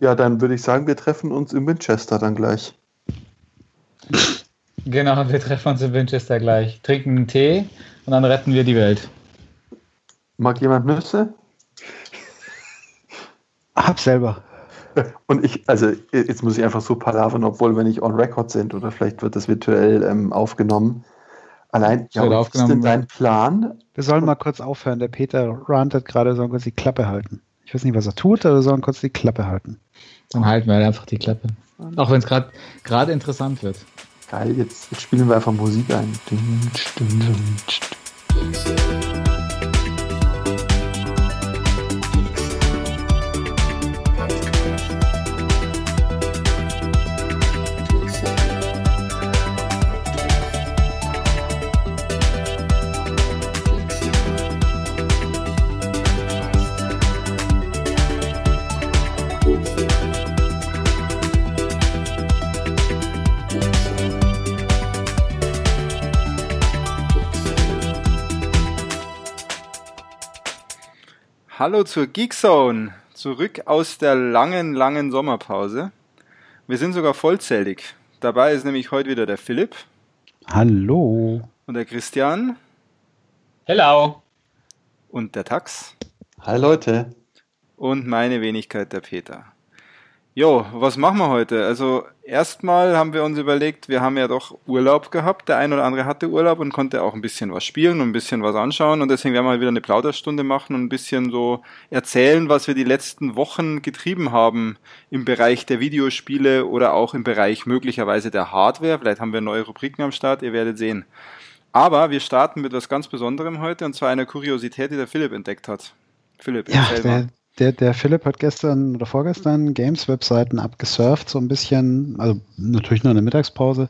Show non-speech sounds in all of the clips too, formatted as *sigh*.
Ja, dann würde ich sagen, wir treffen uns in Winchester dann gleich. Genau, wir treffen uns in Winchester gleich, trinken einen Tee und dann retten wir die Welt. Mag jemand Nüsse? Hab selber. Und ich, also jetzt muss ich einfach so palavern, obwohl wir nicht on record sind oder vielleicht wird das virtuell ähm, aufgenommen. Allein, ja, was ist denn dein Plan? Wir sollen mal kurz aufhören. Der Peter rantet gerade, sollen kurz die Klappe halten. Ich weiß nicht, was er tut, aber wir sollen kurz die Klappe halten. Dann halten wir halt einfach die Klappe. Auch wenn es gerade interessant wird. Geil, jetzt, jetzt, spielen wir einfach Musik ein. Ding, ding, ding, Hallo zur Geekzone, zurück aus der langen, langen Sommerpause. Wir sind sogar vollzählig. Dabei ist nämlich heute wieder der Philipp. Hallo. Und der Christian. Hello. Und der Tax. Hi Leute. Und meine Wenigkeit, der Peter. Jo, was machen wir heute? Also erstmal haben wir uns überlegt, wir haben ja doch Urlaub gehabt. Der ein oder andere hatte Urlaub und konnte auch ein bisschen was spielen und ein bisschen was anschauen. Und deswegen werden wir mal wieder eine Plauderstunde machen und ein bisschen so erzählen, was wir die letzten Wochen getrieben haben im Bereich der Videospiele oder auch im Bereich möglicherweise der Hardware. Vielleicht haben wir neue Rubriken am Start, ihr werdet sehen. Aber wir starten mit etwas ganz Besonderem heute und zwar einer Kuriosität, die der Philipp entdeckt hat. Philipp, ja, der, der, der Philipp hat gestern oder vorgestern Games-Webseiten abgesurft, so ein bisschen, also natürlich nur in der Mittagspause.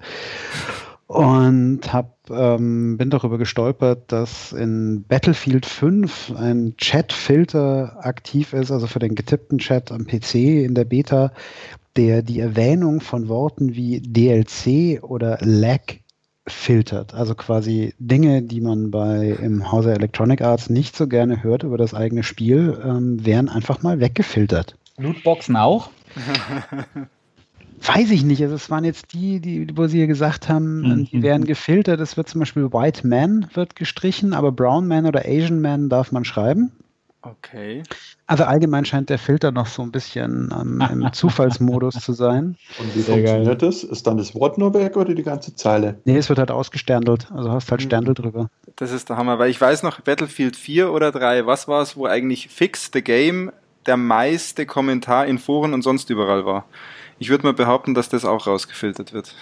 Und hab, ähm, bin darüber gestolpert, dass in Battlefield 5 ein Chat-Filter aktiv ist, also für den getippten Chat am PC in der Beta, der die Erwähnung von Worten wie DLC oder Lag filtert. Also quasi Dinge, die man bei im Hause Electronic Arts nicht so gerne hört über das eigene Spiel, ähm, werden einfach mal weggefiltert. Lootboxen auch? *laughs* Weiß ich nicht. Also es waren jetzt die, die, wo sie gesagt haben, mhm. die werden gefiltert. Es wird zum Beispiel White Man wird gestrichen, aber Brown Man oder Asian Man darf man schreiben. Okay. Also allgemein scheint der Filter noch so ein bisschen ähm, im *laughs* Zufallsmodus zu sein. Und wie Sehr funktioniert das? Ist dann das Wort nur weg oder die ganze Zeile? Nee, es wird halt ausgesterndelt. Also hast halt hm. Sterndel drüber. Das ist der Hammer, weil ich weiß noch, Battlefield 4 oder 3, was war es, wo eigentlich Fix the Game der meiste Kommentar in Foren und sonst überall war. Ich würde mal behaupten, dass das auch rausgefiltert wird.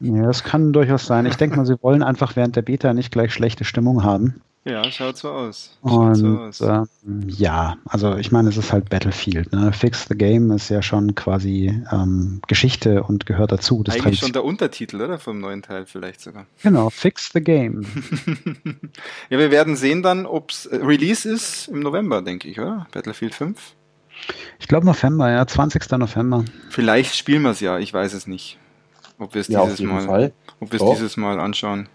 Ja, das kann durchaus sein. Ich denke mal, sie wollen einfach während der Beta nicht gleich schlechte Stimmung haben. Ja, schaut so aus. Schaut und so aus. Ähm, ja, also ich meine, es ist halt Battlefield. Ne? Fix the Game ist ja schon quasi ähm, Geschichte und gehört dazu. Das Eigentlich schon der Untertitel, oder? Vom neuen Teil vielleicht sogar. Genau, Fix the Game. *laughs* ja, wir werden sehen dann, ob es äh, Release ist im November, denke ich, oder? Battlefield 5. Ich glaube November, ja, 20. November. Vielleicht spielen wir es ja, ich weiß es nicht. Ob wir es ja, dieses, Mal, ob wir es dieses Mal anschauen.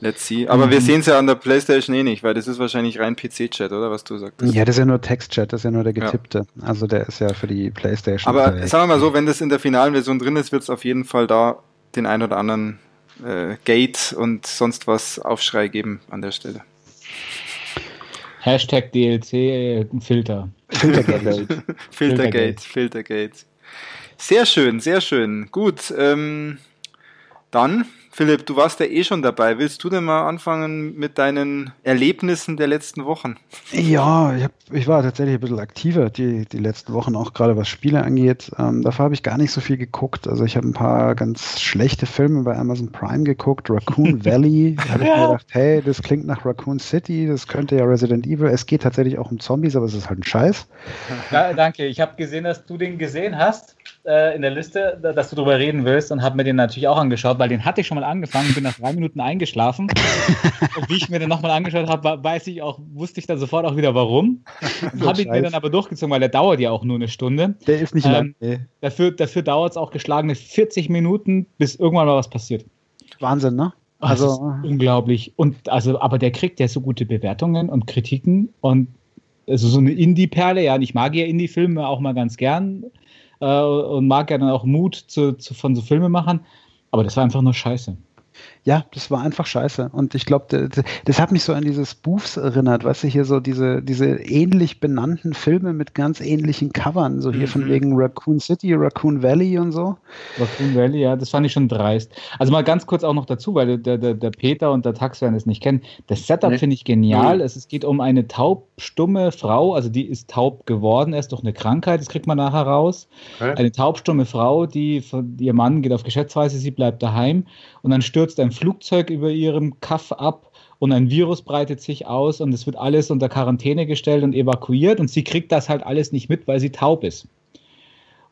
Let's see. Aber mhm. wir sehen es ja an der PlayStation eh nicht, weil das ist wahrscheinlich rein PC-Chat, oder was du sagst? Ja, das ist ja nur Text-Chat, das ist ja nur der getippte. Ja. Also der ist ja für die PlayStation. Aber direkt. sagen wir mal so, wenn das in der finalen Version drin ist, wird es auf jeden Fall da den ein oder anderen äh, Gate und sonst was Aufschrei geben an der Stelle. Hashtag DLC äh, Filter. Filtergate. *laughs* Filtergate, Filtergate. Sehr schön, sehr schön. Gut, ähm, dann Philipp, du warst ja eh schon dabei. Willst du denn mal anfangen mit deinen Erlebnissen der letzten Wochen? Ja, ich, hab, ich war tatsächlich ein bisschen aktiver die, die letzten Wochen, auch gerade was Spiele angeht. Ähm, dafür habe ich gar nicht so viel geguckt. Also ich habe ein paar ganz schlechte Filme bei Amazon Prime geguckt. Raccoon *laughs* Valley. Da habe ich mir gedacht, hey, das klingt nach Raccoon City, das könnte ja Resident Evil. Es geht tatsächlich auch um Zombies, aber es ist halt ein Scheiß. Ja, danke. Ich habe gesehen, dass du den gesehen hast äh, in der Liste, dass du darüber reden willst und habe mir den natürlich auch angeschaut, weil den hatte ich schon mal angefangen, bin nach drei Minuten eingeschlafen. *laughs* und wie ich mir den nochmal angeschaut habe, weiß ich auch, wusste ich dann sofort auch wieder warum. *laughs* Habe ich mir dann aber durchgezogen, weil der dauert ja auch nur eine Stunde. Der ist nicht ähm, lang. Nee. Dafür, dafür dauert es auch geschlagene 40 Minuten, bis irgendwann mal was passiert. Wahnsinn, ne? Also unglaublich. Und also, aber der kriegt ja so gute Bewertungen und Kritiken und also so eine Indie-Perle, ja, und ich mag ja Indie-Filme auch mal ganz gern äh, und mag ja dann auch Mut zu, zu, von so Filmemachern, aber das war einfach nur scheiße. Ja, das war einfach scheiße. Und ich glaube, das, das, hat mich so an diese Spoofs erinnert, weißt du, hier so diese, diese ähnlich benannten Filme mit ganz ähnlichen Covern, so hier mhm. von wegen Raccoon City, Raccoon Valley und so. Raccoon Valley, ja, das fand ich schon dreist. Also mal ganz kurz auch noch dazu, weil der, der, der Peter und der Tax werden es nicht kennen. Das Setup nee. finde ich genial. Nee. Es, es geht um eine taubstumme Frau, also die ist taub geworden, erst durch eine Krankheit, das kriegt man nachher raus. Okay. Eine taubstumme Frau, die, ihr Mann geht auf Geschäftsreise, sie bleibt daheim und dann stürzt ein Flugzeug über ihrem Kaff ab und ein Virus breitet sich aus und es wird alles unter Quarantäne gestellt und evakuiert und sie kriegt das halt alles nicht mit, weil sie taub ist.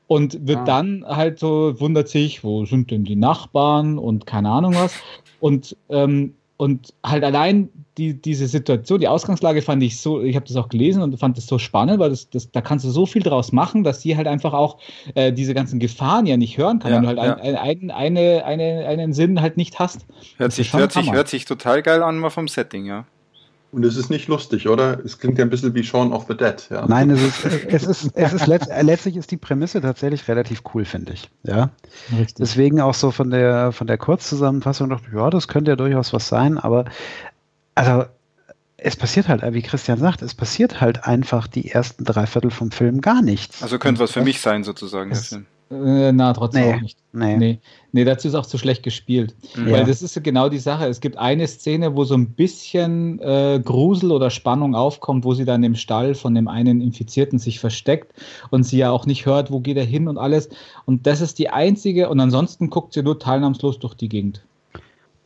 Und wird ah. dann halt so, wundert sich, wo sind denn die Nachbarn und keine Ahnung was. Und ähm, und halt allein die, diese Situation, die Ausgangslage fand ich so, ich habe das auch gelesen und fand das so spannend, weil das, das, da kannst du so viel draus machen, dass sie halt einfach auch äh, diese ganzen Gefahren ja nicht hören kann, ja, wenn du halt ja. ein, ein, eine, eine, einen Sinn halt nicht hast. Hört sich, hört, sich, hört sich total geil an, mal vom Setting, ja. Und es ist nicht lustig, oder? Es klingt ja ein bisschen wie Shaun of the Dead. Ja. Nein, es ist, es ist, es ist letzt, letztlich ist die Prämisse tatsächlich relativ cool, finde ich. Ja. Richtig. Deswegen auch so von der, von der Kurzzusammenfassung ich, ja, das könnte ja durchaus was sein, aber also es passiert halt, wie Christian sagt, es passiert halt einfach die ersten drei Viertel vom Film gar nichts. Also könnte was für mich sein, sozusagen, der Film. Äh, na, trotzdem nee, auch nicht. Nee. nee. Nee, dazu ist auch zu schlecht gespielt. Mhm. Weil das ist genau die Sache. Es gibt eine Szene, wo so ein bisschen äh, Grusel oder Spannung aufkommt, wo sie dann im Stall von dem einen Infizierten sich versteckt und sie ja auch nicht hört, wo geht er hin und alles. Und das ist die einzige, und ansonsten guckt sie nur teilnahmslos durch die Gegend.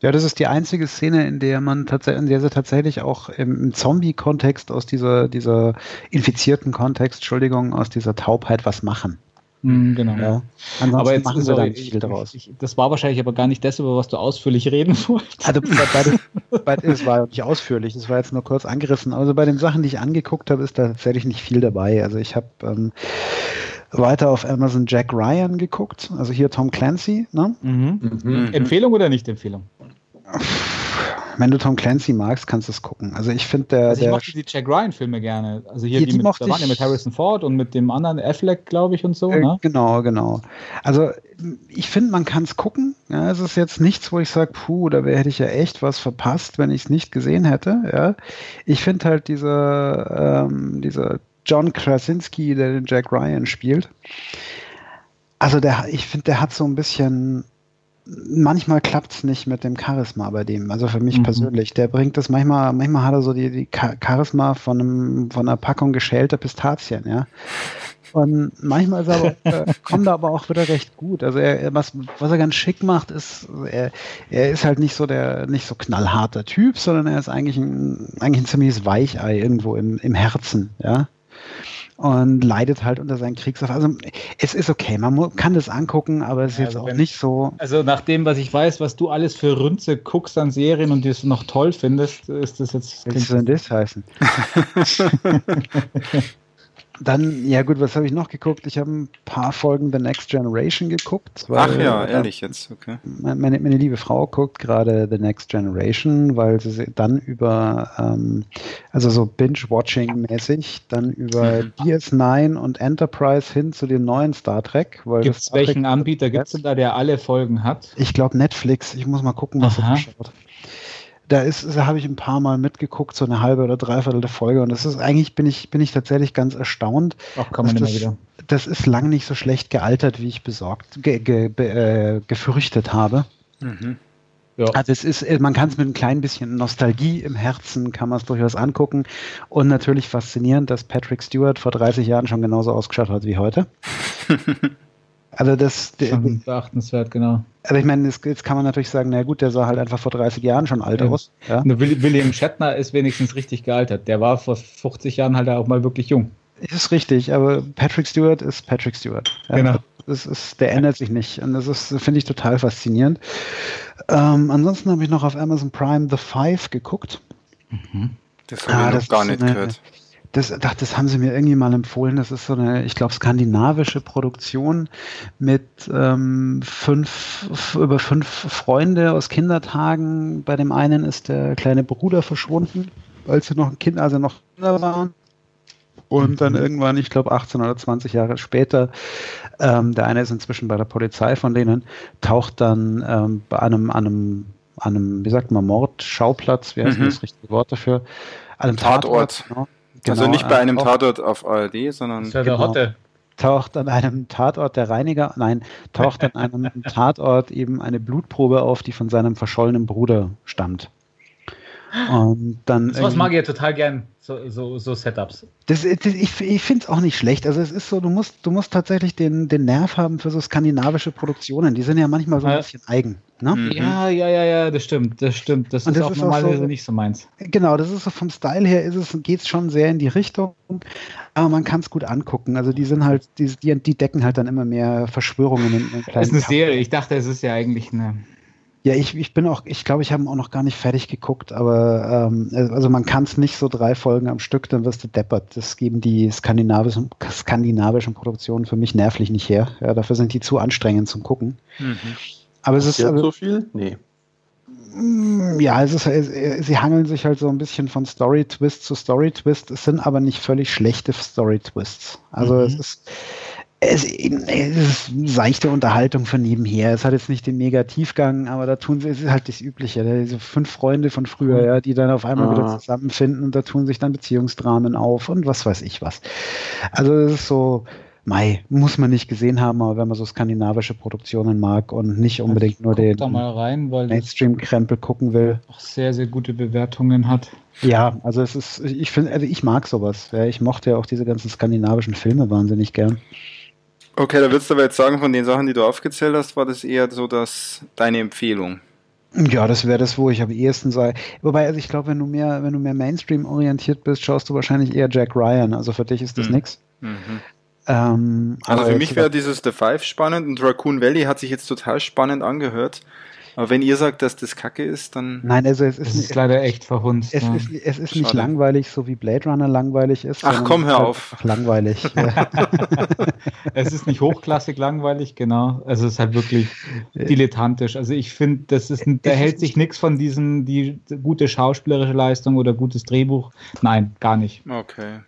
Ja, das ist die einzige Szene, in der man tatsächlich, in der sie tatsächlich auch im Zombie-Kontext aus dieser, dieser infizierten Kontext, Entschuldigung, aus dieser Taubheit was machen. Mhm, genau. Ja. aber jetzt machen sorry, ich, viel daraus. Ich, das war wahrscheinlich aber gar nicht das, über was du ausführlich *laughs* reden wolltest. Also bei, bei, *laughs* bei, es war nicht ausführlich, es war jetzt nur kurz angerissen. Also bei den Sachen, die ich angeguckt habe, ist da tatsächlich nicht viel dabei. Also ich habe ähm, weiter auf Amazon Jack Ryan geguckt, also hier Tom Clancy. Ne? Mhm. Mhm. Empfehlung oder nicht Empfehlung? *laughs* wenn du Tom Clancy magst, kannst du es gucken. Also ich finde der. Also ich mochte die Jack Ryan-Filme gerne. Also hier, die, die mit, da waren ja mit Harrison Ford und mit dem anderen Affleck, glaube ich, und so. Äh, ne? Genau, genau. Also ich finde, man kann es gucken. Ja, es ist jetzt nichts, wo ich sage, puh, da hätte ich ja echt was verpasst, wenn ich es nicht gesehen hätte. Ja. Ich finde halt dieser, ähm, dieser John Krasinski, der den Jack Ryan spielt. Also der, ich finde, der hat so ein bisschen manchmal klappt es nicht mit dem Charisma bei dem. Also für mich mhm. persönlich. Der bringt das manchmal, manchmal hat er so die, die Charisma von, einem, von einer Packung geschälter Pistazien, ja. Und manchmal ist er aber, äh, *laughs* kommt er aber auch wieder recht gut. Also er, was, was er ganz schick macht, ist, er, er ist halt nicht so der, nicht so knallharter Typ, sondern er ist eigentlich ein, eigentlich ein ziemliches Weichei irgendwo im, im Herzen, ja und leidet halt unter seinen Kriegswaffen. Also es ist okay, man kann das angucken, aber es ist also jetzt auch nicht so. Also nach dem, was ich weiß, was du alles für Rünze guckst an Serien und die es noch toll findest, ist das jetzt. Was soll denn das heißen? *laughs* *laughs* Dann, ja gut, was habe ich noch geguckt? Ich habe ein paar Folgen The Next Generation geguckt. Weil, Ach ja, äh, ehrlich jetzt, okay. Meine, meine liebe Frau guckt gerade The Next Generation, weil sie dann über, ähm, also so Binge-Watching-mäßig, dann über mhm. DS9 und Enterprise hin zu dem neuen Star Trek. Gibt es welchen Anbieter gibt es denn da, der alle Folgen hat? Ich glaube Netflix. Ich muss mal gucken, was er schaut da ist, da habe ich ein paar Mal mitgeguckt, so eine halbe oder dreiviertel der Folge. Und das ist eigentlich, bin ich, bin ich tatsächlich ganz erstaunt. Ach, kann man das, wieder. Das ist lang nicht so schlecht gealtert, wie ich besorgt, ge, ge, be, äh, gefürchtet habe. Mhm. Ja. Also es ist, man kann es mit ein klein bisschen Nostalgie im Herzen, kann man es durchaus angucken. Und natürlich faszinierend, dass Patrick Stewart vor 30 Jahren schon genauso ausgeschaut hat wie heute. *laughs* Also das Schon beachtenswert, genau. Also ich meine, jetzt, kann man natürlich sagen, na gut, der sah halt einfach vor 30 Jahren schon alt ja. aus. Ja? William Shatner ist wenigstens richtig gealtert. Der war vor 50 Jahren halt auch mal wirklich jung. Ist richtig, aber Patrick Stewart ist Patrick Stewart. Ja? Genau. Das ist, der ändert sich nicht. Und das ist, finde ich, total faszinierend. Ähm, ansonsten habe ich noch auf Amazon Prime The Five geguckt. Mhm. Das habe ah, ich noch gar nicht eine, gehört. Das, ach, das haben sie mir irgendwie mal empfohlen. Das ist so eine, ich glaube, skandinavische Produktion mit ähm, fünf, über fünf Freunde aus Kindertagen. Bei dem einen ist der kleine Bruder verschwunden, als sie noch ein Kind, also noch Kinder waren. Und dann mhm. irgendwann, ich glaube 18 oder 20 Jahre später, ähm, der eine ist inzwischen bei der Polizei von denen, taucht dann ähm, bei einem, einem, einem, wie sagt man, Mordschauplatz, wie heißt mhm. das richtige Wort dafür? Einem Tatort. Tatort genau, also nicht bei einem Tatort auf ARD, sondern. Ist ja der genau. Hotte taucht an einem Tatort der Reiniger, nein, taucht an einem *laughs* Tatort eben eine Blutprobe auf, die von seinem verschollenen Bruder stammt. Und dann das mag ich ja total gern, so, so, so Setups. Das, das, ich ich finde es auch nicht schlecht. Also es ist so, du musst, du musst tatsächlich den, den Nerv haben für so skandinavische Produktionen. Die sind ja manchmal so ein bisschen eigen. Ne? Mhm. Ja, ja, ja, ja, das stimmt, das stimmt. Das, das ist auch ist normalerweise so, nicht so meins. Genau, das ist so vom Style her geht es schon sehr in die Richtung, aber man kann es gut angucken. Also die sind halt, die, die, die decken halt dann immer mehr Verschwörungen in, in kleinen. Das ist eine Serie. Ich dachte, es ist ja eigentlich eine ja, ich, ich bin auch, ich glaube, ich habe auch noch gar nicht fertig geguckt, aber ähm, also man kann es nicht so drei Folgen am Stück, dann wirst du deppert. Das geben die skandinavischen, skandinavischen Produktionen für mich nervlich nicht her. Ja, dafür sind die zu anstrengend zum Gucken. Mhm. Aber es ist. Also, so viel? Nee. Mm, ja, es ist, sie hangeln sich halt so ein bisschen von Story-Twist zu Story-Twist. Es sind aber nicht völlig schlechte Story-Twists. Also mhm. es ist es, es, ist seichte Unterhaltung von nebenher. Es hat jetzt nicht den Negativgang, aber da tun sie, es ist halt das Übliche. Diese fünf Freunde von früher, ja, die dann auf einmal ah. wieder zusammenfinden und da tun sich dann Beziehungsdramen auf und was weiß ich was. Also es ist so, Mai, muss man nicht gesehen haben, aber wenn man so skandinavische Produktionen mag und nicht unbedingt nur den Mainstream-Krempel gucken will. Auch sehr, sehr gute Bewertungen hat. Ja, also es ist, ich finde, also ich mag sowas. Ja, ich mochte ja auch diese ganzen skandinavischen Filme wahnsinnig gern. Okay, da würdest du aber jetzt sagen, von den Sachen, die du aufgezählt hast, war das eher so dass deine Empfehlung. Ja, das wäre das, wo ich am ehesten sei. Wobei, also ich glaube, wenn du mehr, wenn du mehr Mainstream orientiert bist, schaust du wahrscheinlich eher Jack Ryan. Also für dich ist das mhm. nix. Mhm. Ähm, also für mich wäre dieses The Five spannend und Raccoon Valley hat sich jetzt total spannend angehört. Aber wenn ihr sagt, dass das Kacke ist, dann. Nein, also es ist, ist leider echt verhunzt. Es, ja. ist, es ist nicht langweilig, so wie Blade Runner langweilig ist. Ach komm, hör halt auf. Langweilig. *laughs* es ist nicht hochklassig langweilig, genau. Also es ist halt wirklich dilettantisch. Also ich finde, das ist, da hält sich nichts von diesem, die gute schauspielerische Leistung oder gutes Drehbuch. Nein, gar nicht. Okay.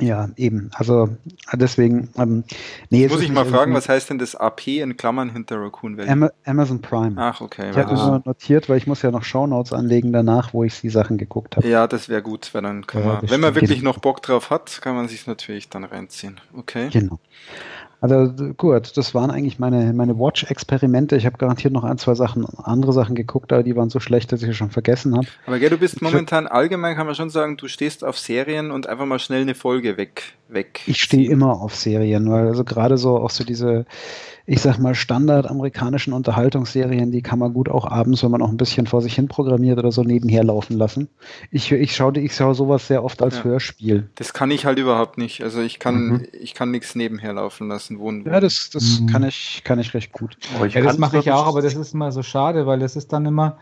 Ja, eben. Also deswegen. Ähm, nee, Muss ich mal fragen, was heißt denn das AP in Klammern hinter Raccoon Valley? Amazon Prime. Ach, okay. Ich habe das nur notiert, weil ich muss ja noch Shownotes anlegen danach, wo ich die Sachen geguckt habe. Ja, das wäre gut, weil dann kann ja, man, wenn man wirklich noch Bock drauf hat, kann man sich natürlich dann reinziehen. Okay. Genau. Also gut, das waren eigentlich meine, meine Watch-Experimente. Ich habe garantiert noch ein, zwei Sachen, andere Sachen geguckt, aber die waren so schlecht, dass ich es schon vergessen habe. Aber gell, du bist momentan allgemein, kann man schon sagen, du stehst auf Serien und einfach mal schnell eine Folge weg. Weg ich stehe immer auf Serien, weil also gerade so auch so diese ich sag mal, standardamerikanischen Unterhaltungsserien, die kann man gut auch abends, wenn man auch ein bisschen vor sich hin programmiert oder so, nebenher laufen lassen. Ich, ich schaue ich schau sowas sehr oft als ja. Hörspiel. Das kann ich halt überhaupt nicht. Also ich kann, mhm. ich kann nichts nebenher laufen lassen. Wohnen, ja, das, das mhm. kann ich, kann ich recht gut. ja, das mache ich auch, aber das ist immer so schade, weil das ist dann immer,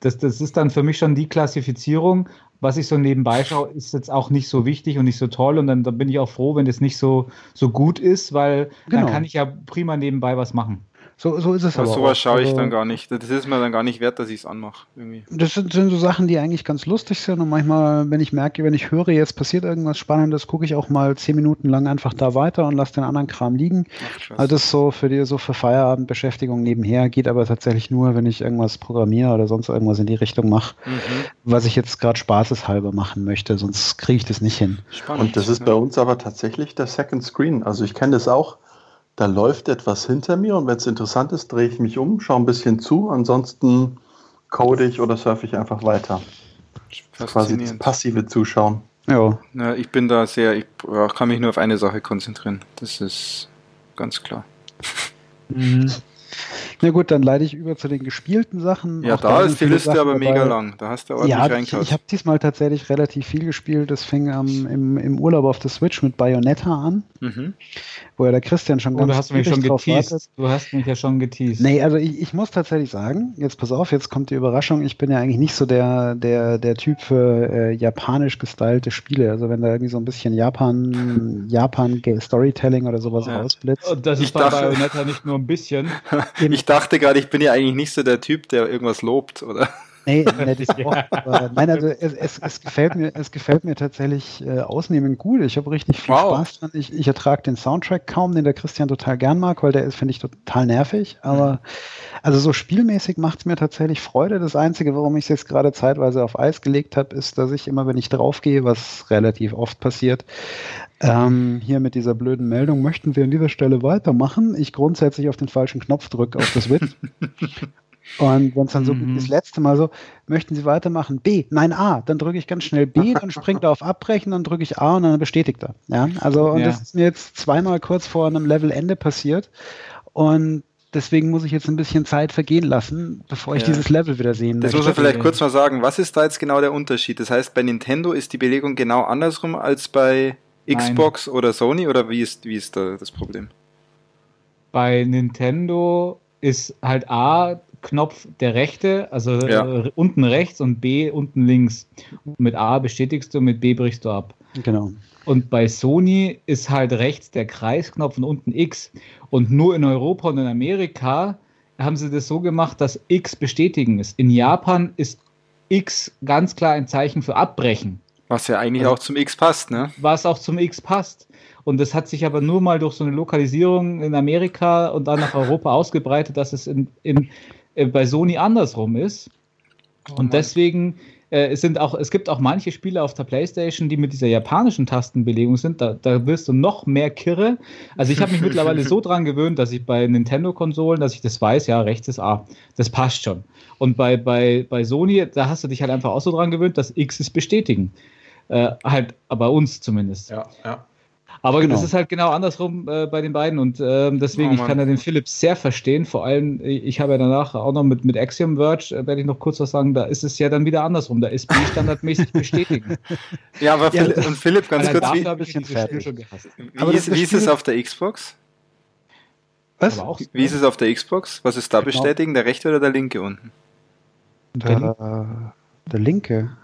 das, das ist dann für mich schon die Klassifizierung, was ich so nebenbei schaue, ist jetzt auch nicht so wichtig und nicht so toll. Und dann, dann bin ich auch froh, wenn das nicht so, so gut ist, weil genau. dann kann ich ja prima nebenbei was machen. So, so ist es aber. aber sowas schaue ich also, dann gar nicht. Das ist mir dann gar nicht wert, dass ich es anmache. Das sind, sind, so Sachen, die eigentlich ganz lustig sind. Und manchmal, wenn ich merke, wenn ich höre, jetzt passiert irgendwas Spannendes, gucke ich auch mal zehn Minuten lang einfach da weiter und lasse den anderen Kram liegen. Ach, also das ist so für die so für Feierabendbeschäftigung nebenher, geht aber tatsächlich nur, wenn ich irgendwas programmiere oder sonst irgendwas in die Richtung mache, mhm. was ich jetzt gerade spaßeshalber machen möchte, sonst kriege ich das nicht hin. Spannend, und das ist ja. bei uns aber tatsächlich der Second Screen. Also ich kenne das auch da läuft etwas hinter mir und wenn es interessant ist, drehe ich mich um, schaue ein bisschen zu, ansonsten code ich oder surfe ich einfach weiter. Quasi das passive Zuschauen. Ja. ja. Ich bin da sehr, ich kann mich nur auf eine Sache konzentrieren. Das ist ganz klar. Mhm. Na gut, dann leite ich über zu den gespielten Sachen. Ja, Auch da, da ist die Liste Sachen aber dabei. mega lang. Da hast du ordentlich ja, reingeschaut. Ich, ich habe diesmal tatsächlich relativ viel gespielt. Das fing ähm, im, im Urlaub auf der Switch mit Bayonetta an. Mhm wo ja der Christian schon oh, ganz du hast mich schon geteased. Wartet. Du hast mich ja schon geteased. Nee, also ich, ich muss tatsächlich sagen, jetzt pass auf, jetzt kommt die Überraschung, ich bin ja eigentlich nicht so der, der, der Typ für äh, japanisch gestylte Spiele. Also wenn da irgendwie so ein bisschen Japan, Japan Storytelling oder sowas ja. rausblitzt. Und das ist ich bei dachte, Bayonetta nicht nur ein bisschen. *laughs* ich dachte gerade, ich bin ja eigentlich nicht so der Typ, der irgendwas lobt, oder? Nee, nee *laughs* das auch, aber, nein, also es, es, es, gefällt mir, es gefällt mir tatsächlich äh, ausnehmend gut. Ich habe richtig viel wow. Spaß dran. Ich, ich ertrage den Soundtrack kaum, den der Christian total gern mag, weil der ist, finde ich, total nervig. Aber mhm. also so spielmäßig macht es mir tatsächlich Freude. Das Einzige, warum ich es jetzt gerade zeitweise auf Eis gelegt habe, ist, dass ich immer, wenn ich draufgehe, was relativ oft passiert, ähm, hier mit dieser blöden Meldung, möchten Sie an dieser Stelle weitermachen? Ich grundsätzlich auf den falschen Knopf drücke auf das Switch. *laughs* Und wenn es dann so mhm. das letzte Mal so, möchten Sie weitermachen? B, nein, A. Dann drücke ich ganz schnell B, dann springt er auf Abbrechen, dann drücke ich A und dann bestätigt er. Ja, also und ja. das ist mir jetzt zweimal kurz vor einem Levelende passiert. Und deswegen muss ich jetzt ein bisschen Zeit vergehen lassen, bevor ich ja. dieses Level wieder sehen Das muss man vielleicht kurz mal sagen. Was ist da jetzt genau der Unterschied? Das heißt, bei Nintendo ist die Belegung genau andersrum als bei Xbox Nein. oder Sony oder wie ist, wie ist da das Problem? Bei Nintendo ist halt A Knopf der rechte, also ja. äh, unten rechts und B unten links. Und mit A bestätigst du, mit B brichst du ab. Genau. Und bei Sony ist halt rechts der Kreisknopf und unten X. Und nur in Europa und in Amerika haben sie das so gemacht, dass X bestätigen ist. In Japan ist X ganz klar ein Zeichen für Abbrechen. Was ja eigentlich also, auch zum X passt, ne? Was auch zum X passt. Und das hat sich aber nur mal durch so eine Lokalisierung in Amerika und dann nach Europa ausgebreitet, dass es in, in, äh, bei Sony andersrum ist. Oh und deswegen äh, es sind auch, es gibt auch manche Spiele auf der Playstation, die mit dieser japanischen Tastenbelegung sind. Da, da wirst du noch mehr kirre. Also ich habe mich *laughs* mittlerweile so dran gewöhnt, dass ich bei Nintendo-Konsolen, dass ich das weiß, ja, rechts ist A. Das passt schon. Und bei, bei, bei Sony, da hast du dich halt einfach auch so dran gewöhnt, dass X ist bestätigen. Äh, halt bei uns zumindest. Ja, ja. Aber genau. das ist halt genau andersrum äh, bei den beiden und äh, deswegen, oh, ich kann ja den Philipp sehr verstehen. Vor allem, ich habe ja danach auch noch mit, mit Axiom Verge, äh, werde ich noch kurz was sagen, da ist es ja dann wieder andersrum. Da ist B standardmäßig bestätigen. *laughs* ja, aber ja, Philipp, und Philipp, ganz kurz, wie, ich ich schon gehasst. wie, ist, wie ist es auf der Xbox? Was? Wie ist es auf der Xbox? Was ist da genau. bestätigen, der rechte oder der linke unten? Der, der linke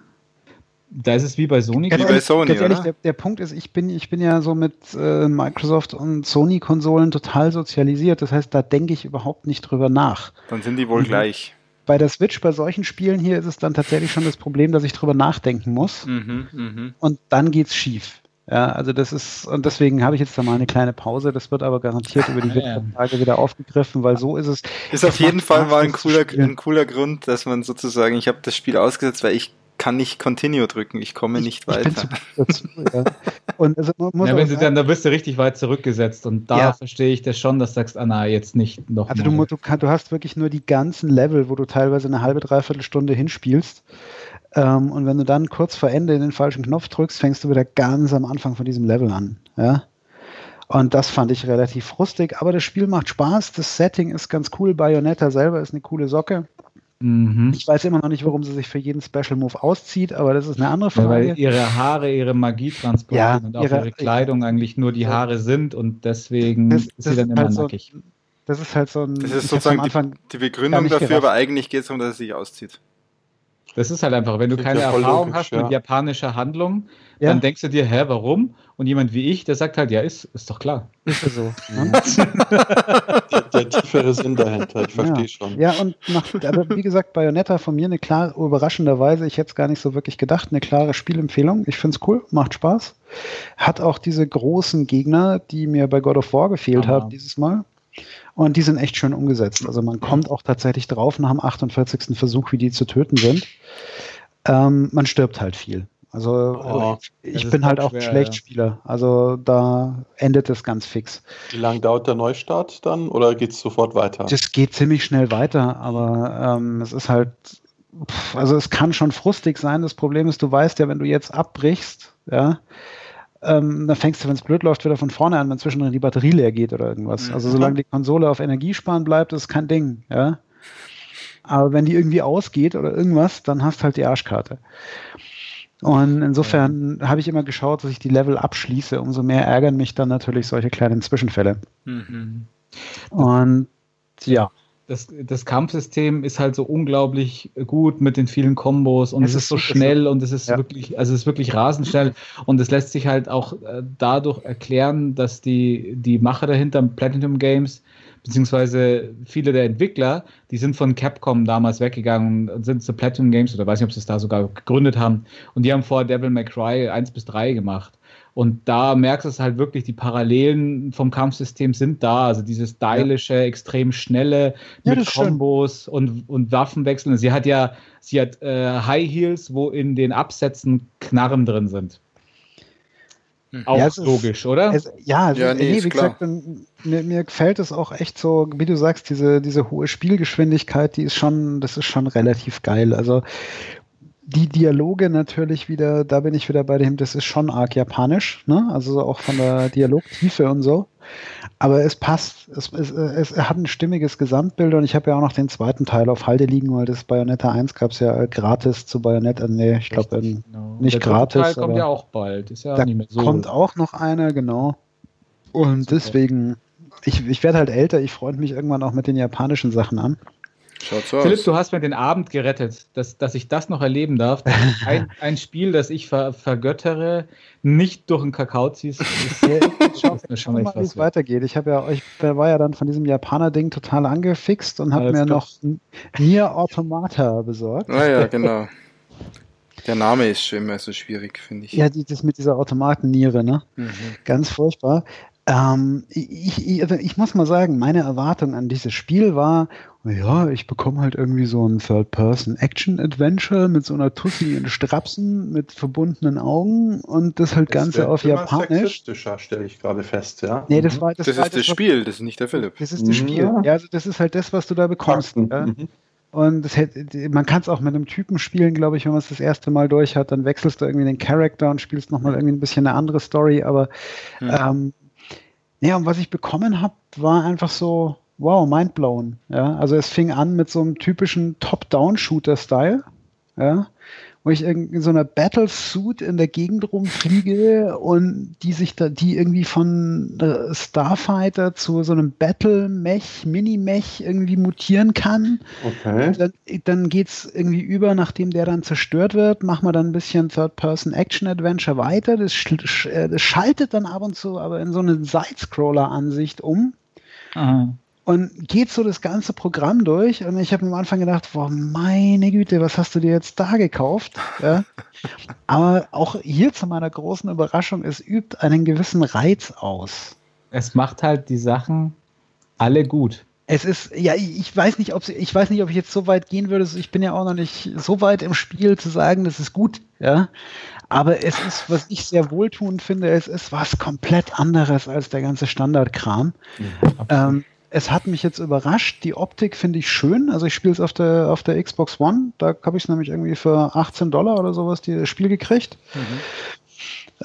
da ist es wie bei Sony. Wie bei Sony, ganz ehrlich, der, der, Punkt ist, ich bin, ich bin ja so mit äh, Microsoft und Sony-Konsolen total sozialisiert. Das heißt, da denke ich überhaupt nicht drüber nach. Dann sind die wohl mhm. gleich. Bei der Switch, bei solchen Spielen hier ist es dann tatsächlich schon das Problem, dass ich drüber nachdenken muss. Mhm, mh. Und dann geht's schief. Ja, also das ist, und deswegen habe ich jetzt da mal eine kleine Pause. Das wird aber garantiert über die ja. Tage wieder aufgegriffen, weil so ist es. Ist auf jeden Fall mal ein cooler, ein cooler Grund, dass man sozusagen, ich habe das Spiel ausgesetzt, weil ich kann nicht Continue drücken, ich komme ich, nicht weiter. Dazu, ja. *laughs* Und also ja, wenn sie dann, da bist du richtig weit zurückgesetzt und da ja. verstehe ich das schon, dass du sagst, ah na, jetzt nicht noch. Also du, du, du, hast wirklich nur die ganzen Level, wo du teilweise eine halbe, dreiviertel Stunde hinspielst. Ähm, und wenn du dann kurz vor Ende den falschen Knopf drückst, fängst du wieder ganz am Anfang von diesem Level an. Ja. Und das fand ich relativ frustig, aber das Spiel macht Spaß, das Setting ist ganz cool, Bayonetta selber ist eine coole Socke. Mhm. Ich weiß immer noch nicht, warum sie sich für jeden Special Move auszieht, aber das ist eine andere Frage. Ja, weil ihre Haare ihre Magie transportieren ja, und auch ihre, ihre Kleidung eigentlich nur die Haare sind und deswegen das, ist sie dann immer halt nackig. So, das ist halt so ein. Das ist sozusagen die, die, Begründung dafür, gedacht. aber eigentlich geht es darum, dass es sich auszieht. Das ist halt einfach, wenn du keine Erfahrung logisch, hast mit japanischer Handlung, ja. dann denkst du dir, hä, warum? Und jemand wie ich, der sagt halt, ja, ist, ist doch klar. Ist ja so. Ne? *laughs* der, der, tiefere Sinn dahinter, ich verstehe ja. schon. Ja, und nach, aber wie gesagt, Bayonetta von mir eine klare, überraschenderweise, ich hätte es gar nicht so wirklich gedacht, eine klare Spielempfehlung. Ich finde es cool, macht Spaß. Hat auch diese großen Gegner, die mir bei God of War gefehlt haben dieses Mal. Und die sind echt schön umgesetzt. Also man kommt auch tatsächlich drauf nach dem 48. Versuch, wie die zu töten sind. Ähm, man stirbt halt viel. Also oh, ich bin halt auch schwer, ein Schlechtspieler. Ja. Also da endet es ganz fix. Wie lange dauert der Neustart dann oder geht es sofort weiter? Das geht ziemlich schnell weiter, aber ähm, es ist halt, also es kann schon frustig sein. Das Problem ist, du weißt ja, wenn du jetzt abbrichst, ja, ähm, dann fängst du, wenn es blöd läuft, wieder von vorne an, wenn zwischendrin die Batterie leer geht oder irgendwas. Mhm. Also solange die Konsole auf Energiesparen bleibt, ist kein Ding, ja. Aber wenn die irgendwie ausgeht oder irgendwas, dann hast du halt die Arschkarte. Und insofern habe ich immer geschaut, dass ich die Level abschließe. Umso mehr ärgern mich dann natürlich solche kleinen Zwischenfälle. Mhm. Und ja das, das Kampfsystem ist halt so unglaublich gut mit den vielen Kombos und es, es ist so schnell und es ist ja. wirklich, also es ist wirklich rasend schnell und es lässt sich halt auch äh, dadurch erklären, dass die, die Macher dahinter Platinum Games beziehungsweise viele der Entwickler, die sind von Capcom damals weggegangen und sind zu Platinum Games oder weiß nicht, ob sie es da sogar gegründet haben. Und die haben vor Devil May Cry 1 bis 3 gemacht. Und da merkst du es halt wirklich, die Parallelen vom Kampfsystem sind da. Also dieses stylische, ja. extrem schnelle mit ja, Kombos und, und Waffenwechseln. Sie hat ja, sie hat äh, High Heels, wo in den Absätzen Knarren drin sind. Hm. Auch ja, logisch, ist, oder? Es, ja, also, ja nee, nee wie klar. gesagt, mir, mir gefällt es auch echt so, wie du sagst, diese, diese hohe Spielgeschwindigkeit, die ist schon, das ist schon relativ geil. Also die Dialoge natürlich wieder, da bin ich wieder bei dem, das ist schon arg japanisch, ne? Also auch von der Dialogtiefe und so. Aber es passt, es, es, es hat ein stimmiges Gesamtbild und ich habe ja auch noch den zweiten Teil auf Halde liegen, weil das Bayonetta 1 gab es ja gratis zu Bayonetta, nee, ich glaube genau. nicht der gratis. Der Teil kommt ja auch bald, ist ja da nicht mehr so. kommt auch noch einer, genau. Und deswegen, ich, ich werde halt älter, ich freue mich irgendwann auch mit den japanischen Sachen an. Schaut so Philipp, aus. du hast mir den Abend gerettet, dass, dass ich das noch erleben darf. *laughs* Ein, ein Spiel, das ich ver, vergöttere, nicht durch den Kakao ziehst. *laughs* Schau mal, wie es weitergeht. Ich habe ja, ich war ja dann von diesem Japaner-Ding total angefixt und habe mir noch Nier Automata besorgt. Ah ja, genau. Der Name ist schon immer so schwierig, finde ich. Ja, die, das mit dieser Automatenniere, ne? Mhm. Ganz furchtbar. Ähm, ich, ich, also ich muss mal sagen, meine Erwartung an dieses Spiel war, ja, ich bekomme halt irgendwie so ein Third-Person-Action-Adventure mit so einer Tussi in Strapsen mit verbundenen Augen und das halt das Ganze auf Japanisch. stelle ich gerade fest, ja. Nee, das war das, das war ist das, Spiel, das ist nicht der Philipp. Das ist das Spiel. Ja, also das ist halt das, was du da bekommst. Ja? Mhm. Und das hätte, man kann es auch mit einem Typen spielen, glaube ich, wenn man es das erste Mal durch hat, dann wechselst du irgendwie den Charakter und spielst nochmal irgendwie ein bisschen eine andere Story, aber mhm. ähm, ja, und was ich bekommen habe, war einfach so, wow, mindblown. Ja, also es fing an mit so einem typischen Top-Down-Shooter-Style. Ja, wo ich in so einer Battlesuit in der Gegend rumfliege und die sich da, die irgendwie von Starfighter zu so einem Battle-Mech, Mini-Mech irgendwie mutieren kann. Okay. Dann, dann geht's irgendwie über, nachdem der dann zerstört wird, machen wir dann ein bisschen Third-Person-Action-Adventure weiter. Das, sch äh, das, schaltet dann ab und zu aber in so eine Side-Scroller-Ansicht um. Aha. Und geht so das ganze Programm durch und ich habe am Anfang gedacht, boah, meine Güte, was hast du dir jetzt da gekauft? Ja. *laughs* Aber auch hier zu meiner großen Überraschung, es übt einen gewissen Reiz aus. Es macht halt die Sachen alle gut. Es ist, ja, ich weiß nicht, ob ich weiß nicht, ob ich jetzt so weit gehen würde. Ich bin ja auch noch nicht so weit im Spiel zu sagen, das ist gut, ja. Aber es ist, was ich sehr wohltuend finde, es ist was komplett anderes als der ganze Standardkram. Ja, ähm, es hat mich jetzt überrascht. Die Optik finde ich schön. Also ich spiele es auf der, auf der Xbox One. Da habe ich es nämlich irgendwie für 18 Dollar oder sowas das Spiel gekriegt. Mhm.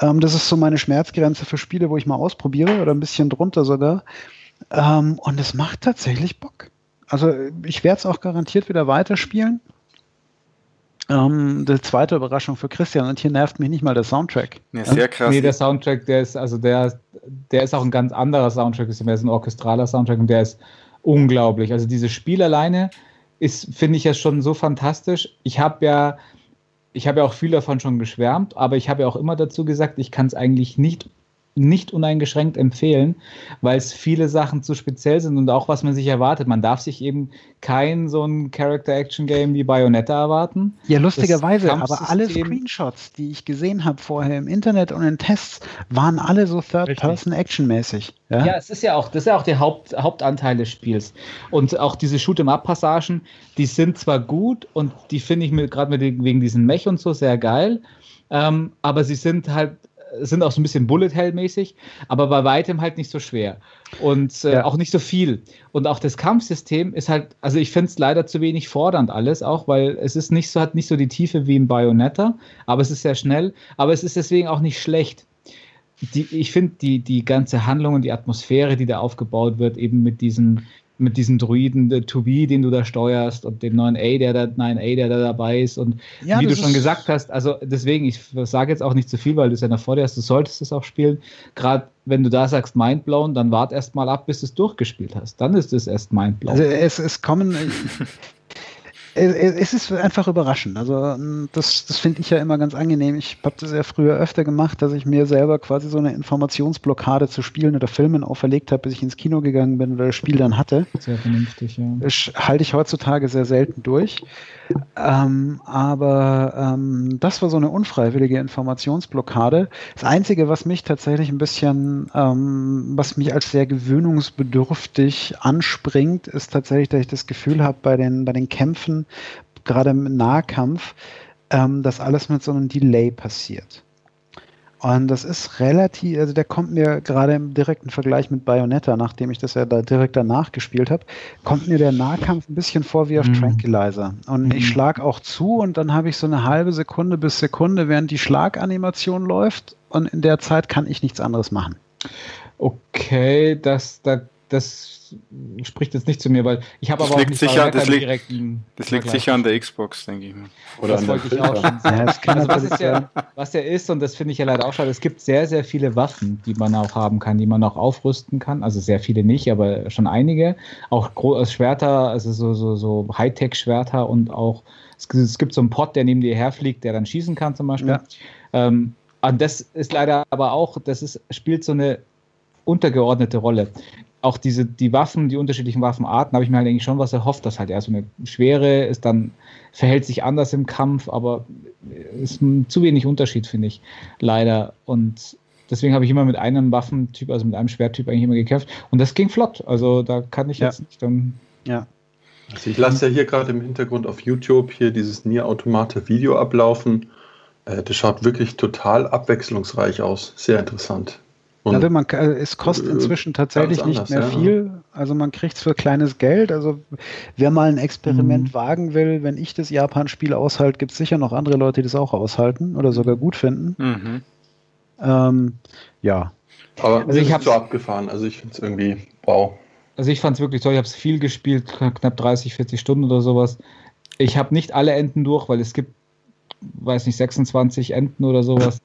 Ähm, das ist so meine Schmerzgrenze für Spiele, wo ich mal ausprobiere oder ein bisschen drunter sogar. Ähm, und es macht tatsächlich Bock. Also ich werde es auch garantiert wieder weiterspielen. Ähm, die zweite Überraschung für Christian und hier nervt mich nicht mal der Soundtrack. Ja, sehr krass. Nee, der Soundtrack, der ist, also der, der ist auch ein ganz anderer Soundtrack, ist ein orchestraler Soundtrack und der ist unglaublich. Also dieses Spiel alleine ist, finde ich ja schon so fantastisch. Ich habe ja, ich habe ja auch viel davon schon geschwärmt, aber ich habe ja auch immer dazu gesagt, ich kann es eigentlich nicht nicht uneingeschränkt empfehlen, weil es viele Sachen zu speziell sind und auch was man sich erwartet. Man darf sich eben kein so ein Character-Action-Game wie Bayonetta erwarten. Ja, lustigerweise, aber alle Screenshots, die ich gesehen habe vorher im Internet und in Tests, waren alle so Third-Person-Action-mäßig. Ja? ja, es ist ja auch, das ist ja auch der Haupt, Hauptanteil des Spiels. Und auch diese Shoot'em-up-Passagen, die sind zwar gut und die finde ich gerade wegen diesen Mech und so sehr geil, ähm, aber sie sind halt sind auch so ein bisschen Bullet Hell-mäßig, aber bei weitem halt nicht so schwer und äh, ja. auch nicht so viel. Und auch das Kampfsystem ist halt, also ich finde es leider zu wenig fordernd alles, auch weil es ist nicht so, hat nicht so die Tiefe wie im Bayonetta, aber es ist sehr schnell, aber es ist deswegen auch nicht schlecht. Die, ich finde die, die ganze Handlung und die Atmosphäre, die da aufgebaut wird, eben mit diesen mit diesem Druiden der 2B, den du da steuerst und dem 9A, der da, 9A, der da dabei ist und ja, wie du schon gesagt hast, also deswegen, ich sage jetzt auch nicht zu viel, weil du es ja noch vor dir hast, du solltest es auch spielen. Gerade wenn du da sagst Mindblown, dann wart erst mal ab, bis du es durchgespielt hast. Dann ist es erst Mindblown. Also es, es kommen es ist einfach überraschend. Also das, das finde ich ja immer ganz angenehm. Ich habe das ja früher öfter gemacht, dass ich mir selber quasi so eine Informationsblockade zu Spielen oder Filmen auferlegt habe, bis ich ins Kino gegangen bin oder das Spiel dann hatte. Sehr vernünftig, ja. Das halte ich heutzutage sehr selten durch. Ähm, aber ähm, das war so eine unfreiwillige Informationsblockade. Das Einzige, was mich tatsächlich ein bisschen, ähm, was mich als sehr gewöhnungsbedürftig anspringt, ist tatsächlich, dass ich das Gefühl habe, bei den, bei den Kämpfen gerade im Nahkampf, ähm, dass alles mit so einem Delay passiert. Und das ist relativ, also der kommt mir gerade im direkten Vergleich mit Bayonetta, nachdem ich das ja da direkt danach gespielt habe, kommt mir der Nahkampf ein bisschen vor wie auf mhm. Tranquilizer. Und mhm. ich schlag auch zu und dann habe ich so eine halbe Sekunde bis Sekunde, während die Schlaganimation läuft und in der Zeit kann ich nichts anderes machen. Okay, das, das, das spricht jetzt nicht zu mir, weil ich habe aber auch nicht sicher, das liegt, direkten Das liegt sicher an der Xbox, denke ich mal. Oder das wollte ich auch schon sagen. Ja, also was, ist ja, was ja ist, und das finde ich ja leider auch schade, es gibt sehr, sehr viele Waffen, die man auch haben kann, die man auch aufrüsten kann. Also sehr viele nicht, aber schon einige. Auch also Schwerter, also so, so, so Hightech-Schwerter und auch, es, es, gibt so einen Pot, der neben dir herfliegt, der dann schießen kann zum Beispiel. Ja. Ähm, und das ist leider aber auch, das ist, spielt so eine untergeordnete Rolle auch diese, die Waffen, die unterschiedlichen Waffenarten, habe ich mir halt eigentlich schon was erhofft, dass halt eher so eine schwere ist, dann verhält sich anders im Kampf, aber ist zu wenig Unterschied, finde ich, leider. Und deswegen habe ich immer mit einem Waffentyp, also mit einem Schwerttyp eigentlich immer gekämpft. Und das ging flott. Also da kann ich ja. jetzt nicht dann. Ja. Also ich lasse ja hier gerade im Hintergrund auf YouTube hier dieses Nier Automate Video ablaufen. Äh, das schaut wirklich total abwechslungsreich aus. Sehr interessant. Und ja, man, äh, es kostet äh, inzwischen tatsächlich anders, nicht mehr ja. viel. Also man kriegt es für kleines Geld. Also wer mal ein Experiment mhm. wagen will, wenn ich das Japan-Spiel aushalte, gibt es sicher noch andere Leute, die das auch aushalten oder sogar gut finden. Mhm. Ähm, ja. Aber also ich habe so abgefahren. Also ich finde es irgendwie wow. Also ich fand es wirklich toll. Ich habe es viel gespielt, knapp 30, 40 Stunden oder sowas. Ich habe nicht alle Enden durch, weil es gibt, weiß nicht, 26 Enden oder sowas.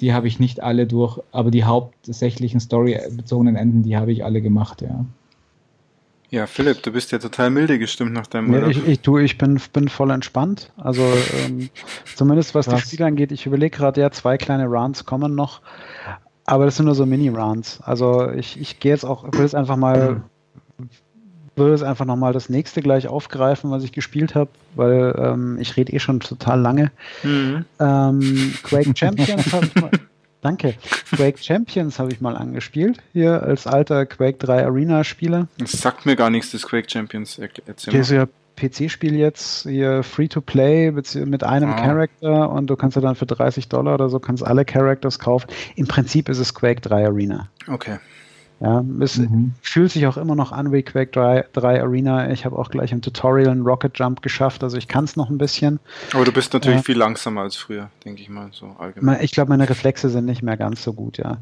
Die habe ich nicht alle durch, aber die hauptsächlichen storybezogenen Enden, die habe ich alle gemacht, ja. Ja, Philipp, du bist ja total milde gestimmt nach deinem Urlaub. Ja, ich, ich, du, ich bin, bin voll entspannt. Also ähm, zumindest was Krass. die Spiele angeht. Ich überlege gerade, ja, zwei kleine Runs kommen noch. Aber das sind nur so Mini-Runs. Also ich, ich gehe jetzt auch, ich will jetzt einfach mal würde es einfach nochmal das nächste gleich aufgreifen, was ich gespielt habe, weil ähm, ich rede eh schon total lange. Mhm. Ähm, Quake *laughs* Champions habe ich mal. Danke. Quake Champions habe ich mal angespielt, hier als alter Quake 3 Arena-Spieler. Das sagt mir gar nichts, das Quake Champions. Erzähl das ist ja PC-Spiel jetzt, hier Free-to-Play mit einem ah. Character und du kannst ja dann für 30 Dollar oder so kannst alle Characters kaufen. Im Prinzip ist es Quake 3 Arena. Okay. Ja, es mhm. fühlt sich auch immer noch an wie Quake 3, 3 Arena. Ich habe auch gleich im Tutorial einen Rocket Jump geschafft, also ich kann es noch ein bisschen. Aber du bist natürlich äh, viel langsamer als früher, denke ich mal, so allgemein. Ich glaube, meine Reflexe sind nicht mehr ganz so gut, ja.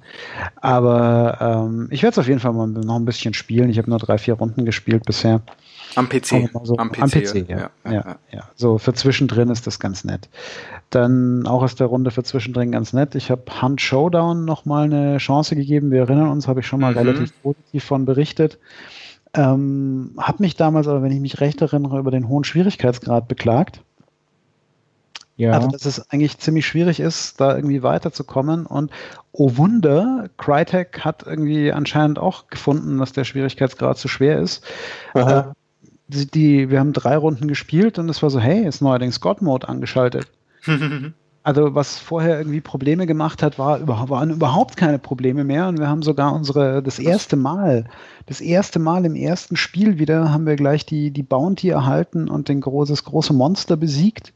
Aber ähm, ich werde es auf jeden Fall mal noch ein bisschen spielen. Ich habe nur drei, vier Runden gespielt bisher. Am PC. So, am PC, am PC ja. Ja, ja, ja, ja. So für zwischendrin ist das ganz nett. Dann auch aus der Runde für zwischendrin ganz nett. Ich habe Hunt Showdown nochmal eine Chance gegeben. Wir erinnern uns, habe ich schon mal mhm. relativ positiv von berichtet. Ähm, habe mich damals, aber wenn ich mich recht erinnere, über den hohen Schwierigkeitsgrad beklagt. Ja. Also, dass es eigentlich ziemlich schwierig ist, da irgendwie weiterzukommen. Und oh Wunder, Crytek hat irgendwie anscheinend auch gefunden, dass der Schwierigkeitsgrad zu schwer ist. Äh, die, die, wir haben drei Runden gespielt und es war so, hey, ist neuerdings God Mode angeschaltet. *laughs* also was vorher irgendwie Probleme gemacht hat, war, waren überhaupt keine Probleme mehr und wir haben sogar unsere, das erste Mal, das erste Mal im ersten Spiel wieder haben wir gleich die, die Bounty erhalten und den großes, große Monster besiegt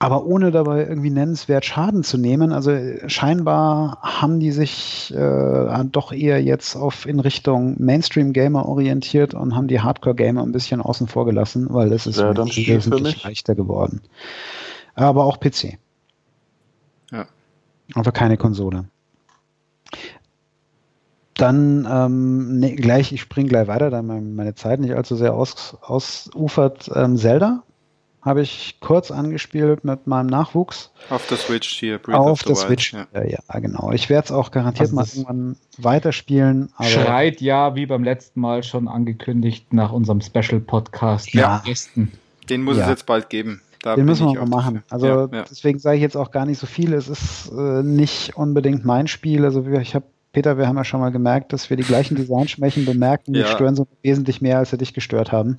aber ohne dabei irgendwie nennenswert Schaden zu nehmen. Also scheinbar haben die sich äh, doch eher jetzt auf in Richtung Mainstream-Gamer orientiert und haben die Hardcore-Gamer ein bisschen außen vor gelassen, weil das ist ja, wesentlich leichter geworden. Aber auch PC. Ja. Aber keine Konsole. Dann ähm, nee, gleich, ich springe gleich weiter, da meine Zeit nicht allzu sehr aus, ausufert. Ähm, Zelda habe ich kurz angespielt mit meinem Nachwuchs. Auf der Switch hier. Breath Auf der Switch, ja. ja. genau. Ich werde es auch garantiert also mal irgendwann weiterspielen. schreit ja, wie beim letzten Mal schon angekündigt, nach unserem Special-Podcast. Ja. Den muss Ja. es jetzt bald geben. Da Den müssen wir ich mal auch machen. Also ja, ja. deswegen sage ich jetzt auch gar nicht so viel. Es ist äh, nicht unbedingt mein Spiel. Also wir- ich habe Peter, wir haben ja schon mal gemerkt, dass wir die gleichen Designschwächen bemerken. Die Ja. stören so wesentlich mehr, als sie dich gestört haben.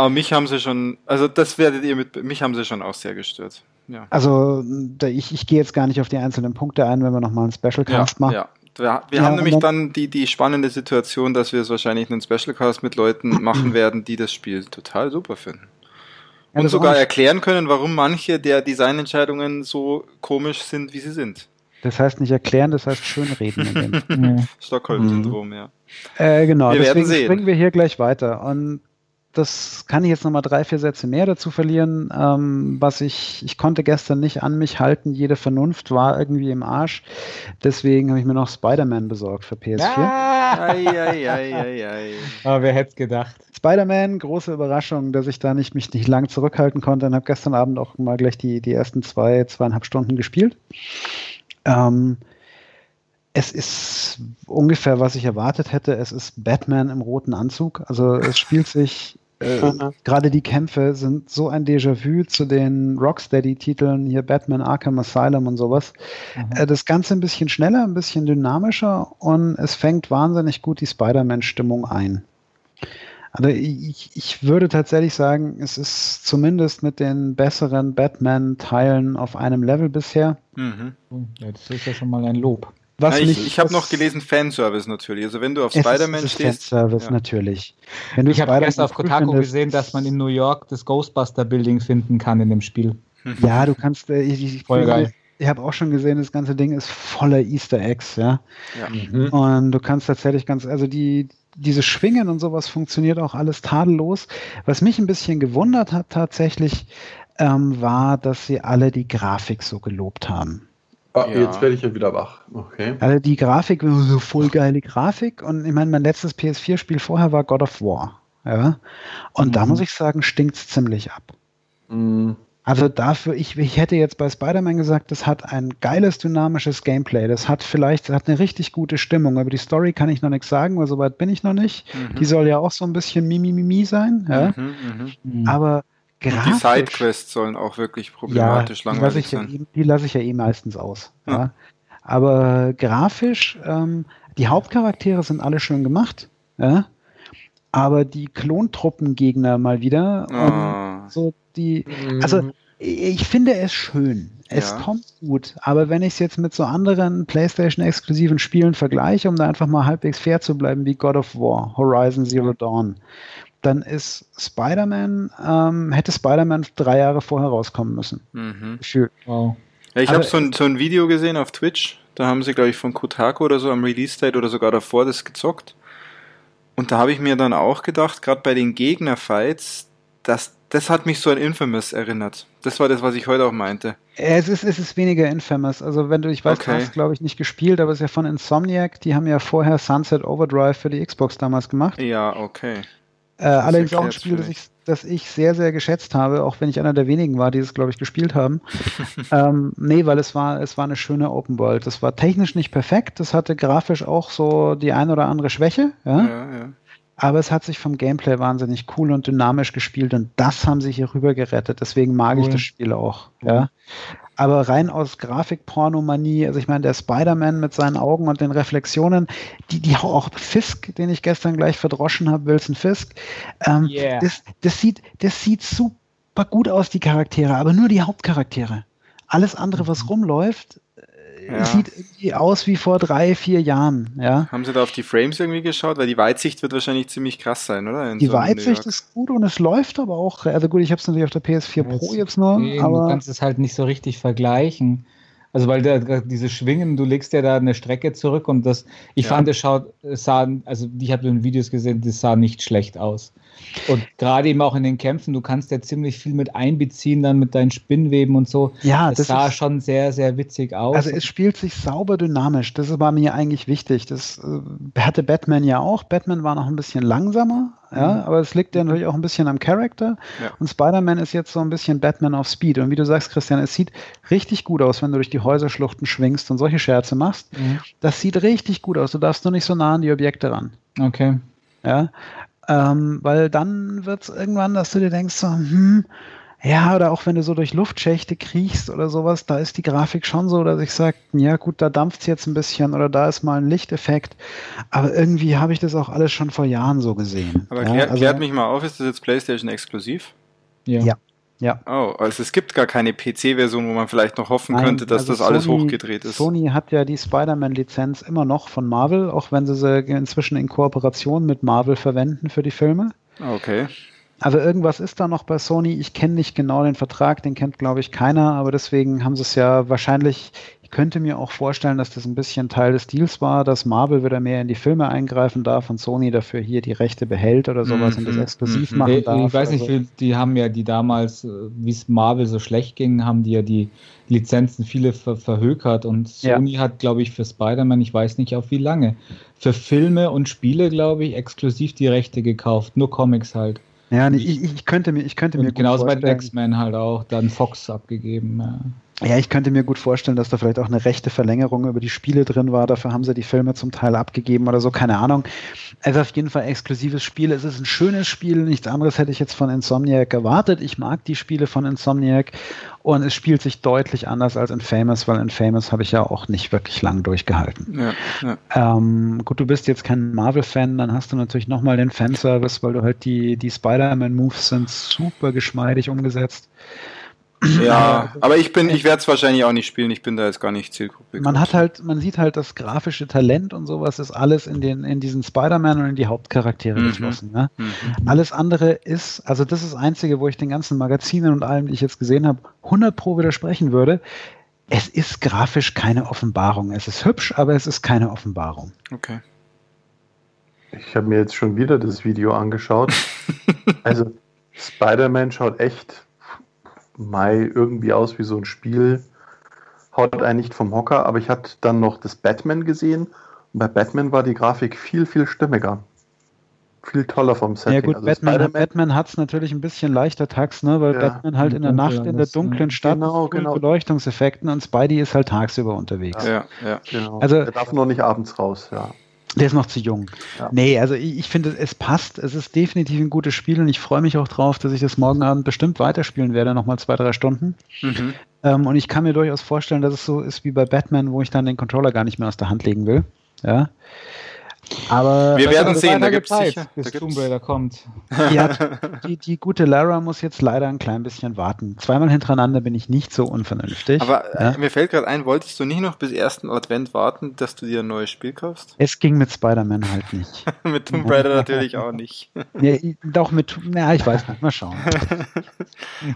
Aber mich haben sie schon, also das werdet ihr mit, mich haben sie schon auch sehr gestört. Ja. Also da, ich, ich gehe jetzt gar nicht auf die einzelnen Punkte ein, wenn wir nochmal einen Specialcast ja, machen. ja. Wir, wir Ja, haben nämlich dann- dann die, die spannende Situation, dass wir es wahrscheinlich einen Specialcast mit Leuten *clears throat* machen werden, die das Spiel total super finden. Ja, Und sogar erklären können, warum manche der Designentscheidungen so komisch sind, wie sie sind. Das heißt nicht erklären, das heißt schönreden. in dem Ja. *laughs* Stockholm-Syndrom, ja. Äh, genau, Wir deswegen springen wir hier gleich weiter. Und das kann ich jetzt nochmal drei, vier Sätze mehr dazu verlieren. Ähm, was ich, ich konnte gestern nicht an mich halten, jede Vernunft war irgendwie im Arsch. Deswegen habe ich mir noch Spider-Man besorgt für PS4. Ah, Ei, ei, ei, ei, *laughs* aber wer hätte es gedacht? Spider-Man, große Überraschung, dass ich da nicht, mich nicht lang zurückhalten konnte und habe gestern Abend auch mal gleich die, die ersten zwei, zweieinhalb Stunden gespielt. Ähm, es ist ungefähr, was ich erwartet hätte. Es ist Batman im roten Anzug. Also es spielt sich, äh, gerade die Kämpfe sind so ein Déjà-vu zu den Rocksteady-Titeln, hier Batman Arkham Asylum und sowas. Äh, das Ganze ein bisschen schneller, ein bisschen dynamischer und es fängt wahnsinnig gut die Spider-Man-Stimmung ein. Also ich, ich würde tatsächlich sagen, es ist zumindest mit den besseren Batman-Teilen auf einem Level bisher. Mhm. Ja, das ist ja schon mal ein Lob. Was Ja, mich- ich ich habe noch gelesen Fanservice natürlich. Also wenn du auf Spider-Man stehst. Fanservice, ja. natürlich. Wenn du Ich habe gestern auf Kotaku findest- gesehen, dass man in New York das Ghostbuster-Building finden kann in dem Spiel. Ja, du kannst, äh, ich, ich, Voll geil. ich habe auch schon gesehen, das ganze Ding ist voller Easter Eggs, ja. Ja. Und du kannst tatsächlich ganz, also die, diese Schwingen und sowas funktioniert auch alles tadellos. Was mich ein bisschen gewundert hat tatsächlich, ähm, war, dass sie alle die Grafik so gelobt haben. Ah, Ja. Jetzt werde ich ja wieder wach. Okay. Also die Grafik, so voll geile Grafik. Und ich meine, mein letztes PS4-Spiel vorher war God of War. Ja. Und da Mhm. muss ich sagen, stinkt's ziemlich ab. Mm, Also dafür, ich, ich hätte jetzt bei Spider-Man gesagt, das hat ein geiles, dynamisches Gameplay. Das hat vielleicht, das hat eine richtig gute Stimmung. Über die Story kann ich noch nichts sagen, weil soweit bin ich noch nicht. Mhm. Die soll ja auch so ein bisschen Mimimi sein. Ja? Mhm, mhm. Aber Die Sidequests sollen auch wirklich problematisch ja, die lasse langweilig ich, ja, sein. eh- die lasse ich ja eh meistens aus. Ja. Ja. Aber grafisch, ähm, die Hauptcharaktere sind alle schön gemacht. Ja? Aber die Klontruppengegner mal wieder. Und so die, also ich finde es schön. Es Ja. kommt gut, aber wenn ich es jetzt mit so anderen PlayStation-exklusiven Spielen vergleiche, um da einfach mal halbwegs fair zu bleiben, wie God of War, Horizon Zero Dawn, dann ist Spider-Man, ähm, hätte Spider-Man drei Jahre vorher rauskommen müssen. Mhm. Gefühlt. Wow. Ja, ich habe so ein, so ein Video gesehen auf Twitch. Da haben sie, glaube ich, von Kotaku oder so am Release-Date oder sogar davor das gezockt. Und da habe ich mir dann auch gedacht, gerade bei den Gegner-Fights, dass das hat mich so an Infamous erinnert. Das war das, was ich heute auch meinte. Es ist, es ist weniger infamous. Also wenn du, ich weiß, Okay. du hast glaube ich nicht gespielt, aber es ist ja von Insomniac, die haben ja vorher Sunset Overdrive für die Xbox damals gemacht. Ja, okay. Äh, allerdings auch ein Spiel, das ich, das ich sehr, sehr geschätzt habe, auch wenn ich einer der wenigen war, die es, glaube ich, gespielt haben. *laughs* ähm, nee, weil es war, es war eine schöne Open World. Das war technisch nicht perfekt, das hatte grafisch auch so die ein oder andere Schwäche, ja? Ja, ja. aber es hat sich vom Gameplay wahnsinnig cool und dynamisch gespielt und das haben sie hier rüber gerettet. Deswegen mag ich Cool. das Spiel auch. Ja. Aber rein aus Grafikpornomanie, also ich meine, der Spider-Man mit seinen Augen und den Reflexionen, die, die auch Fisk, den ich gestern gleich verdroschen habe, Wilson Fisk, ähm, Yeah. das, das, sieht, das sieht super gut aus, die Charaktere, aber nur die Hauptcharaktere. Alles andere, was rumläuft, äh, Ja. sieht irgendwie aus wie vor drei, vier Jahren. Ja. Haben sie da auf die Frames irgendwie geschaut? Weil die Weitsicht wird wahrscheinlich ziemlich krass sein, oder? In Die so Weitsicht ist gut und es läuft aber auch. Also gut, ich habe es natürlich auf der PS4 Pro jetzt nur, Eben, du aber kannst es halt nicht so richtig vergleichen. Also weil da, diese Schwingen, du legst ja da eine Strecke zurück und das, ich Ja. fand, es schaut, es sah, also ich habe in Videos gesehen, das sah nicht schlecht aus. Und gerade eben auch in den Kämpfen, du kannst ja ziemlich viel mit einbeziehen, dann mit deinen Spinnweben und so. ja, das, das sah ist, schon sehr, sehr witzig aus. also es spielt sich sauber dynamisch. Das war mir eigentlich wichtig. Das äh, hatte Batman ja auch. Batman war noch ein bisschen langsamer, ja, aber es liegt ja natürlich auch ein bisschen am Charakter. Ja. Und Spider-Man ist jetzt so ein bisschen Batman auf Speed. Und wie du sagst, Christian, es sieht richtig gut aus, wenn du durch die Häuserschluchten schwingst und solche Scherze machst. Mhm. Das sieht richtig gut aus. Du darfst nur nicht so nah an die Objekte ran. Okay. Ja. Ähm, weil dann wird es irgendwann, dass du dir denkst, so, hm, ja, oder auch wenn du so durch Luftschächte kriechst oder sowas, da ist die Grafik schon so, dass ich sage, ja gut, da dampft es jetzt ein bisschen oder da ist mal ein Lichteffekt. Aber irgendwie habe ich das auch alles schon vor Jahren so gesehen. Aber ja, klär, also, klärt mich mal auf, ist das jetzt PlayStation exklusiv? Ja. ja. Ja. Oh, also es gibt gar keine PC-Version, wo man vielleicht noch hoffen Nein, könnte, dass also das alles Sony- hochgedreht ist. Sony hat ja die Spider-Man-Lizenz immer noch von Marvel, auch wenn sie sie inzwischen in Kooperation mit Marvel verwenden für die Filme. Okay. Also irgendwas ist da noch bei Sony. Ich kenne nicht genau den Vertrag, den kennt glaube ich keiner, aber deswegen haben sie es ja wahrscheinlich. Ich könnte mir auch vorstellen, dass das ein bisschen Teil des Deals war, dass Marvel wieder mehr in die Filme eingreifen darf und Sony dafür hier die Rechte behält oder sowas und das Mhm, exklusiv mhm. machen Ich, darf. ich weiß nicht, also, die haben ja die damals, äh, wie es Marvel so schlecht ging, haben die ja die Lizenzen viele ver verhökert und Ja. Sony hat, glaube ich, für Spider-Man, ich weiß nicht auf wie lange, für Filme und Spiele, glaube ich, exklusiv die Rechte gekauft, nur Comics halt. ja, nee, ich, ich könnte mir, ich könnte mir genauso bei X-Men halt auch, dann Fox abgegeben. Ja. Ja, ich könnte mir gut vorstellen, dass da vielleicht auch eine rechte Verlängerung über die Spiele drin war. Dafür haben sie die Filme zum Teil abgegeben oder so, keine Ahnung. Also auf jeden Fall exklusives Spiel. Es ist ein schönes Spiel. Nichts anderes hätte ich jetzt von Insomniac erwartet. Ich mag die Spiele von Insomniac und es spielt sich deutlich anders als in Famous, weil in Famous habe ich ja auch nicht wirklich lang durchgehalten. Ja, ja. Ähm, gut, du bist jetzt kein Marvel-Fan, dann hast du natürlich nochmal den Fanservice, weil du halt die, die Spider-Man-Moves sind super geschmeidig umgesetzt. Ja aber ich bin, ich werde es wahrscheinlich auch nicht spielen. Ich bin da jetzt gar nicht Zielgruppe. Man hat halt, man sieht halt das grafische Talent und sowas ist alles in den, in diesen Spider-Man und in die Hauptcharaktere Mhm. geflossen. Ne? Mhm. Alles andere ist, also das ist das Einzige, wo ich den ganzen Magazinen und allem, die ich jetzt gesehen habe, 100 pro widersprechen würde. Es ist grafisch keine Offenbarung. Es ist hübsch, aber es ist keine Offenbarung. Okay. Ich habe mir jetzt schon wieder das Video angeschaut. *laughs* also Spider-Man schaut echt Mai irgendwie aus wie so ein Spiel. Haut einen nicht vom Hocker, aber ich hatte dann noch das Batman gesehen. Und bei Batman war die Grafik viel, viel stimmiger. Viel toller vom Setting. ja gut, Also Batman, Batman hat es natürlich ein bisschen leichter tags, ne? weil Ja. Batman halt in der Dunkel Nacht in der ne? dunklen Stadt Genau, mit genau. Beleuchtungseffekten und Spidey ist halt tagsüber unterwegs. Ja, ja. Genau. Also- er darf nur nicht abends raus, ja. Der ist noch zu jung. Ja. Nee, also ich, ich finde, es passt. Es ist definitiv ein gutes Spiel und ich freue mich auch drauf, dass ich das morgen Abend bestimmt weiterspielen werde, nochmal zwei, drei Stunden. Mhm. Ähm, und ich kann mir durchaus vorstellen, dass es so ist wie bei Batman, wo ich dann den Controller gar nicht mehr aus der Hand legen will. Ja. Aber Wir werden sehen, da gibt's Zeit, sicher- bis Tomb Raider kommt. ja, *laughs* die, die gute Lara muss jetzt leider ein klein bisschen warten. Zweimal hintereinander bin ich nicht so unvernünftig. Aber ja. äh, mir fällt gerade ein, wolltest du nicht noch bis ersten Advent warten, dass du dir ein neues Spiel kaufst? es ging mit Spider-Man halt nicht. *laughs* Mit Tomb Raider natürlich auch nicht. *laughs* ja, doch mit, ja, ich weiß nicht, mal schauen.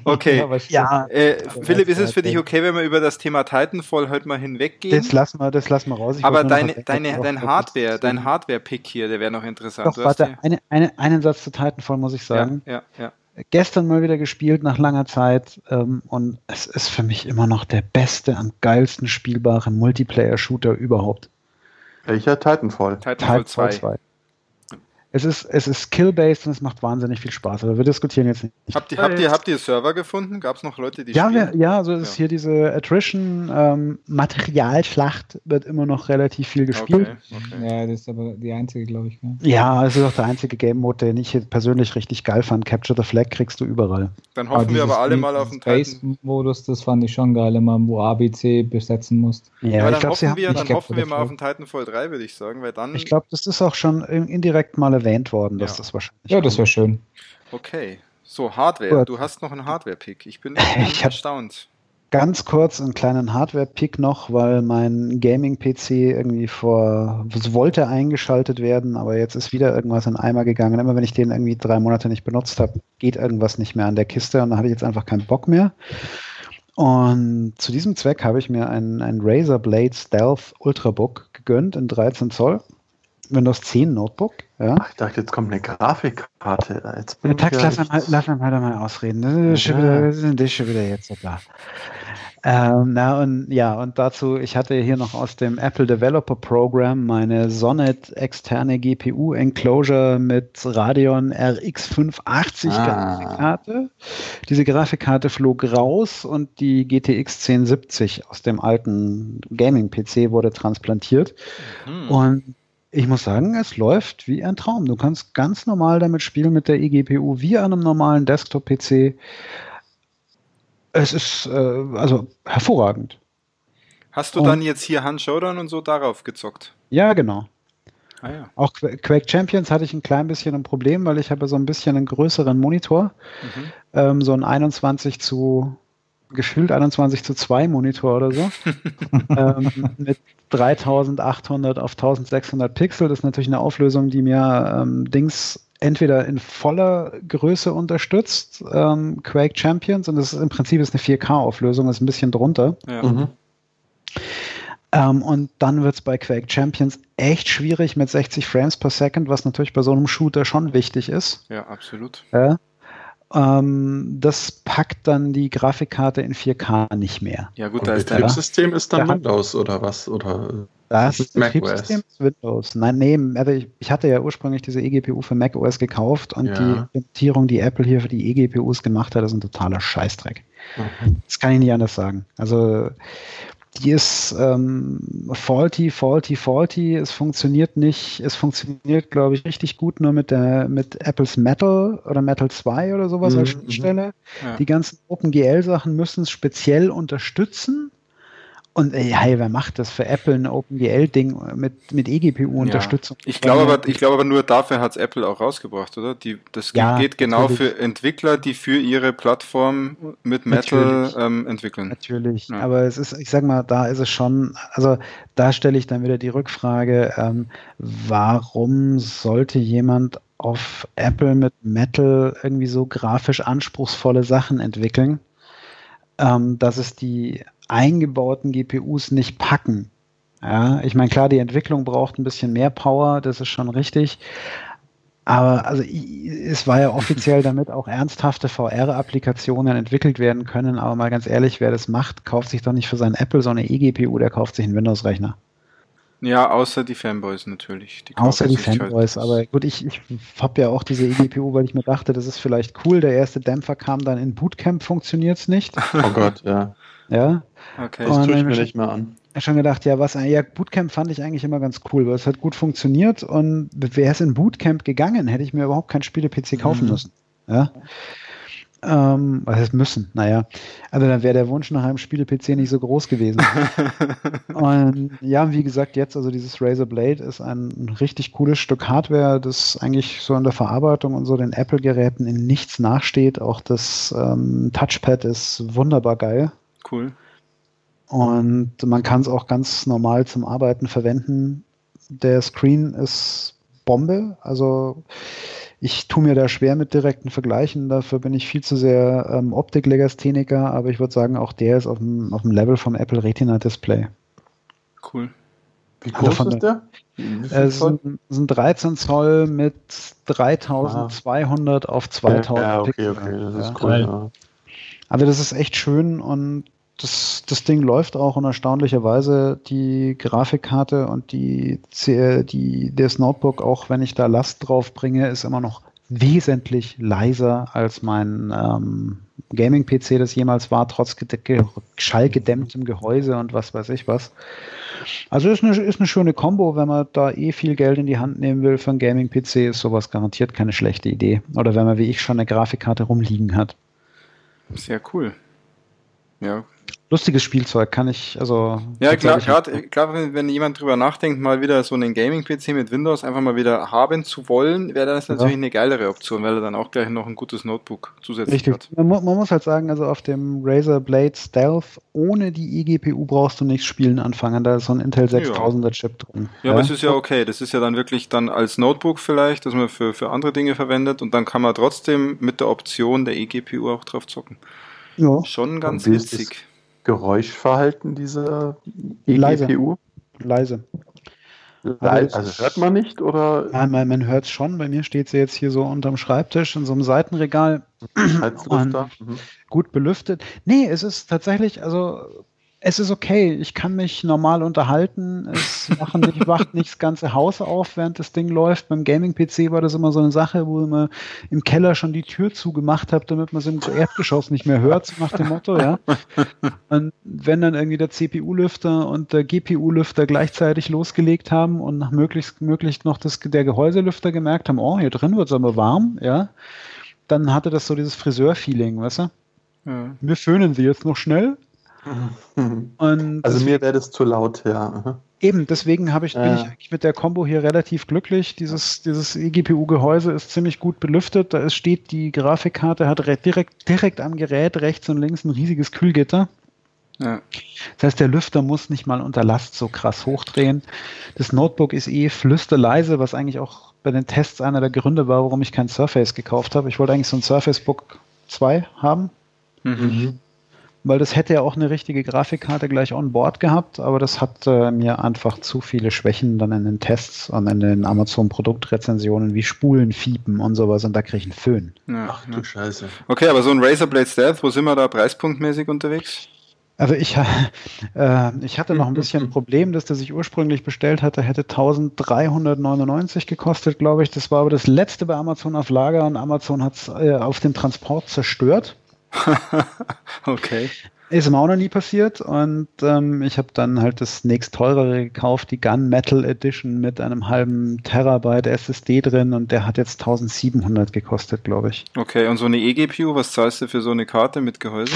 Okay. Ja, Äh, Philipp, ist es für dich okay, wenn wir über das Thema Titanfall heute mal hinweggehen? das lassen wir, das lassen wir raus. Ich Aber deine, deine, dein Hardware, dein Hardware-Pick hier, der wäre noch interessant. Doch, Du hast warte, eine, eine, einen Satz zu Titanfall muss ich ja, sagen. ja, ja. Gestern mal wieder gespielt nach langer Zeit ähm, und es ist für mich immer noch der beste, am geilsten spielbare Multiplayer-Shooter überhaupt. Welcher Titanfall? Titanfall 2. 2. Es ist, es ist skill-based und es macht wahnsinnig viel Spaß. Aber wir diskutieren jetzt nicht. Habt ihr, habt, ihr, habt ihr Server gefunden? Gab es noch Leute, die ja, wir, spielen? ja, also es ist Ja. hier diese Attrition, ähm, Materialschlacht wird immer noch relativ viel gespielt. Okay, okay. Ja, das ist aber die einzige, glaube ich. Ne? Ja, es ist auch der einzige Game-Mode, den ich persönlich richtig geil fand. Capture the Flag kriegst du überall. Dann hoffen wir aber alle mal auf den Titan. Space-Modus, das fand ich schon geil, immer wo ABC besetzen musst. Ja, aber ich dann glaube, sie hoffen wir, dann hoffen wir the mal auf den Titanfall 3, würde ich sagen, weil dann. Ich glaube, das ist auch schon in- indirekt mal erwähnt worden, dass Ja. das wahrscheinlich. Ja, das wäre schön. Okay. So, Hardware. Gut. Du hast noch einen Hardware-Pick. Ich bin *laughs* Ich erstaunt. Ganz kurz einen kleinen Hardware-Pick noch, weil mein Gaming-PC irgendwie vor, es wollte eingeschaltet werden, aber jetzt ist wieder irgendwas in Eimer gegangen. Immer wenn ich den irgendwie drei Monate nicht benutzt habe, geht irgendwas nicht mehr an der Kiste und da hatte ich jetzt einfach keinen Bock mehr. Und zu diesem Zweck habe ich mir ein, ein Razer Blade Stealth Ultrabook gegönnt in 13 Zoll. Windows 10 Notebook. Ja. Ach, ich dachte, jetzt kommt eine Grafikkarte. Jetzt bin ja lass, mal, lass mal mal ausreden. Das ist schon wieder, das ist schon wieder jetzt so klar. Ähm, na und ja, und dazu, ich hatte hier noch aus dem Apple Developer Program meine Sonnet externe GPU Enclosure mit Radeon RX 580 Ah. Grafikkarte. Diese Grafikkarte flog raus und die GTX 1070 aus dem alten Gaming-PC wurde transplantiert. Hm. Und ich muss sagen, es läuft wie ein Traum. Du kannst ganz normal damit spielen mit der eGPU wie an einem normalen Desktop-PC. Es ist äh, also hervorragend. Hast du und, dann jetzt hier Hand Showdown und so darauf gezockt? Ja, genau. Ah, ja. Auch Quake Champions hatte ich ein klein bisschen ein Problem, weil ich habe so ein bisschen einen größeren Monitor. Mhm. Ähm, so ein 21 zu gefühlt 21 zu 2 Monitor oder so. *laughs* ähm, mit 3800 auf 1600 Pixel. Das ist natürlich eine Auflösung, die mir ähm, Dings entweder in voller Größe unterstützt, ähm, Quake Champions, und das ist im Prinzip ist eine 4K-Auflösung, ist ein bisschen drunter. Ja. Mhm. Ähm, und dann wird es bei Quake Champions echt schwierig mit 60 Frames per Second, was natürlich bei so einem Shooter schon wichtig ist. Ja, absolut. Ja. Ähm, das packt dann die Grafikkarte in 4K nicht mehr. Ja gut, das Betriebssystem ist dann Windows oder was? Oder das Betriebssystem ist Windows. Nein, nee, also ich, ich, hatte ja ursprünglich diese eGPU für macOS gekauft und ja. die Implementierung, die Apple hier für die eGPUs gemacht hat, ist ein totaler Scheißdreck. Mhm. Das kann ich nicht anders sagen. Also die ist ähm, faulty, faulty, faulty. Es funktioniert nicht. Es funktioniert, glaube ich, richtig gut nur mit der mit Apples Metal oder Metal 2 oder sowas mhm. als Schnittstelle. Ja. Die ganzen OpenGL-Sachen müssen es speziell unterstützen. Und ey, hey, wer macht das für Apple ein OpenGL-Ding mit, mit eGPU-Unterstützung? Ja. Ich glaube aber, ich glaube aber nur dafür hat es Apple auch rausgebracht, oder? Die, das ja, geht genau natürlich. für Entwickler, die für ihre Plattform mit Metal ähm, entwickeln. Natürlich, ja. aber es ist, ich sag mal, da ist es schon, also da stelle ich dann wieder die Rückfrage, ähm, warum sollte jemand auf Apple mit Metal irgendwie so grafisch anspruchsvolle Sachen entwickeln? Ähm, dass es die eingebauten GPUs nicht packen. Ja, ich meine, klar, die Entwicklung braucht ein bisschen mehr Power, das ist schon richtig. Aber also es war ja offiziell *laughs* damit auch ernsthafte VR-Applikationen entwickelt werden können. Aber mal ganz ehrlich, wer das macht, kauft sich doch nicht für seinen Apple so eine eGPU, der kauft sich einen Windows-Rechner. Ja, außer die Fanboys natürlich. Die außer die halt Fanboys, halt aber gut, ich, ich habe ja auch diese eGPU, weil ich mir dachte, das ist vielleicht cool. Der erste Dämpfer kam dann in Bootcamp, funktioniert es nicht. *laughs* Oh Gott, ja. Ja. Okay, das tue ich mir nicht mehr an. Ich schon gedacht, ja, was, ja, Bootcamp fand ich eigentlich immer ganz cool, weil es hat gut funktioniert und wäre es in Bootcamp gegangen, hätte ich mir überhaupt kein Spiele-PC kaufen mhm. müssen. Ja. Ähm, was heißt müssen? Naja, also dann wäre der Wunsch nach einem Spiele-PC nicht so groß gewesen. *laughs* und ja, wie gesagt, jetzt, also dieses Razer Blade ist ein richtig cooles Stück Hardware, das eigentlich so in der Verarbeitung und so den Apple-Geräten in nichts nachsteht. Auch das ähm, Touchpad ist wunderbar geil. Cool. Und man kann es auch ganz normal zum Arbeiten verwenden. Der Screen ist Bombe. Also ich tue mir da schwer mit direkten Vergleichen. Dafür bin ich viel zu sehr ähm, Optik-Legastheniker. Aber ich würde sagen, auch der ist auf dem, auf dem Level vom Apple Retina Display. Cool. Wie groß also ist der? Es sind, sind 13 Zoll mit 3200 ah. auf 2000 ja, okay, Pixel. okay, das ist ja. cool. Ja. Also das ist echt schön und das, das Ding läuft auch und erstaunlicherweise die Grafikkarte und die, die, das Notebook, auch wenn ich da Last drauf bringe, ist immer noch wesentlich leiser als mein ähm, Gaming-PC das jemals war, trotz schallgedämmtem Gehäuse und was weiß ich was. Also ist eine, ist eine schöne Kombo, wenn man da eh viel Geld in die Hand nehmen will für einen Gaming-PC, ist sowas garantiert keine schlechte Idee. Oder wenn man wie ich schon eine Grafikkarte rumliegen hat. Sehr cool. Ja, lustiges Spielzeug, kann ich, also. Ja, klar, gerade, klar, wenn, jemand drüber nachdenkt, mal wieder so einen Gaming-PC mit Windows einfach mal wieder haben zu wollen, wäre das natürlich ja. eine geilere Option, weil er dann auch gleich noch ein gutes Notebook zusätzlich Richtig. hat. Man, man, muss halt sagen, also auf dem Razer Blade Stealth ohne die eGPU brauchst du nichts Spielen anfangen, da ist so ein Intel 6000er ja. Chip drin. Ja, ja, aber es ist ja okay, das ist ja dann wirklich dann als Notebook vielleicht, dass man für, für andere Dinge verwendet und dann kann man trotzdem mit der Option der eGPU auch drauf zocken. Ja. Schon ganz witzig. Geräuschverhalten dieser eGPU? Leise. Leise. Also hört man nicht oder? Nein, man, man hört es schon. Bei mir steht sie jetzt hier so unterm Schreibtisch in so einem Seitenregal. Mhm. Gut belüftet. Nee, es ist tatsächlich, also es ist okay. Ich kann mich normal unterhalten. Es machen nicht, wacht *laughs* nicht das ganze Haus auf, während das Ding läuft. Beim Gaming-PC war das immer so eine Sache, wo man im Keller schon die Tür zugemacht hat, damit man es im Erdgeschoss nicht mehr hört, nach dem Motto, ja. Und wenn dann irgendwie der CPU-Lüfter und der GPU-Lüfter gleichzeitig losgelegt haben und nach möglichst, möglichst noch das, der Gehäuselüfter gemerkt haben, oh, hier drin wird es aber warm, ja, dann hatte das so dieses Friseur-Feeling, weißt du? Ja. Wir föhnen sie jetzt noch schnell und also mir wäre das zu laut, ja. Eben, deswegen habe ich, bin ich eigentlich mit der Combo hier relativ glücklich. Dieses, dieses eGPU-Gehäuse ist ziemlich gut belüftet. Da ist, steht die Grafikkarte, hat direkt, direkt am Gerät rechts und links ein riesiges Kühlgitter. Ja. Das heißt, der Lüfter muss nicht mal unter Last so krass hochdrehen. Das Notebook ist eh flüsterleise, was eigentlich auch bei den Tests einer der Gründe war, warum ich kein Surface gekauft habe. Ich wollte eigentlich so ein Surface Book 2 haben. Mhm weil das hätte ja auch eine richtige Grafikkarte gleich on board gehabt, aber das hat äh, mir einfach zu viele Schwächen dann in den Tests und in den Amazon-Produktrezensionen wie Spulen, Fiepen und sowas und da kriege ich einen Föhn. Ja, Ach du ja. Scheiße. Okay, aber so ein Razer Blade Stealth, wo sind wir da preispunktmäßig unterwegs? Also ich, *laughs* äh, ich hatte noch ein *laughs* bisschen ein Problem, dass der sich ursprünglich bestellt hatte, hätte 1399 gekostet, glaube ich. Das war aber das letzte bei Amazon auf Lager und Amazon hat es äh, auf dem Transport zerstört. *laughs* okay. Ist mir auch noch nie passiert und ähm, ich habe dann halt das nächst teurere gekauft, die Gunmetal Edition mit einem halben Terabyte SSD drin und der hat jetzt 1700 gekostet, glaube ich. Okay, und so eine eGPU, was zahlst du für so eine Karte mit Gehäuse?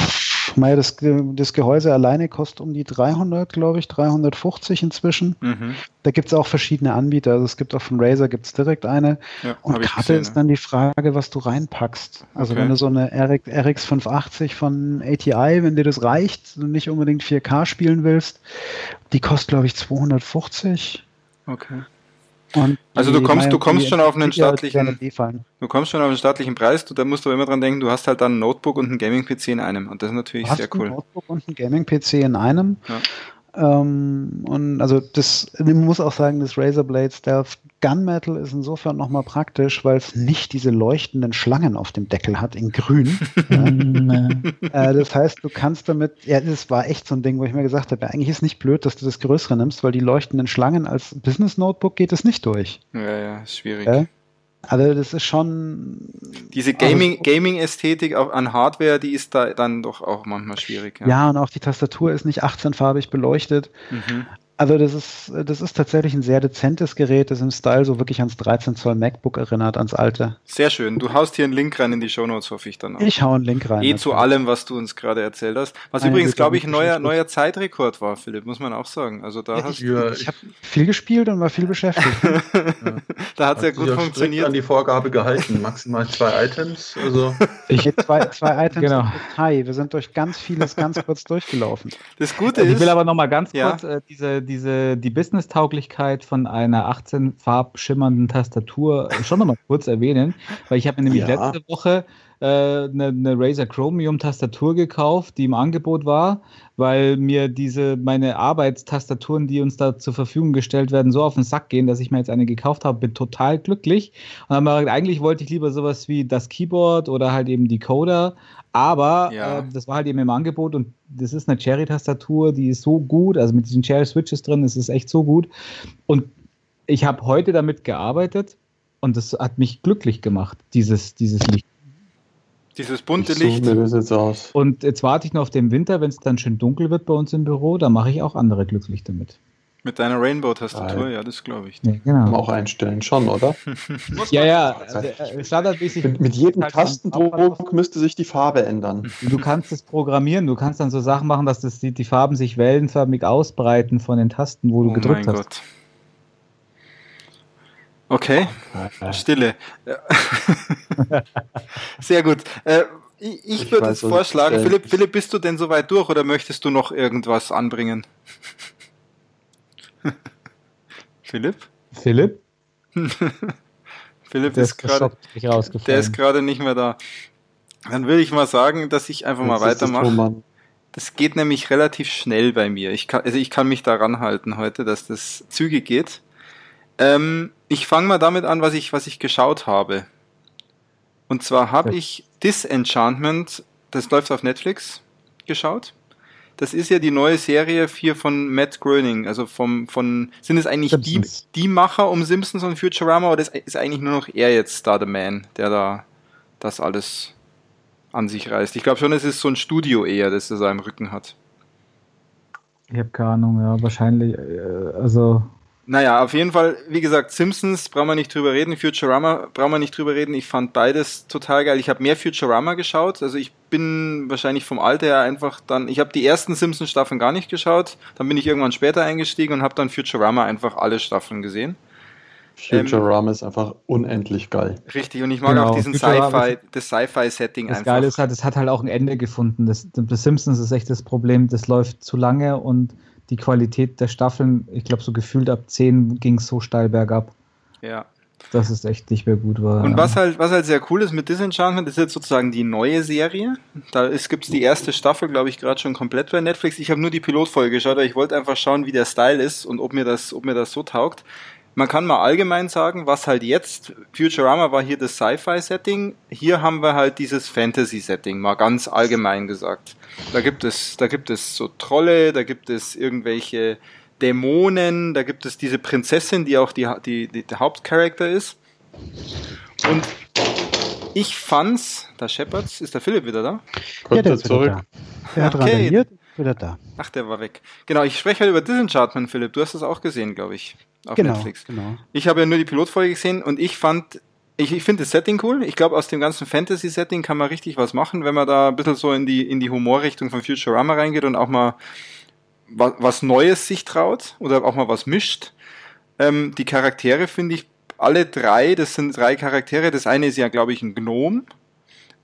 Naja, das, das Gehäuse alleine kostet um die 300, glaube ich, 350 inzwischen. Mhm. Da gibt es auch verschiedene Anbieter. Also es gibt auch von Razer gibt es direkt eine. Ja, und Karte ist dann die Frage, was du reinpackst. Also okay. wenn du so eine RX, RX 580 von ATI, wenn dir das reicht und nicht unbedingt 4K spielen willst, die kostet, glaube ich, 250. Okay. Und also du kommst, du kommst schon auf einen staatlichen, du kommst schon auf einen staatlichen Preis, du, da musst du immer dran denken, du hast halt dann ein Notebook und ein Gaming-PC in einem und das ist natürlich sehr cool. Ein Notebook und ein Gaming-PC in einem. Ja. Ähm, und also das, ich muss auch sagen, das Razer Blade Stealth Gunmetal ist insofern nochmal praktisch, weil es nicht diese leuchtenden Schlangen auf dem Deckel hat in grün. *laughs* äh, das heißt, du kannst damit, ja, das war echt so ein Ding, wo ich mir gesagt habe, ja, eigentlich ist nicht blöd, dass du das größere nimmst, weil die leuchtenden Schlangen als Business Notebook geht es nicht durch. Ja, ja, ist schwierig. Äh? Also das ist schon. Diese Gaming, also, Gaming-Ästhetik an Hardware, die ist da dann doch auch manchmal schwierig. Ja, ja und auch die Tastatur ist nicht 18-farbig beleuchtet. Mhm. Also das ist, das ist tatsächlich ein sehr dezentes Gerät, das im Style so wirklich ans 13 Zoll MacBook erinnert, ans alte. Sehr schön. Du haust hier einen Link rein in die Shownotes, hoffe ich dann auch. Ich hau einen Link rein. Eh zu allem, was du uns gerade erzählt hast. Was Eine übrigens, glaube ich, ein neuer, neuer Zeitrekord war, Philipp, muss man auch sagen. Also da ja, hast ich, ja, ich habe viel gespielt und war viel beschäftigt. *laughs* ja. Da hat es ja gut funktioniert. an die Vorgabe gehalten, maximal zwei Items. Also. *laughs* Ich zwei, zwei Items genau. Detail. Wir sind durch ganz vieles ganz kurz durchgelaufen. Das Gute ist. Ich will aber noch mal ganz kurz äh, diese, diese, die Business-Tauglichkeit von einer 18 farb schimmernden Tastatur schon nochmal kurz erwähnen, weil ich habe mir nämlich ja. letzte Woche äh, eine, eine Razer Chromium Tastatur gekauft, die im Angebot war, weil mir diese meine Arbeitstastaturen, die uns da zur Verfügung gestellt werden, so auf den Sack gehen, dass ich mir jetzt eine gekauft habe, bin total glücklich. Und dann habe eigentlich wollte ich lieber sowas wie das Keyboard oder halt eben die Coder, aber ja. äh, das war halt eben im Angebot und das ist eine Cherry-Tastatur, die ist so gut, also mit diesen Cherry-Switches drin, das ist echt so gut. Und ich habe heute damit gearbeitet und das hat mich glücklich gemacht, dieses, dieses Licht. Dieses bunte Licht. Jetzt aus. Und jetzt warte ich noch auf den Winter, wenn es dann schön dunkel wird bei uns im Büro, da mache ich auch andere glücklich damit. Mit deiner Rainbow-Tastatur, ja, das glaube ich. Ja, genau. Kann man auch einstellen, schon, oder? *laughs* ja, ja, äh, standardmäßig. Mit, mit jedem Tastendruck müsste sich die Farbe ändern. *laughs* Du kannst es programmieren, du kannst dann so Sachen machen, dass das, die, die Farben sich wellenförmig ausbreiten von den Tasten, wo du oh gedrückt hast. Gott. Okay, Stille. *laughs* Sehr gut. Äh, ich, ich würde jetzt vorschlagen, Philipp, Philipp, bist du denn soweit durch oder möchtest du noch irgendwas anbringen? *laughs* Philipp? Philipp? *laughs* Philipp der ist gerade der ist gerade nicht mehr da. Dann würde ich mal sagen, dass ich einfach Jetzt mal weitermache. Das geht nämlich relativ schnell bei mir. Ich kann, also ich kann mich daran halten heute, dass das zügig geht. Ähm, ich fange mal damit an, was ich, was ich geschaut habe. Und zwar habe ich Disenchantment, das läuft auf Netflix, geschaut. Das ist ja die neue Serie hier von Matt Groening. Also vom, von, sind es eigentlich die, die Macher um Simpsons und Futurama oder ist eigentlich nur noch er jetzt da, der Man, der da das alles an sich reißt? Ich glaube schon, es ist so ein Studio eher, das er da im Rücken hat. Ich habe keine Ahnung, ja, wahrscheinlich, äh, also naja, auf jeden Fall, wie gesagt, Simpsons brauchen wir nicht drüber reden, Futurama brauchen wir nicht drüber reden. Ich fand beides total geil. Ich habe mehr Futurama geschaut. Also ich bin wahrscheinlich vom Alter her einfach dann, ich habe die ersten Simpsons-Staffeln gar nicht geschaut. Dann bin ich irgendwann später eingestiegen und habe dann Futurama einfach alle Staffeln gesehen. Futurama ähm, ist einfach unendlich geil. Richtig, und ich mag genau. auch diesen Sci-Fi, das Sci-Fi-Setting einfach. Das Geile ist halt, es hat halt auch ein Ende gefunden. Das, das Simpsons ist echt das Problem, das läuft zu lange und die Qualität der Staffeln, ich glaube, so gefühlt ab 10 ging es so steil bergab. Ja. Dass es echt nicht mehr gut war. Und was halt, was halt sehr cool ist mit Disenchantment, ist jetzt sozusagen die neue Serie. Da gibt es die erste Staffel, glaube ich, gerade schon komplett bei Netflix. Ich habe nur die Pilotfolge geschaut, aber ich wollte einfach schauen, wie der Style ist und ob mir das, ob mir das so taugt. Man kann mal allgemein sagen, was halt jetzt, Futurama war hier das Sci-Fi-Setting, hier haben wir halt dieses Fantasy-Setting, mal ganz allgemein gesagt. Da gibt es, da gibt es so Trolle, da gibt es irgendwelche Dämonen, da gibt es diese Prinzessin, die auch die, die, die der Hauptcharakter ist. Und ich fand's, da Shepherds, ist der Philipp wieder da? Kommt ja, der ist zurück. Da. Der hat okay. wieder da. Ach, der war weg. Genau, ich spreche halt über Disenchantment, Philipp. Du hast das auch gesehen, glaube ich auf genau, Netflix. Genau. Ich habe ja nur die Pilotfolge gesehen und ich fand, ich, ich finde das Setting cool. Ich glaube, aus dem ganzen Fantasy-Setting kann man richtig was machen, wenn man da ein bisschen so in die, in die Humorrichtung von Futurama reingeht und auch mal was, was Neues sich traut oder auch mal was mischt. Ähm, die Charaktere finde ich alle drei, das sind drei Charaktere. Das eine ist ja, glaube ich, ein Gnome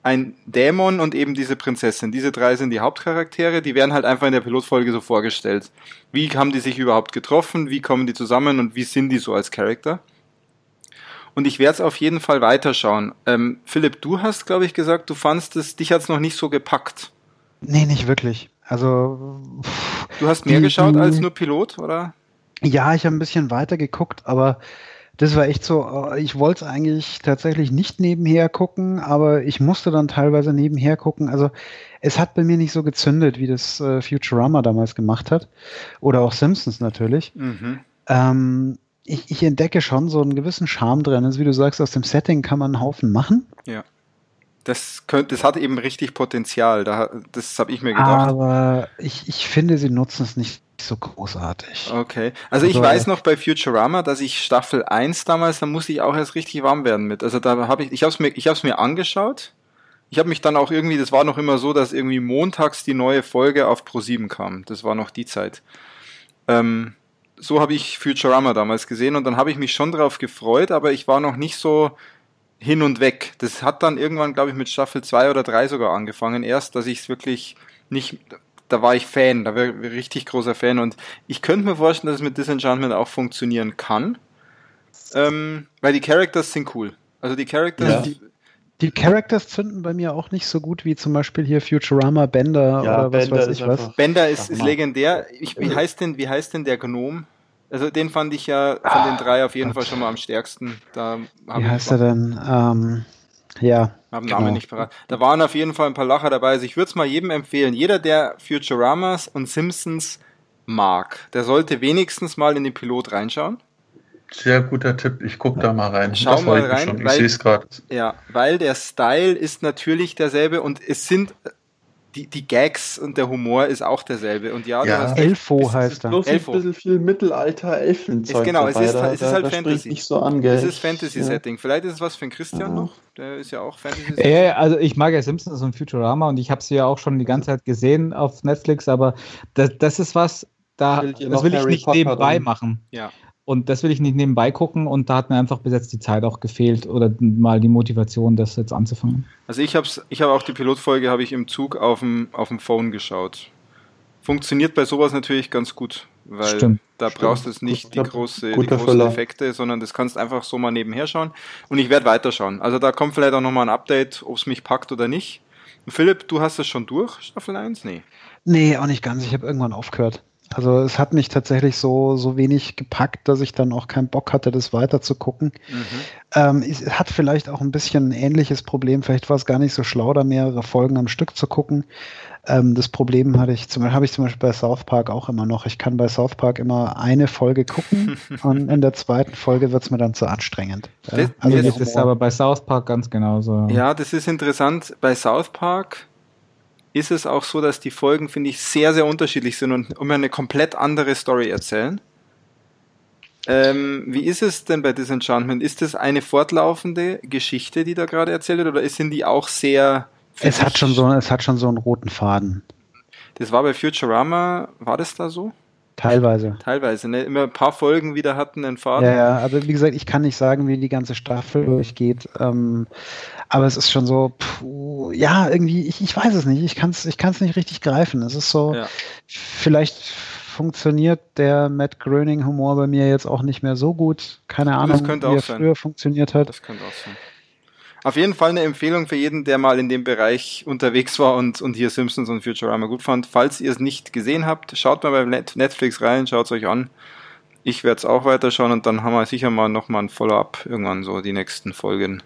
ein Dämon und eben diese Prinzessin. Diese drei sind die Hauptcharaktere, die werden halt einfach in der Pilotfolge so vorgestellt. Wie haben die sich überhaupt getroffen, wie kommen die zusammen und wie sind die so als Charakter? Und ich werde es auf jeden Fall weiterschauen. Ähm, Philipp, du hast, glaube ich, gesagt, du fandst es, dich hat's noch nicht so gepackt. Nee, nicht wirklich. Also. Du hast mehr die, geschaut als nur Pilot, oder? Ja, ich habe ein bisschen weiter geguckt, aber das war echt so, äh, ich wollte es eigentlich tatsächlich nicht nebenher gucken, aber ich musste dann teilweise nebenher gucken. Also es hat bei mir nicht so gezündet, wie das äh, Futurama damals gemacht hat. Oder auch Simpsons natürlich. Mhm. Ähm, ich, ich, entdecke schon so einen gewissen Charme drin. Also wie du sagst, aus dem Setting kann man einen Haufen machen. Ja. Das, könnte, das hat eben richtig Potenzial. Da, das habe ich mir gedacht. Aber ich, ich finde, sie nutzen es nicht so großartig. Okay. Also, also ich weiß noch bei Futurama, dass ich Staffel 1 damals, da musste ich auch erst richtig warm werden mit. Also da habe ich, ich habe es mir, ich habe es mir angeschaut. Ich habe mich dann auch irgendwie, das war noch immer so, dass irgendwie montags die neue Folge auf Pro7 kam. Das war noch die Zeit. Ähm, so habe ich Futurama damals gesehen und dann habe ich mich schon darauf gefreut, aber ich war noch nicht so hin und weg. Das hat dann irgendwann, glaube ich, mit Staffel 2 oder 3 sogar angefangen erst, dass ich es wirklich nicht da war ich Fan, da war ich richtig großer Fan und ich könnte mir vorstellen, dass es mit Disenchantment auch funktionieren kann, ähm, weil die Characters sind cool. Also die Characters. Ja. Die, die Characters zünden bei mir auch nicht so gut wie zum Beispiel hier Futurama Bender ja, oder was Bender weiß ich was. Bender ist, ist legendär. Ich, wie heißt denn, wie heißt denn der Gnom? Also den fand ich ja von den drei auf jeden Gott. Fall schon mal am stärksten. Da wie heißt er denn? Ähm, ja. Haben genau. Namen nicht parat. Da waren auf jeden Fall ein paar Lacher dabei. Also ich würde es mal jedem empfehlen. Jeder, der Futuramas und Simpsons mag, der sollte wenigstens mal in den Pilot reinschauen. Sehr guter Tipp. Ich gucke da mal rein. Schau das mal rein. Ich sehe es gerade. Ja, weil der Style ist natürlich derselbe und es sind die, die Gags und der Humor ist auch derselbe. Und ja, ja. Elfo heißt er. Bloß Elfo. ein bisschen viel Mittelalter Elfenzeug. Genau, es ist, da, es ist halt da, Fantasy. Nicht so an, es ist Fantasy-Setting. Ja. Vielleicht ist es was für einen Christian ja. noch. Der ist ja auch Fantasy. Ja, also ich mag ja Simpsons und Futurama und ich habe sie ja auch schon die ganze Zeit gesehen auf Netflix, aber das, das ist was, da, das will ich nicht Potter nebenbei dann. machen. Ja. Und das will ich nicht nebenbei gucken und da hat mir einfach bis jetzt die Zeit auch gefehlt oder mal die Motivation, das jetzt anzufangen. Also ich habe ich hab auch die Pilotfolge habe ich im Zug auf dem, auf dem Phone geschaut. Funktioniert bei sowas natürlich ganz gut, weil Stimmt. da Stimmt. brauchst du es nicht die, große, die großen Effekte, sondern das kannst einfach so mal nebenher schauen. Und ich werde weiterschauen. Also da kommt vielleicht auch nochmal ein Update, ob es mich packt oder nicht. Und Philipp, du hast das schon durch, Staffel 1? Nee. Nee, auch nicht ganz. Ich habe irgendwann aufgehört. Also es hat mich tatsächlich so, so wenig gepackt, dass ich dann auch keinen Bock hatte, das weiter zu gucken. Mhm. Ähm, es hat vielleicht auch ein bisschen ein ähnliches Problem. Vielleicht war es gar nicht so schlau, da mehrere Folgen am Stück zu gucken. Ähm, das Problem hatte ich zum habe ich zum Beispiel bei South Park auch immer noch. Ich kann bei South Park immer eine Folge gucken *laughs* und in der zweiten Folge wird es mir dann zu anstrengend. Das, also das ist aber bei South Park ganz genauso. Ja, das ist interessant. Bei South Park ist es auch so, dass die Folgen, finde ich, sehr, sehr unterschiedlich sind und immer eine komplett andere Story erzählen. Ähm, wie ist es denn bei Disenchantment? Ist das eine fortlaufende Geschichte, die da gerade erzählt wird, oder sind die auch sehr. Es hat schon so, es hat schon so einen roten Faden. Das war bei Futurama, war das da so? Teilweise. *laughs* Teilweise, ne? Immer ein paar Folgen wieder hatten einen Faden. Ja, ja, aber wie gesagt, ich kann nicht sagen, wie die ganze Staffel durchgeht. Ähm, aber es ist schon so, puh, ja, irgendwie, ich, ich weiß es nicht. Ich kann es ich kann's nicht richtig greifen. Es ist so, ja. vielleicht funktioniert der Matt Groening-Humor bei mir jetzt auch nicht mehr so gut. Keine Ahnung, wie er sein. früher funktioniert hat. Das könnte auch sein. Auf jeden Fall eine Empfehlung für jeden, der mal in dem Bereich unterwegs war und, und hier Simpsons und Futurama gut fand. Falls ihr es nicht gesehen habt, schaut mal bei Netflix rein, schaut es euch an. Ich werde es auch weiterschauen und dann haben wir sicher mal nochmal ein Follow-up irgendwann so die nächsten Folgen.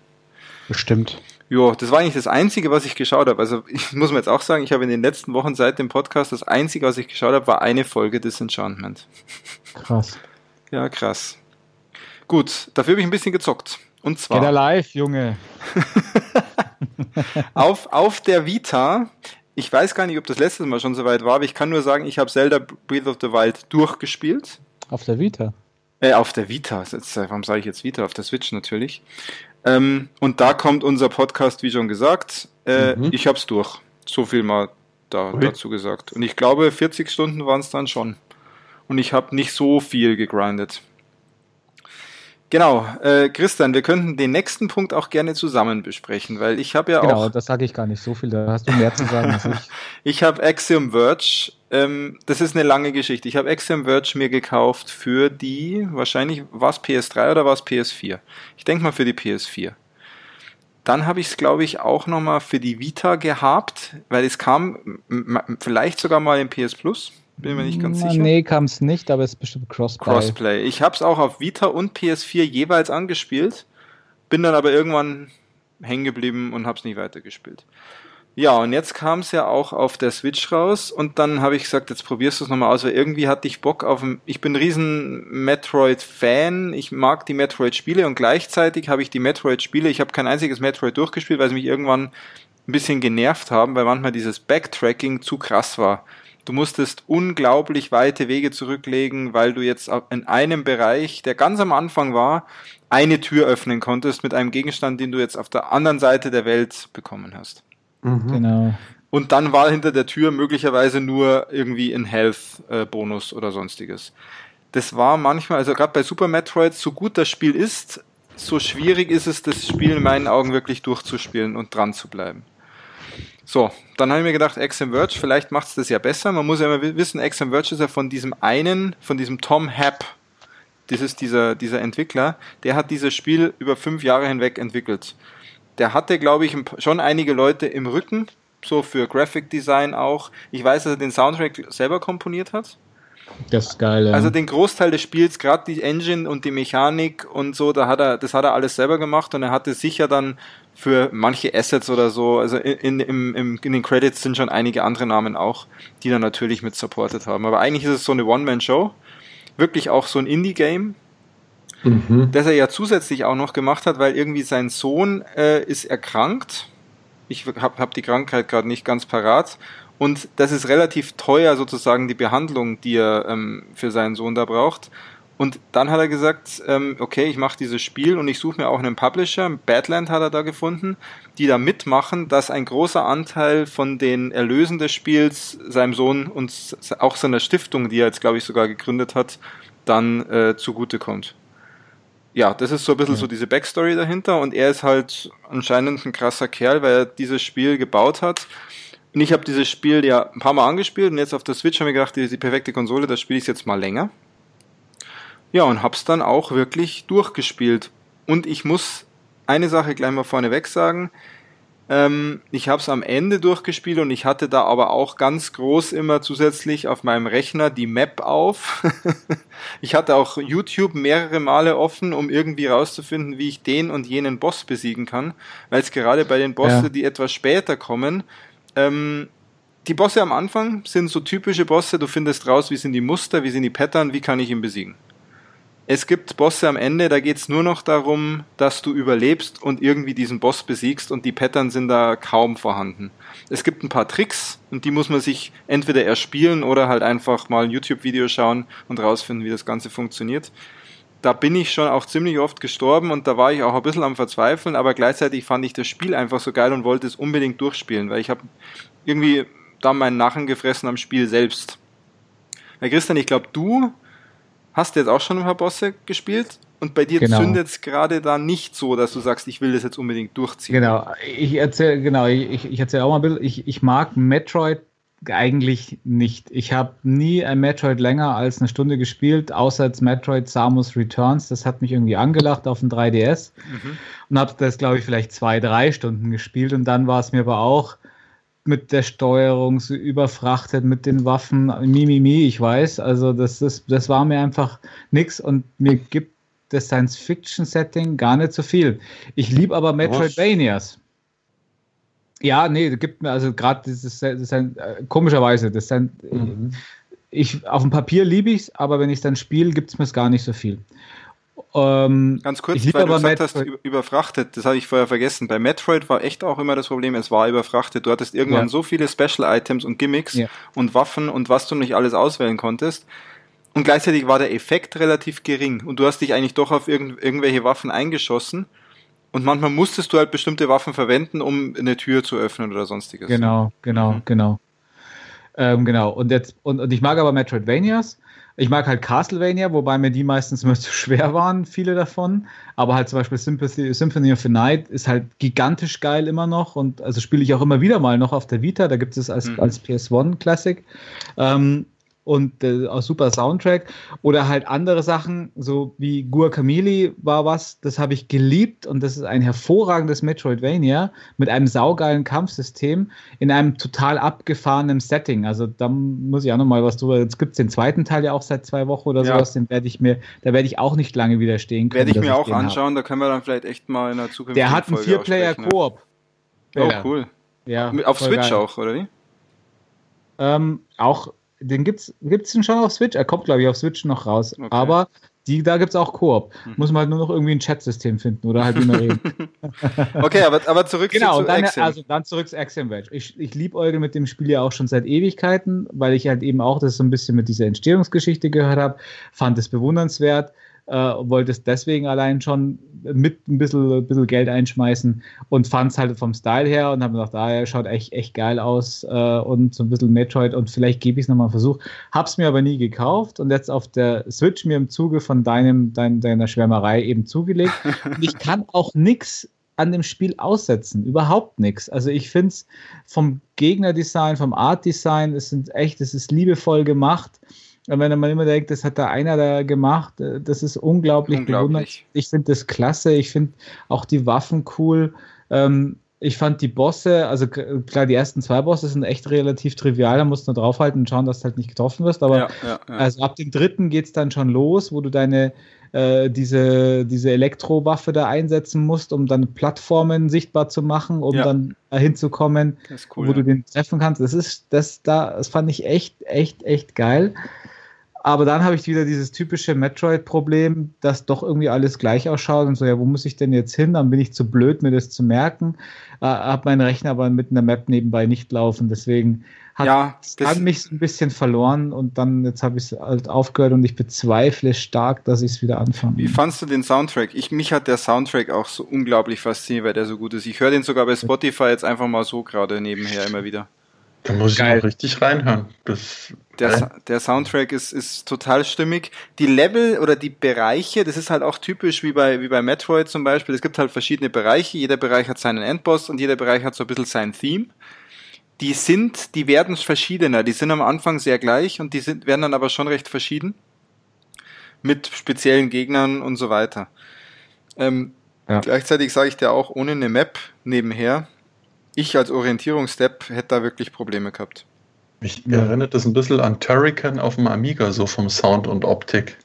Bestimmt. Ja, das war eigentlich das Einzige, was ich geschaut habe. Also *laughs* ich muss mir jetzt auch sagen, ich habe in den letzten Wochen seit dem Podcast das Einzige, was ich geschaut habe, war eine Folge Disenchantment. Krass. Ja, krass. Gut, dafür habe ich ein bisschen gezockt. Und zwar. Get live, Junge. *laughs* auf, auf der Vita, ich weiß gar nicht, ob das letztes Mal schon soweit war, aber ich kann nur sagen, ich habe Zelda Breath of the Wild durchgespielt. Auf der Vita? Äh, auf der Vita. Jetzt, warum sage ich jetzt Vita? Auf der Switch natürlich. Ähm, und da kommt unser Podcast, wie schon gesagt. Äh, mhm. Ich hab's durch. So viel mal da, dazu gesagt. Und ich glaube, 40 Stunden waren es dann schon. Und ich habe nicht so viel gegrindet. Genau, äh, Christian, wir könnten den nächsten Punkt auch gerne zusammen besprechen, weil ich habe ja genau, auch. Genau, das sage ich gar nicht so viel, da hast du mehr zu sagen als ich. *laughs* ich habe Axiom Verge, ähm, das ist eine lange Geschichte. Ich habe Axiom Verge mir gekauft für die, wahrscheinlich war es PS3 oder war es PS4? Ich denke mal für die PS4. Dann habe ich es, glaube ich, auch nochmal für die Vita gehabt, weil es kam vielleicht sogar mal im PS Plus. Bin mir nicht ganz sicher. Nee, kam es nicht, aber es ist bestimmt Crossplay. Crossplay. Ich habe es auch auf Vita und PS4 jeweils angespielt, bin dann aber irgendwann hängen geblieben und habe es nicht weitergespielt. Ja, und jetzt kam es ja auch auf der Switch raus und dann habe ich gesagt, jetzt probierst du es nochmal aus, weil irgendwie hatte ich Bock auf ein, ich bin ein riesen Metroid-Fan, ich mag die Metroid-Spiele und gleichzeitig habe ich die Metroid-Spiele, ich habe kein einziges Metroid durchgespielt, weil sie mich irgendwann ein bisschen genervt haben, weil manchmal dieses Backtracking zu krass war. Du musstest unglaublich weite Wege zurücklegen, weil du jetzt in einem Bereich, der ganz am Anfang war, eine Tür öffnen konntest mit einem Gegenstand, den du jetzt auf der anderen Seite der Welt bekommen hast. Mhm. Genau. Und dann war hinter der Tür möglicherweise nur irgendwie ein Health-Bonus oder sonstiges. Das war manchmal, also gerade bei Super Metroid, so gut das Spiel ist, so schwierig ist es, das Spiel in meinen Augen wirklich durchzuspielen und dran zu bleiben. So, dann habe ich mir gedacht, XM Verge, vielleicht macht es das ja besser. Man muss ja immer wissen, XM Verge ist ja von diesem einen, von diesem Tom Happ, das ist dieser, dieser Entwickler, der hat dieses Spiel über fünf Jahre hinweg entwickelt. Der hatte, glaube ich, schon einige Leute im Rücken, so für Graphic Design auch. Ich weiß, dass er den Soundtrack selber komponiert hat. Das ist geil. Ja. Also den Großteil des Spiels, gerade die Engine und die Mechanik und so, da hat er, das hat er alles selber gemacht und er hatte sicher dann für manche Assets oder so, also in, in, in, in den Credits sind schon einige andere Namen auch, die dann natürlich mit supported haben. Aber eigentlich ist es so eine One-Man-Show, wirklich auch so ein Indie-Game, mhm. das er ja zusätzlich auch noch gemacht hat, weil irgendwie sein Sohn äh, ist erkrankt. Ich habe hab die Krankheit gerade nicht ganz parat. Und das ist relativ teuer sozusagen die Behandlung, die er ähm, für seinen Sohn da braucht. Und dann hat er gesagt, ähm, okay, ich mache dieses Spiel und ich suche mir auch einen Publisher, Badland hat er da gefunden, die da mitmachen, dass ein großer Anteil von den Erlösen des Spiels seinem Sohn und auch seiner Stiftung, die er jetzt, glaube ich, sogar gegründet hat, dann äh, zugutekommt. Ja, das ist so ein bisschen ja. so diese Backstory dahinter und er ist halt anscheinend ein krasser Kerl, weil er dieses Spiel gebaut hat. Und ich habe dieses Spiel ja ein paar Mal angespielt und jetzt auf der Switch habe ich gedacht, die, die perfekte Konsole, das spiele ich jetzt mal länger. Ja, und hab's dann auch wirklich durchgespielt. Und ich muss eine Sache gleich mal vorneweg sagen. Ähm, ich habe es am Ende durchgespielt und ich hatte da aber auch ganz groß immer zusätzlich auf meinem Rechner die Map auf. *laughs* ich hatte auch YouTube mehrere Male offen, um irgendwie rauszufinden, wie ich den und jenen Boss besiegen kann. Weil es gerade bei den Bossen, ja. die etwas später kommen, ähm, die Bosse am Anfang sind so typische Bosse, du findest raus, wie sind die Muster, wie sind die Pattern, wie kann ich ihn besiegen. Es gibt Bosse am Ende, da geht's nur noch darum, dass du überlebst und irgendwie diesen Boss besiegst und die Pattern sind da kaum vorhanden. Es gibt ein paar Tricks und die muss man sich entweder erspielen oder halt einfach mal ein YouTube-Video schauen und rausfinden, wie das Ganze funktioniert. Da bin ich schon auch ziemlich oft gestorben und da war ich auch ein bisschen am Verzweifeln, aber gleichzeitig fand ich das Spiel einfach so geil und wollte es unbedingt durchspielen, weil ich habe irgendwie da meinen Nachen gefressen am Spiel selbst. Herr Christian, ich glaube, du hast jetzt auch schon ein paar Bosse gespielt und bei dir genau. zündet es gerade da nicht so, dass du sagst, ich will das jetzt unbedingt durchziehen. Genau, ich erzähle genau, ich, ich erzähle auch mal ein bisschen, ich, ich mag Metroid eigentlich nicht. Ich habe nie ein Metroid länger als eine Stunde gespielt, außer als Metroid Samus Returns. Das hat mich irgendwie angelacht auf dem 3DS mhm. und habe das, glaube ich, vielleicht zwei, drei Stunden gespielt und dann war es mir aber auch mit der Steuerung so überfrachtet, mit den Waffen, Mimimi, mi, mi, ich weiß. Also das, ist, das war mir einfach nichts und mir gibt das Science-Fiction-Setting gar nicht so viel. Ich liebe aber Metroidvanias. Ja, nee, gibt mir also gerade dieses, das ist ein, äh, komischerweise, das sind, mhm. ich auf dem Papier liebe ich es, aber wenn ich es dann spiele, gibt es mir es gar nicht so viel. Ähm, Ganz kurz, weil du gesagt Metroid. hast, überfrachtet, das habe ich vorher vergessen. Bei Metroid war echt auch immer das Problem, es war überfrachtet. Du hattest irgendwann ja. so viele Special Items und Gimmicks ja. und Waffen und was du nicht alles auswählen konntest. Und gleichzeitig war der Effekt relativ gering und du hast dich eigentlich doch auf irgend, irgendwelche Waffen eingeschossen. Und manchmal musstest du halt bestimmte Waffen verwenden, um eine Tür zu öffnen oder sonstiges. Genau, genau, mhm. genau. Ähm, genau. Und jetzt, und, und ich mag aber Metroidvanias ich mag halt Castlevania, wobei mir die meistens immer *laughs* zu schwer waren, viele davon. Aber halt zum Beispiel Sympathy, Symphony of the Night ist halt gigantisch geil immer noch. Und also spiele ich auch immer wieder mal noch auf der Vita. Da gibt es als, mhm. als PS1 Classic. Ähm, und äh, auch super Soundtrack. Oder halt andere Sachen, so wie Guacamole war was, das habe ich geliebt und das ist ein hervorragendes Metroidvania mit einem saugeilen Kampfsystem in einem total abgefahrenen Setting. Also da muss ich auch nochmal was drüber. Jetzt gibt es den zweiten Teil ja auch seit zwei Wochen oder ja. sowas, den werde ich mir, da werde ich auch nicht lange widerstehen können. Werde ich mir auch anschauen, hab. da können wir dann vielleicht echt mal in der Zukunft. Der hat einen Vier-Player-Koop. Oh, cool. Ja, Auf Switch geil. auch, oder wie? Ähm, auch den gibt's, gibt's den schon auf Switch. Er kommt, glaube ich, auf Switch noch raus. Okay. Aber die, da gibt es auch Koop. Mhm. Muss man halt nur noch irgendwie ein Chatsystem finden oder halt immer reden. *laughs* okay, aber, aber zurück genau, zu, zu dann, Axiom. Also dann zurück zu Axiom Verge. Ich, ich liebäuge mit dem Spiel ja auch schon seit Ewigkeiten, weil ich halt eben auch das so ein bisschen mit dieser Entstehungsgeschichte gehört habe, fand es bewundernswert äh, wollte es deswegen allein schon mit ein bisschen, ein bisschen Geld einschmeißen und fand es halt vom Style her und habe gedacht, ah, er schaut echt, echt geil aus äh, und so ein bisschen Metroid und vielleicht gebe ich es nochmal einen Versuch. Hab's mir aber nie gekauft und jetzt auf der Switch mir im Zuge von deinem, dein, deiner Schwärmerei eben zugelegt. und ich kann auch nichts an dem Spiel aussetzen. Überhaupt nichts. Also ich finde es vom Gegnerdesign, vom Artdesign, es sind echt, es ist liebevoll gemacht wenn man immer denkt, das hat da einer da gemacht, äh, das ist unglaublich, unglaublich. Ich finde das klasse, ich finde auch die Waffen cool. Ähm, ich fand die Bosse, also klar, die ersten zwei Bosse sind echt relativ trivial, da musst du nur draufhalten und schauen, dass du halt nicht getroffen wirst, aber ja, ja, ja. also ab dem dritten geht es dann schon los, wo du deine äh, diese, diese Elektrowaffe da einsetzen musst, um dann Plattformen sichtbar zu machen, um dann dahin zu kommen, cool, wo du den treffen kannst. Das ist, das da, das fand ich echt, echt, echt geil. Aber dann habe ich wieder dieses typische Metroid-Problem, dass doch irgendwie alles gleich ausschaut und so, ja, wo muss ich denn jetzt hin? Dann bin ich zu blöd, mir das zu merken. Äh, habe meinen Rechner aber mit einer Map nebenbei nicht laufen. Deswegen hat ja, das mich so ein bisschen verloren und dann jetzt habe ich es halt aufgehört und ich bezweifle stark, dass ich es wieder anfange. Wie fandst du den Soundtrack? Ich, mich hat der Soundtrack auch so unglaublich fasziniert, weil der so gut ist. Ich höre den sogar bei Spotify jetzt einfach mal so gerade nebenher immer wieder. Da muss ich Geil. auch richtig reinhören. Das, der, der Soundtrack ist, ist total stimmig. Die Level oder die Bereiche, das ist halt auch typisch wie bei, wie bei Metroid zum Beispiel. Es gibt halt verschiedene Bereiche. Jeder Bereich hat seinen Endboss und jeder Bereich hat so ein bisschen sein Theme. Die sind, die werden verschiedener. Die sind am Anfang sehr gleich und die sind, werden dann aber schon recht verschieden. Mit speziellen Gegnern und so weiter. Ähm, ja. Gleichzeitig sage ich dir auch, ohne eine Map nebenher, ich als Orientierungsstep hätte da wirklich Probleme gehabt. Mich ja. erinnert das ein bisschen an Turrican auf dem Amiga, so vom Sound und Optik.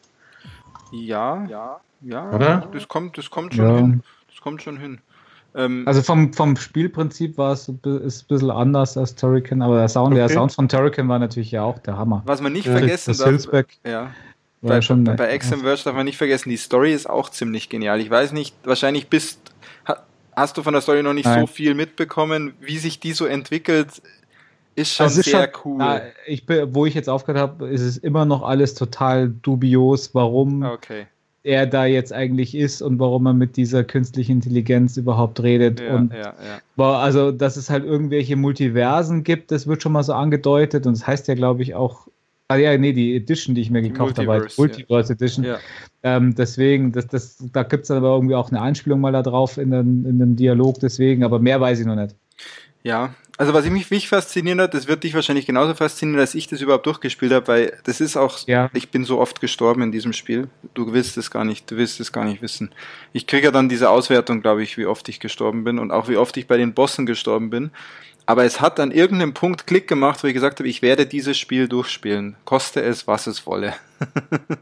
Ja, ja, ja. Oder? Das kommt, das kommt schon ja. hin. Das kommt schon hin. Ähm, also vom, vom Spielprinzip war es ist ein bisschen anders als Turrican, aber der Sound, okay. der Sound von Turrican war natürlich ja auch der Hammer. Was man nicht ja, vergessen darf, ja, bei, schon, bei, bei Exam Verge darf man nicht vergessen, die Story ist auch ziemlich genial. Ich weiß nicht, wahrscheinlich bist, hast du von der Story noch nicht Nein. so viel mitbekommen, wie sich die so entwickelt, ist schon also ist sehr schon, cool. Na, ich, wo ich jetzt aufgehört habe, ist es immer noch alles total dubios, warum okay. er da jetzt eigentlich ist und warum er mit dieser künstlichen Intelligenz überhaupt redet. Ja, und ja, ja. also, dass es halt irgendwelche Multiversen gibt, das wird schon mal so angedeutet und das heißt ja, glaube ich, auch. Ah ja, nee, die Edition, die ich mir die gekauft habe, die Multiverse Edition. Ähm, deswegen, das, das, da gibt es aber irgendwie auch eine Einspielung mal da drauf in, den, in dem Dialog, deswegen, aber mehr weiß ich noch nicht. Ja, also was mich, mich fasziniert hat, das wird dich wahrscheinlich genauso faszinieren, als ich das überhaupt durchgespielt habe, weil das ist auch, ja. ich bin so oft gestorben in diesem Spiel. Du willst es gar nicht, du willst es gar nicht wissen. Ich kriege ja dann diese Auswertung, glaube ich, wie oft ich gestorben bin und auch wie oft ich bei den Bossen gestorben bin. Aber es hat an irgendeinem Punkt Klick gemacht, wo ich gesagt habe, ich werde dieses Spiel durchspielen, koste es, was es wolle. *laughs*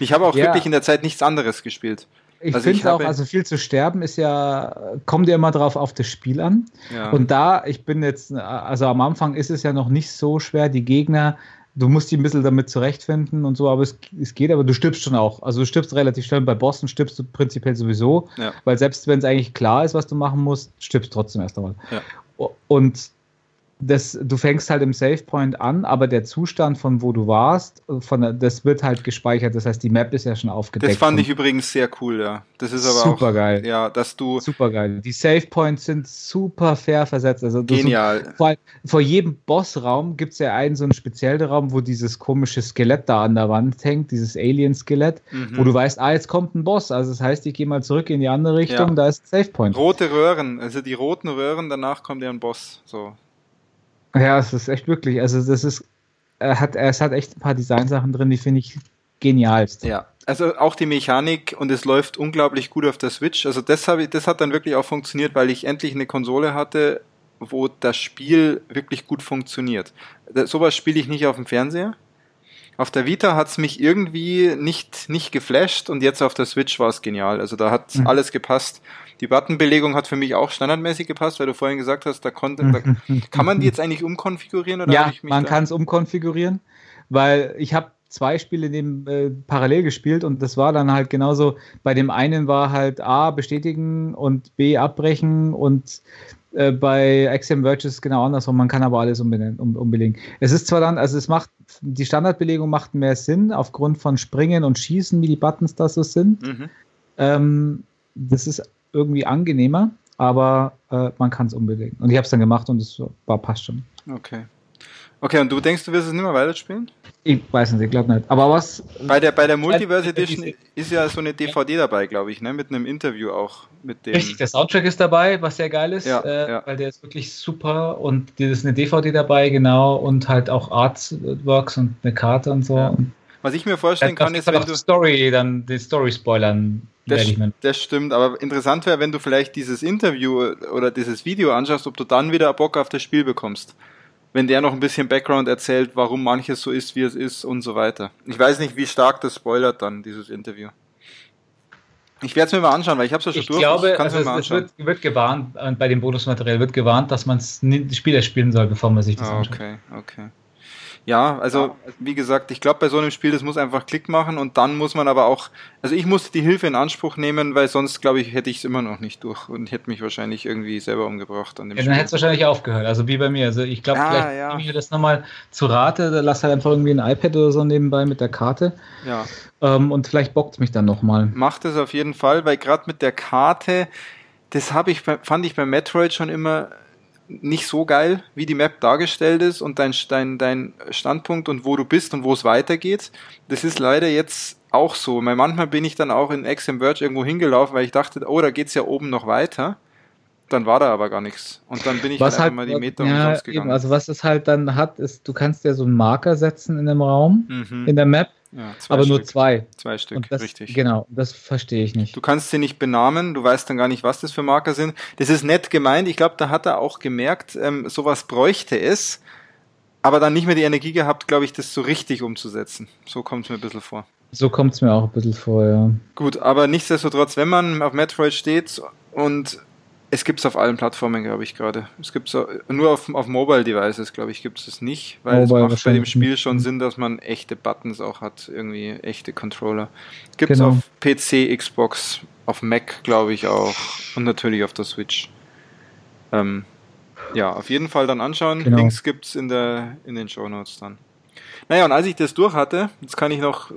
ich habe auch ja. wirklich in der Zeit nichts anderes gespielt. Ich also finde auch, also viel zu sterben ist ja, kommt ja immer drauf auf das Spiel an. Ja. Und da, ich bin jetzt, also am Anfang ist es ja noch nicht so schwer, die Gegner, du musst die ein bisschen damit zurechtfinden und so, aber es, es geht, aber du stirbst schon auch. Also du stirbst relativ schnell. Bei Bossen stirbst du prinzipiell sowieso, ja. weil selbst wenn es eigentlich klar ist, was du machen musst, stirbst du trotzdem erst einmal. Ja. Und das, du fängst halt im Save Point an, aber der Zustand von wo du warst, von, das wird halt gespeichert. Das heißt, die Map ist ja schon aufgedeckt. Das fand ich übrigens sehr cool, ja. Das ist aber super auch, geil. Ja, dass du super geil. Die Save Points sind super fair versetzt. Also genial. So, vor, vor, jedem Bossraum gibt es ja einen so einen speziellen Raum, wo dieses komische Skelett da an der Wand hängt, dieses Alien-Skelett, mhm. wo du weißt, ah, jetzt kommt ein Boss. Also das heißt, ich gehe mal zurück in die andere Richtung, ja. da ist ein Save Point. Rote Röhren, also die roten Röhren, danach kommt ja ein Boss. So. Ja, es ist echt wirklich, also das ist, er hat, es hat echt ein paar Designsachen drin, die finde ich genialst. Ja, also auch die Mechanik und es läuft unglaublich gut auf der Switch. Also das, habe ich, das hat dann wirklich auch funktioniert, weil ich endlich eine Konsole hatte, wo das Spiel wirklich gut funktioniert. Sowas spiele ich nicht auf dem Fernseher. Auf der Vita hat es mich irgendwie nicht, nicht geflasht und jetzt auf der Switch war es genial. Also da hat mhm. alles gepasst. Die Buttonbelegung hat für mich auch standardmäßig gepasst, weil du vorhin gesagt hast, da konnte, da, *laughs* kann man die jetzt eigentlich umkonfigurieren oder Ja, man kann es umkonfigurieren, weil ich habe zwei Spiele neben äh, parallel gespielt und das war dann halt genauso. Bei dem einen war halt A bestätigen und B abbrechen und äh, bei Axiom Verge ist es genau andersrum. Man kann aber alles umbenennen, um, umbelegen. Es ist zwar dann, also es macht, die Standardbelegung macht mehr Sinn aufgrund von Springen und Schießen, wie die Buttons da so sind. Mhm. Ähm, das ist irgendwie angenehmer, aber äh, man kann es unbedingt. Und ich habe es dann gemacht und es war passt schon. Okay. Okay, und du denkst, du wirst es nicht mehr weiterspielen? Ich weiß nicht, ich glaube nicht. Aber was. Bei der, bei der Multiverse Edition ist ja so eine DVD dabei, glaube ich, ne? Mit einem Interview auch. Mit dem Richtig, der Soundtrack ist dabei, was sehr geil ist, ja, äh, ja. weil der ist wirklich super und dir ist eine DVD dabei, genau, und halt auch Artworks und eine Karte und so. Ja. Was ich mir vorstellen kann, ist, wenn du. Story, dann die Story spoilern. Das, das stimmt, aber interessant wäre, wenn du vielleicht dieses Interview oder dieses Video anschaust, ob du dann wieder Bock auf das Spiel bekommst. Wenn der noch ein bisschen Background erzählt, warum manches so ist, wie es ist und so weiter. Ich weiß nicht, wie stark das spoilert dann, dieses Interview. Ich werde es mir mal anschauen, weil ich habe es ja schon ich durch. Glaube, also es, es wird, wird, gewarnt, bei dem Bonusmaterial wird gewarnt, dass man es Spieler spielen soll, bevor man sich das ah, anschaut. Okay, okay. Ja, also wie gesagt, ich glaube bei so einem Spiel, das muss einfach Klick machen und dann muss man aber auch, also ich musste die Hilfe in Anspruch nehmen, weil sonst glaube ich, hätte ich es immer noch nicht durch und hätte mich wahrscheinlich irgendwie selber umgebracht an dem ja, Spiel. Dann hätte es wahrscheinlich aufgehört, also wie bei mir. Also ich glaube, ah, vielleicht ja. nehme ich mir das nochmal zu Rate, da lass halt einfach irgendwie ein iPad oder so nebenbei mit der Karte. Ja. Ähm, und vielleicht bockt es mich dann nochmal. Macht es auf jeden Fall, weil gerade mit der Karte, das habe ich, fand ich bei Metroid schon immer nicht so geil, wie die Map dargestellt ist und dein, dein, dein Standpunkt und wo du bist und wo es weitergeht. Das ist leider jetzt auch so. Weil manchmal bin ich dann auch in XM Verge irgendwo hingelaufen, weil ich dachte, oh, da geht's ja oben noch weiter. Dann war da aber gar nichts. Und dann bin ich was halt, halt mal die Meter ja, umsonst gegangen. Eben, also was es halt dann hat, ist, du kannst ja so einen Marker setzen in dem Raum, mhm. in der Map ja, aber Stück. nur zwei. Zwei Stück, das, richtig. Genau, das verstehe ich nicht. Du kannst sie nicht benamen, du weißt dann gar nicht, was das für Marker sind. Das ist nett gemeint. Ich glaube, da hat er auch gemerkt, ähm, sowas bräuchte es, aber dann nicht mehr die Energie gehabt, glaube ich, das so richtig umzusetzen. So kommt es mir ein bisschen vor. So kommt es mir auch ein bisschen vor, ja. Gut, aber nichtsdestotrotz, wenn man auf Metroid steht und Es gibt es auf allen Plattformen, glaube ich, gerade. Es gibt nur auf, auf Mobile Devices, glaube ich, gibt es es nicht, weil Mobile es macht bei dem Spiel schon. Sinn, dass man echte Buttons auch hat, irgendwie echte Controller. Gibt es genau. auf PC, Xbox, auf Mac, glaube ich, auch und natürlich auf der Switch. Ähm, ja, auf jeden Fall dann anschauen. Genau. Links gibt es in, in den Show Notes dann. Naja, und als ich das durch hatte, jetzt kann ich noch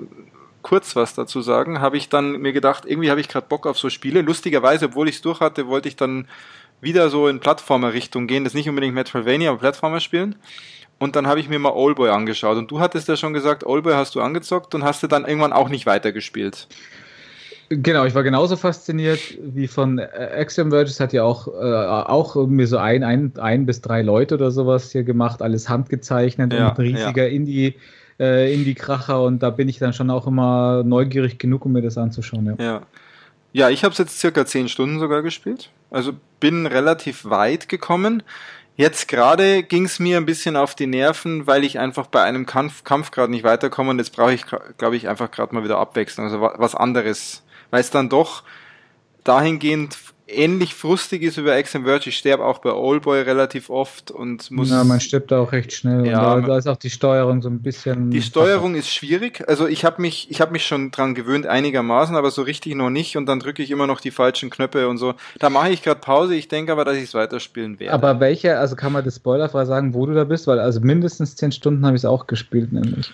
kurz was dazu sagen, habe ich dann mir gedacht, irgendwie habe ich gerade Bock auf so Spiele. Lustigerweise, obwohl ich es durch hatte, wollte ich dann wieder so in Plattformer-Richtung gehen. Das nicht unbedingt Metroidvania, aber Plattformer spielen. Und dann habe ich mir mal Oldboy angeschaut. Und du hattest ja schon gesagt, Oldboy hast du angezockt und hast du dann irgendwann auch nicht weitergespielt. Genau, ich war genauso fasziniert wie von äh, Axiom Verges, hat ja auch, äh, auch irgendwie so ein, ein, ein bis drei Leute oder sowas hier gemacht, alles handgezeichnet ja, und ein riesiger ja. Indie- äh, Indie-Kracher und da bin ich dann schon auch immer neugierig genug, um mir das anzuschauen. Ja, ja. ja ich habe es jetzt circa zehn Stunden sogar gespielt. Also bin relativ weit gekommen. Jetzt gerade ging es mir ein bisschen auf die Nerven, weil ich einfach bei einem Kampf, Kampf gerade nicht weiterkomme und jetzt brauche ich, glaube ich, einfach gerade mal wieder Abwechslung, also was anderes weil es dann doch dahingehend ähnlich frustig ist über Ex Verge. Ich sterbe auch bei Oldboy relativ oft und muss. Ja, man stirbt da auch recht schnell. Ja, da, da, ist auch die Steuerung so ein bisschen. Die Steuerung ist schwierig. Also ich habe mich, ich habe mich schon dran gewöhnt einigermaßen, aber so richtig noch nicht. Und dann drücke ich immer noch die falschen Knöpfe und so. Da mache ich gerade Pause. Ich denke aber, dass ich es weiterspielen werde. Aber welche, also kann man das spoilerfrei sagen, wo du da bist? Weil also mindestens zehn Stunden habe ich es auch gespielt, nämlich.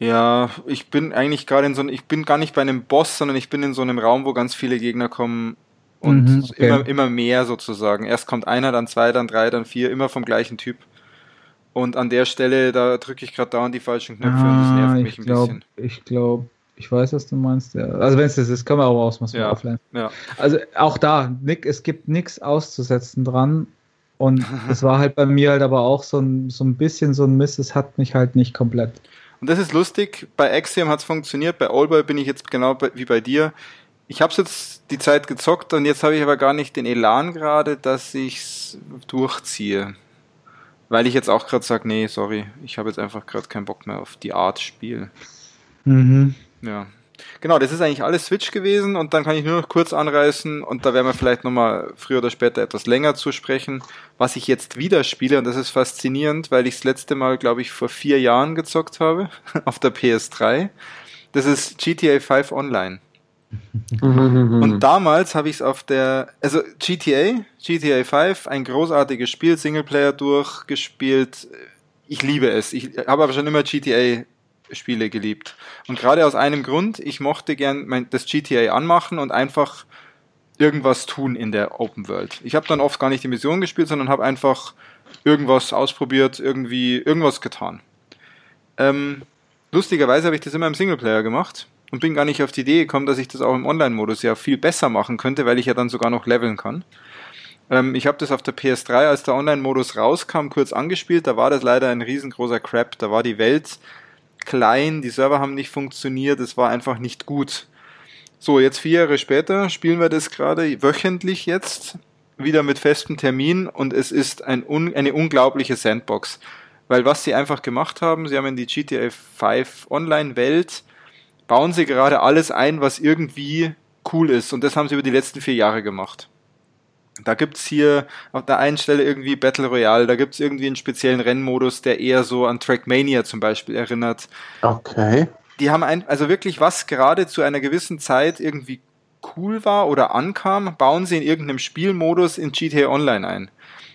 Ja, ich bin eigentlich gerade in so einem, ich bin gar nicht bei einem Boss, sondern ich bin in so einem Raum, wo ganz viele Gegner kommen und mhm, okay. immer, immer mehr sozusagen. Erst kommt einer, dann zwei, dann drei, dann vier, immer vom gleichen Typ. Und an der Stelle, da drücke ich gerade dauernd die falschen Knöpfe ah, und das nervt mich ein glaub, bisschen. Ich glaube, ich weiß, was du meinst. Ja. Also wenn es das ist, können wir auch ausmachen. Ja, offline. ja. Also auch da, Nick, es gibt nichts auszusetzen dran. Und es war halt bei mir halt aber auch so ein, so ein bisschen so ein Miss, es hat mich halt nicht komplett. Und das ist lustig, bei Axiom hat es funktioniert, bei Allboy bin ich jetzt genau wie bei dir. Ich habe jetzt die Zeit gezockt und jetzt habe ich aber gar nicht den Elan gerade, dass ich's durchziehe. Weil ich jetzt auch gerade sage, nee, sorry, ich habe jetzt einfach gerade keinen Bock mehr auf die Art Spiel. Mhm. Ja. Genau, das ist eigentlich alles Switch gewesen und dann kann ich nur noch kurz anreißen und da werden wir vielleicht nochmal früher oder später etwas länger zu sprechen, was ich jetzt wieder spiele und das ist faszinierend, weil ich das letzte Mal, glaube ich, vor vier Jahren gezockt habe *laughs* auf der PS3. Das ist GTA 5 Online. Und damals habe ich es auf der, also GTA, GTA 5, ein großartiges Spiel, Singleplayer durchgespielt. Ich liebe es. Ich habe aber schon immer GTA Spiele geliebt. Und gerade aus einem Grund, ich mochte gern mein, das GTA anmachen und einfach irgendwas tun in der Open World. Ich habe dann oft gar nicht die Mission gespielt, sondern habe einfach irgendwas ausprobiert, irgendwie irgendwas getan. Ähm, lustigerweise habe ich das immer im Singleplayer gemacht und bin gar nicht auf die Idee gekommen, dass ich das auch im Online-Modus ja viel besser machen könnte, weil ich ja dann sogar noch leveln kann. Ähm, ich habe das auf der PS3, als der Online-Modus rauskam, kurz angespielt. Da war das leider ein riesengroßer Crap. Da war die Welt klein, die Server haben nicht funktioniert, es war einfach nicht gut. So, jetzt vier Jahre später spielen wir das gerade wöchentlich jetzt, wieder mit festem Termin und es ist ein un eine unglaubliche Sandbox. Weil was sie einfach gemacht haben, sie haben in die GTA 5 Online-Welt, bauen sie gerade alles ein, was irgendwie cool ist. Und das haben sie über die letzten vier Jahre gemacht. Da gibt's hier auf der einen Stelle irgendwie Battle Royale, da gibt's irgendwie einen speziellen Rennmodus, der eher so an Trackmania zum Beispiel erinnert. Okay. Die haben ein, also wirklich, was gerade zu einer gewissen Zeit irgendwie cool war oder ankam, bauen sie in irgendeinem Spielmodus in GTA Online ein.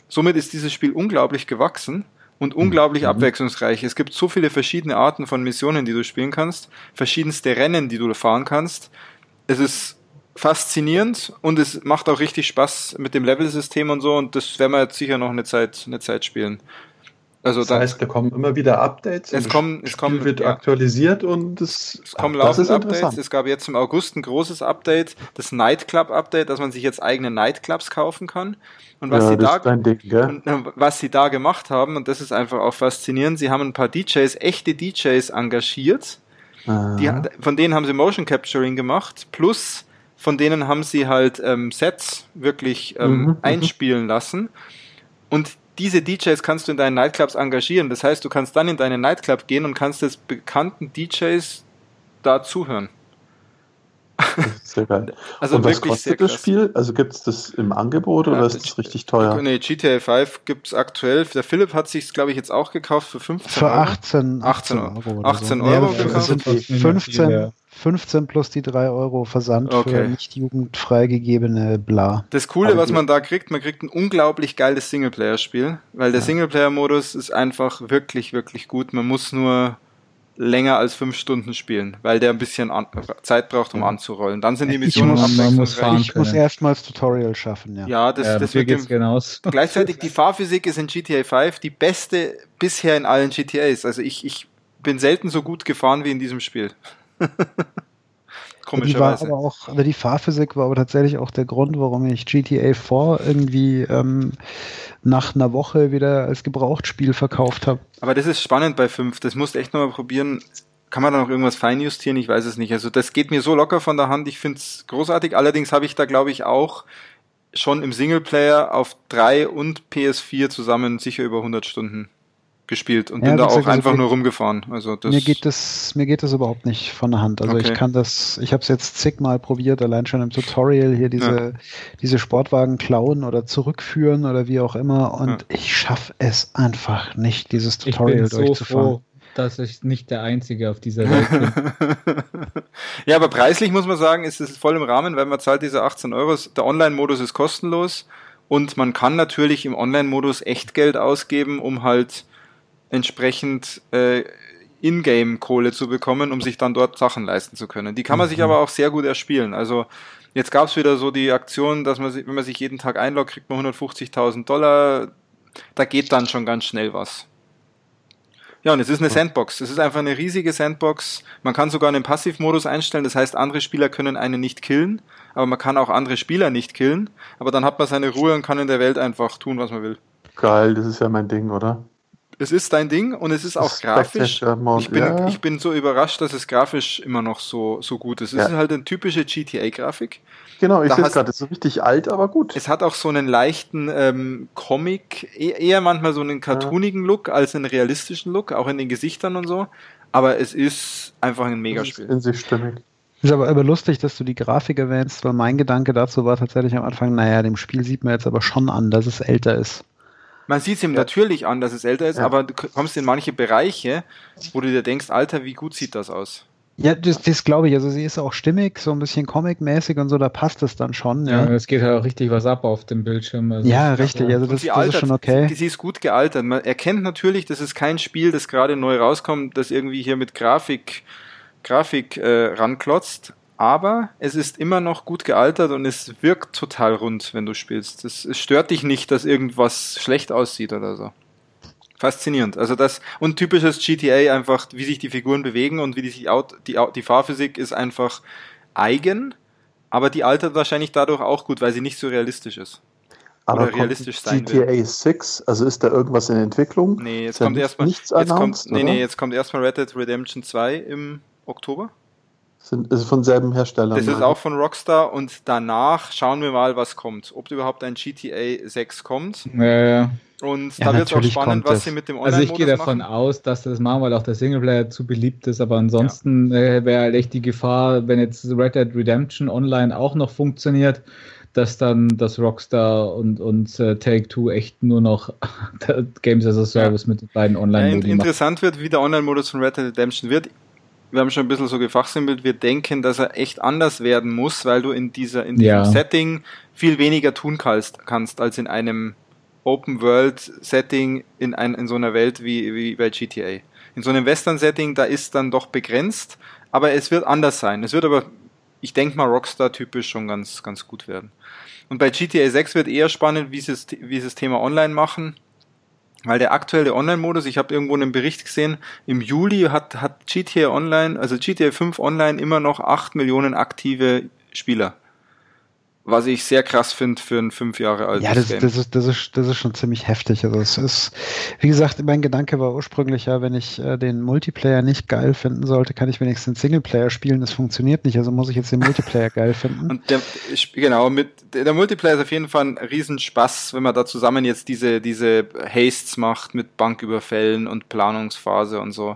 Somit ist dieses Spiel unglaublich gewachsen und unglaublich mhm. abwechslungsreich. Es gibt so viele verschiedene Arten von Missionen, die du spielen kannst, verschiedenste Rennen, die du fahren kannst. Es ist faszinierend und es macht auch richtig Spaß mit dem Level-System und so und das werden wir jetzt sicher noch eine Zeit, eine Zeit spielen. Also das heißt, da kommen immer wieder Updates. Es kommen, es kommen, wird ja. aktualisiert und es, es kommen laufend Updates. Es gab jetzt im August ein großes Update, das Nightclub Update, dass man sich jetzt eigene Nightclubs kaufen kann. Und was ja, sie da, Ding, und, äh, was sie da gemacht haben, und das ist einfach auch faszinierend, sie haben ein paar DJs, echte DJs engagiert. Die, von denen haben sie Motion Capturing gemacht, plus von denen haben sie halt ähm, Sets wirklich ähm, mhm, mhm. einspielen lassen. Und diese DJs kannst du in deinen Nightclubs engagieren. Das heißt, du kannst dann in deinen Nightclub gehen und kannst des bekannten DJs da zuhören. Sehr geil. *laughs* Also Und was kostet das Spiel? Also gibt es das im Angebot oder ja, ist das richtig teuer? Nee, GTA 5 gibt es aktuell. Der Philipp hat sich glaube ich, jetzt auch gekauft für 15 Für 18, 18 Euro. 18 Euro, Euro ja, gekauft. Sind 15, 15 plus die 3 Euro Versand okay. für nicht jugendfreigegebene Bla. Das Coole, was man da kriegt, man kriegt ein unglaublich geiles Singleplayer-Spiel, weil der ja. Singleplayer-Modus ist einfach wirklich, wirklich gut. Man muss nur länger als fünf Stunden spielen, weil der ein bisschen an, Zeit braucht, um anzurollen. Dann sind die Missionen abwechslungsreich. Ich muss erstmals Tutorial schaffen, ja. Ja, das, ja, das wird geht's genauso. *laughs* Gleichzeitig die Fahrphysik ist in GTA 5 die beste bisher in allen GTAs. Also ich, ich bin selten so gut gefahren wie in diesem Spiel. *laughs* Komischerweise. Die, war aber auch, aber die Fahrphysik war aber tatsächlich auch der Grund, warum ich GTA 4 irgendwie ähm, nach einer Woche wieder als Gebrauchtspiel verkauft habe. Aber das ist spannend bei 5. Das musst du echt nochmal probieren. Kann man da noch irgendwas feinjustieren? Ich weiß es nicht. Also das geht mir so locker von der Hand. Ich finde es großartig. Allerdings habe ich da, glaube ich, auch schon im Singleplayer auf 3 und PS4 zusammen sicher über 100 Stunden gespielt und ja, bin da auch einfach geht, nur rumgefahren. Also das mir geht das mir geht das überhaupt nicht von der Hand. Also okay. ich kann das, ich habe es jetzt zigmal probiert, allein schon im Tutorial hier diese ja. diese Sportwagen klauen oder zurückführen oder wie auch immer und ja. ich schaffe es einfach nicht, dieses Tutorial ich bin durchzufahren. So froh, dass ich nicht der Einzige auf dieser Welt bin. *laughs* ja, aber preislich muss man sagen, ist es voll im Rahmen, weil man zahlt diese 18 Euro. Der Online-Modus ist kostenlos und man kann natürlich im Online-Modus echt Geld ausgeben, um halt entsprechend äh, Ingame-Kohle zu bekommen, um sich dann dort Sachen leisten zu können. Die kann man mhm. sich aber auch sehr gut erspielen. Also jetzt gab es wieder so die Aktion, dass man, wenn man sich jeden Tag einloggt, kriegt man 150.000 Dollar. Da geht dann schon ganz schnell was. Ja, und es ist eine Sandbox. Es ist einfach eine riesige Sandbox. Man kann sogar einen Passivmodus einstellen. Das heißt, andere Spieler können einen nicht killen, aber man kann auch andere Spieler nicht killen. Aber dann hat man seine Ruhe und kann in der Welt einfach tun, was man will. Geil, das ist ja mein Ding, oder? Es ist dein Ding und es ist auch grafisch. Ich bin, ja. ich bin so überrascht, dass es grafisch immer noch so, so gut ist. Es ja. ist halt eine typische GTA-Grafik. Genau, ich sehe es gerade, so richtig alt, aber gut. Es hat auch so einen leichten ähm, Comic, e-, eher manchmal so einen cartoonigen ja. Look als einen realistischen Look, auch in den Gesichtern und so. Aber es ist einfach ein Megaspiel. in sich stimmig. Ist aber, aber lustig, dass du die Grafik erwähnst, weil mein Gedanke dazu war tatsächlich am Anfang, naja, dem Spiel sieht man jetzt aber schon an, dass es älter ist. Man sieht es ihm ja. natürlich an, dass es älter ist, ja. aber du kommst in manche Bereiche, wo du dir denkst, Alter, wie gut sieht das aus? Ja, das, das glaube ich. Also sie ist auch stimmig, so ein bisschen comic-mäßig und so, da passt es dann schon. Ja, es geht halt auch richtig was ab auf dem Bildschirm. Also ja, richtig. Also das, das altert, ist schon okay. Sie, sie ist gut gealtert. Man erkennt natürlich, das ist kein Spiel, das gerade neu rauskommt, das irgendwie hier mit Grafik, Grafik äh, ranklotzt aber es ist immer noch gut gealtert und es wirkt total rund, wenn du spielst. Es, es stört dich nicht, dass irgendwas schlecht aussieht oder so. Faszinierend. Also das und typisches GTA einfach, wie sich die Figuren bewegen und wie die sich die, die Fahrphysik ist einfach eigen, aber die altert wahrscheinlich dadurch auch gut, weil sie nicht so realistisch ist. Aber oder realistisch sein GTA will. 6, also ist da irgendwas in Entwicklung? Nee, jetzt kommt erstmal nichts jetzt announced, kommt, nee, nee, jetzt kommt erstmal Red Dead Redemption 2 im Oktober. Sind, ist von selben Hersteller. Das ist auch von Rockstar und danach schauen wir mal, was kommt. Ob überhaupt ein GTA 6 kommt. Ja, ja. Und ja, da wird es auch spannend, was sie mit dem Online-Modus Also ich gehe davon machen. aus, dass sie das machen, weil auch der Singleplayer zu beliebt ist, aber ansonsten ja. äh, wäre halt echt die Gefahr, wenn jetzt Red Dead Redemption Online auch noch funktioniert, dass dann das Rockstar und, und äh, Take-Two echt nur noch *laughs* Games as a Service ja. mit den beiden Online-Modi ja, Interessant wird, wie der Online-Modus von Red Dead Redemption wird wir haben schon ein bisschen so gefachsimpelt, wir denken, dass er echt anders werden muss, weil du in dieser, in diesem ja. Setting viel weniger tun kannst, kannst als in einem Open World Setting in, ein, in so einer Welt wie, wie bei GTA. In so einem Western Setting, da ist dann doch begrenzt, aber es wird anders sein. Es wird aber, ich denke mal, Rockstar typisch schon ganz, ganz gut werden. Und bei GTA 6 wird eher spannend, wie sie, es, wie sie das Thema online machen. Weil der aktuelle Online-Modus, ich habe irgendwo einen Bericht gesehen, im Juli hat, hat GTA Online, also GTA 5 Online immer noch 8 Millionen aktive Spieler was ich sehr krass finde für ein fünf Jahre altes ja, das, Game. Das ist, das, ist, das ist schon ziemlich heftig. Also es ist, wie gesagt, mein Gedanke war ursprünglich ja, wenn ich äh, den Multiplayer nicht geil finden sollte, kann ich wenigstens Singleplayer spielen. Das funktioniert nicht, also muss ich jetzt den Multiplayer *laughs* geil finden. Und der, genau, mit der Multiplayer ist auf jeden Fall ein Riesenspaß, wenn man da zusammen jetzt diese, diese Hastes macht mit Banküberfällen und Planungsphase und so.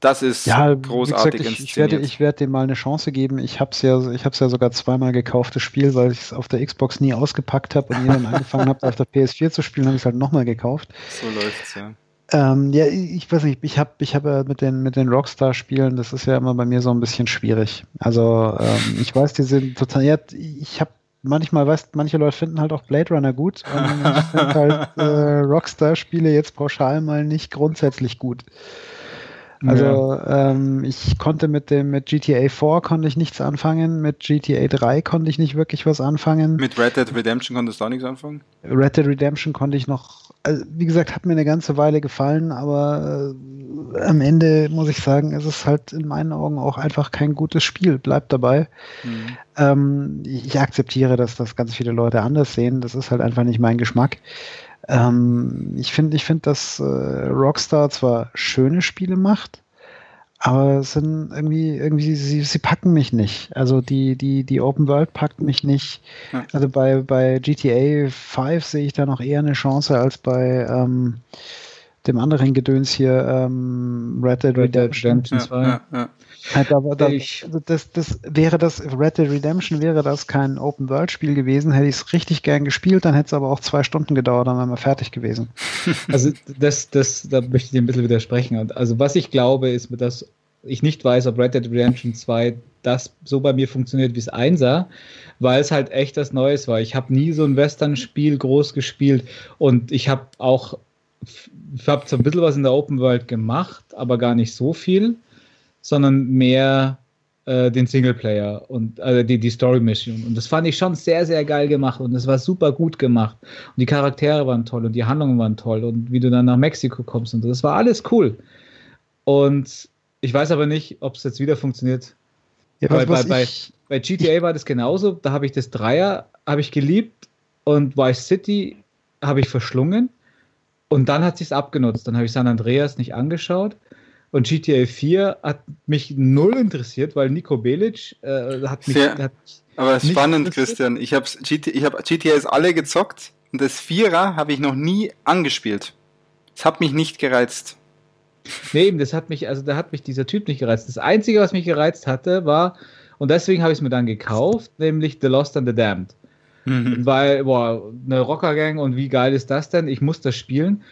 Das ist ja, großartig gesagt, ich, ich, werde, ich werde dem mal eine Chance geben. Ich habe es ja, ich ja sogar zweimal gekauft, das Spiel, weil ich es auf der Xbox nie ausgepackt habe und dann angefangen habe, *laughs* auf der PS4 zu spielen, habe ich es halt nochmal gekauft. So läuft's, ja. Ähm, ja, ich weiß nicht, ich habe ich hab ja mit den, mit den Rockstar-Spielen, das ist ja immer bei mir so ein bisschen schwierig. Also ähm, ich weiß, die sind total, ja, ich habe manchmal, weißt manche Leute finden halt auch Blade Runner gut und ich finde *laughs* halt äh, Rockstar-Spiele jetzt pauschal mal nicht grundsätzlich gut. Also ja. ähm, ich konnte mit dem mit GTA 4 konnte ich nichts anfangen, mit GTA 3 konnte ich nicht wirklich was anfangen. Mit Red Dead Redemption konntest du auch nichts anfangen? Red Dead Redemption konnte ich noch, also wie gesagt, hat mir eine ganze Weile gefallen, aber äh, am Ende muss ich sagen, ist es halt in meinen Augen auch einfach kein gutes Spiel. Bleibt dabei. Mhm. Ähm, ich akzeptiere, dass das ganz viele Leute anders sehen. Das ist halt einfach nicht mein Geschmack. Ähm, ich finde, ich finde, dass äh, Rockstar zwar schöne Spiele macht, aber es sind irgendwie, irgendwie, sie, sie packen mich nicht. Also die, die, die Open World packt mich nicht. Ja. Also bei, bei GTA 5 sehe ich da noch eher eine Chance als bei ähm, dem anderen Gedöns hier, ähm, Red Dead Redemption 2. Ja, ja, Halt, aber da, also das, das wäre das, Red Dead Redemption wäre das kein Open-World-Spiel gewesen, hätte ich es richtig gern gespielt, dann hätte es aber auch zwei Stunden gedauert, dann wären wir fertig gewesen. *laughs* Also das, das, da möchte ich dir ein bisschen widersprechen. Also was ich glaube, ist, dass ich nicht weiß, ob Red Dead Redemption 2 das so bei mir funktioniert, wie es einsah, weil es halt echt das Neues war. Ich habe nie so ein Western-Spiel groß gespielt und ich habe auch, habe so ein bisschen was in der Open World gemacht, aber gar nicht so viel sondern mehr äh, den Singleplayer und äh, die, die Story-Mission. Und das fand ich schon sehr, sehr geil gemacht und es war super gut gemacht. Und die Charaktere waren toll und die Handlungen waren toll und wie du dann nach Mexiko kommst und das war alles cool. Und ich weiß aber nicht, ob es jetzt wieder funktioniert. Ja, bei, bei, bei, bei, GTA war das genauso. Da habe ich das Dreier, habe ich geliebt und Vice City habe ich verschlungen. Und dann hat sich's abgenutzt. Dann habe ich San Andreas nicht angeschaut. Und GTA 4 hat mich null interessiert, weil Nico Belic äh, hat mich. Sehr, hat aber spannend, Christian. Ich habe GTA, ich hab GTAs alle gezockt und das Vierer habe ich noch nie angespielt. Es hat mich nicht gereizt. Nee, eben, das hat mich, also da hat mich dieser Typ nicht gereizt. Das Einzige, was mich gereizt hatte, war, und deswegen habe ich es mir dann gekauft, nämlich The Lost and the Damned. Mhm. Weil, boah, eine Rockergang und wie geil ist das denn? Ich muss das spielen.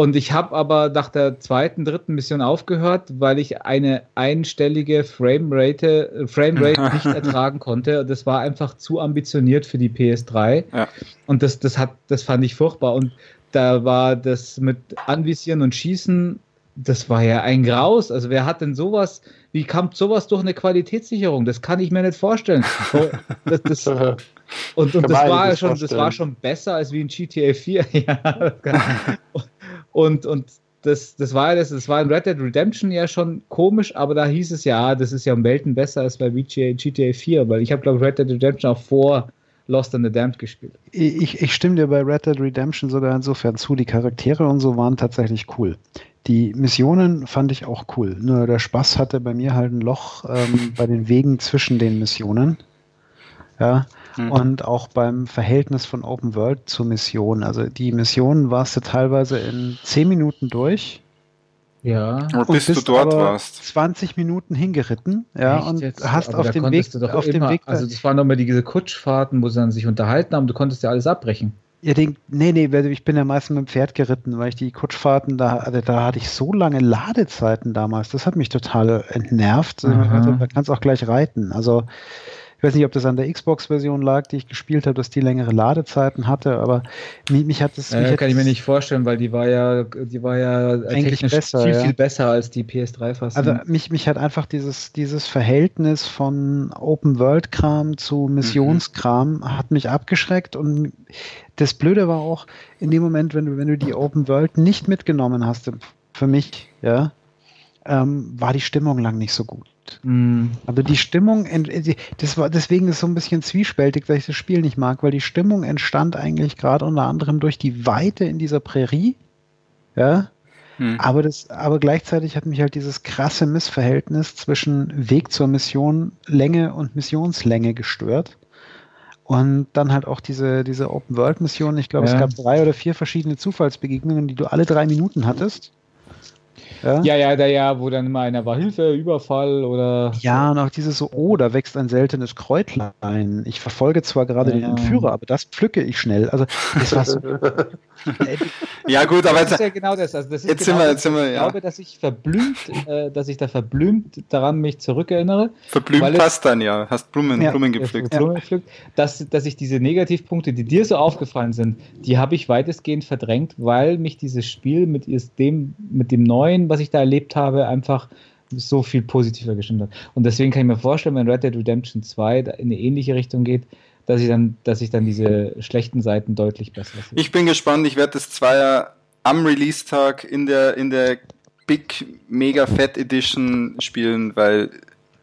Und ich habe aber nach der zweiten, dritten Mission aufgehört, weil ich eine einstellige Framerate, Framerate nicht *laughs* ertragen konnte. Das war einfach zu ambitioniert für die PS3. Ja. Und das, das, hat, das fand ich furchtbar. Und da war das mit Anvisieren und Schießen, das war ja ein Graus. Also wer hat denn sowas, wie kam sowas durch eine Qualitätssicherung? Das kann ich mir nicht vorstellen. Das, das, *laughs* und, und das war schon, das war schon besser als wie in GTA 4. ja, und, und das, das war das, das war in Red Dead Redemption ja schon komisch, aber da hieß es ja, das ist ja um Welten besser als bei GTA, GTA 4, weil ich habe, glaube ich, Red Dead Redemption auch vor Lost and the Damned gespielt. Ich, ich stimme dir bei Red Dead Redemption sogar insofern zu, die Charaktere und so waren tatsächlich cool. Die Missionen fand ich auch cool. Nur der Spaß hatte bei mir halt ein Loch ähm, *laughs* bei den Wegen zwischen den Missionen. Ja, Mhm. Und auch beim Verhältnis von Open World zur Mission. Also die Mission warst du teilweise in 10 Minuten durch. Ja. Und bis du dort warst. 20 Minuten hingeritten, ja, Echt und jetzt? hast aber auf dem Weg, auf immer, dem Weg. Also das waren nochmal diese Kutschfahrten, wo sie dann sich unterhalten haben, du konntest ja alles abbrechen. Ja, den, nee, nee, ich bin ja meistens mit dem Pferd geritten, weil ich die Kutschfahrten, da, also da hatte ich so lange Ladezeiten damals, das hat mich total entnervt. Also, da kannst auch gleich reiten. Also ich weiß nicht, ob das an der Xbox-Version lag, die ich gespielt habe, dass die längere Ladezeiten hatte, aber mich, mich hat das. Äh, kann ich mir nicht vorstellen, weil die war ja, die war ja eigentlich besser, viel, ja. viel besser als die PS3-Fassung. Also mich, mich hat einfach dieses, dieses Verhältnis von Open-World-Kram zu Missionskram mhm. hat mich abgeschreckt und das Blöde war auch, in dem Moment, wenn du, wenn du die Open World nicht mitgenommen hast, für mich, ja, ähm, war die Stimmung lang nicht so gut. Mhm. Also die Stimmung, das war, deswegen ist es so ein bisschen zwiespältig, dass ich das Spiel nicht mag, weil die Stimmung entstand eigentlich gerade unter anderem durch die Weite in dieser Prärie. Ja. Mhm. Aber, das, aber gleichzeitig hat mich halt dieses krasse Missverhältnis zwischen Weg zur Mission, Länge und Missionslänge gestört. Und dann halt auch diese, diese Open-World-Mission. Ich glaube, ja. es gab drei oder vier verschiedene Zufallsbegegnungen, die du alle drei Minuten hattest Ja? ja, ja, da ja, wo dann immer einer war, Hilfe, Überfall oder. Ja, und auch dieses so, oh, da wächst ein seltenes Kräutlein. Ich verfolge zwar gerade ja. den Entführer, aber das pflücke ich schnell. Also, das war so. *laughs* *laughs* ja, gut, aber das ist ja genau das. Also das ist jetzt genau sind wir, jetzt sind wir, ja. Ich glaube, dass ich verblümt, äh, dass ich da verblümt daran mich zurückerinnere. Verblümt passt dann, ja. Hast Blumen, ja, Blumen gepflückt. Blumen gepflückt. Dass, dass ich diese Negativpunkte, die dir so aufgefallen sind, die habe ich weitestgehend verdrängt, weil mich dieses Spiel mit dem, mit dem neuen, was ich da erlebt habe, einfach so viel positiver gestimmt hat. Und deswegen kann ich mir vorstellen, wenn Red Dead Redemption 2 in eine ähnliche Richtung geht, dass ich dann, dass ich dann diese schlechten Seiten deutlich besser sehe. Ich bin gespannt, ich werde das Zweier am Release-Tag in der, in der Big Mega Fat Edition spielen, weil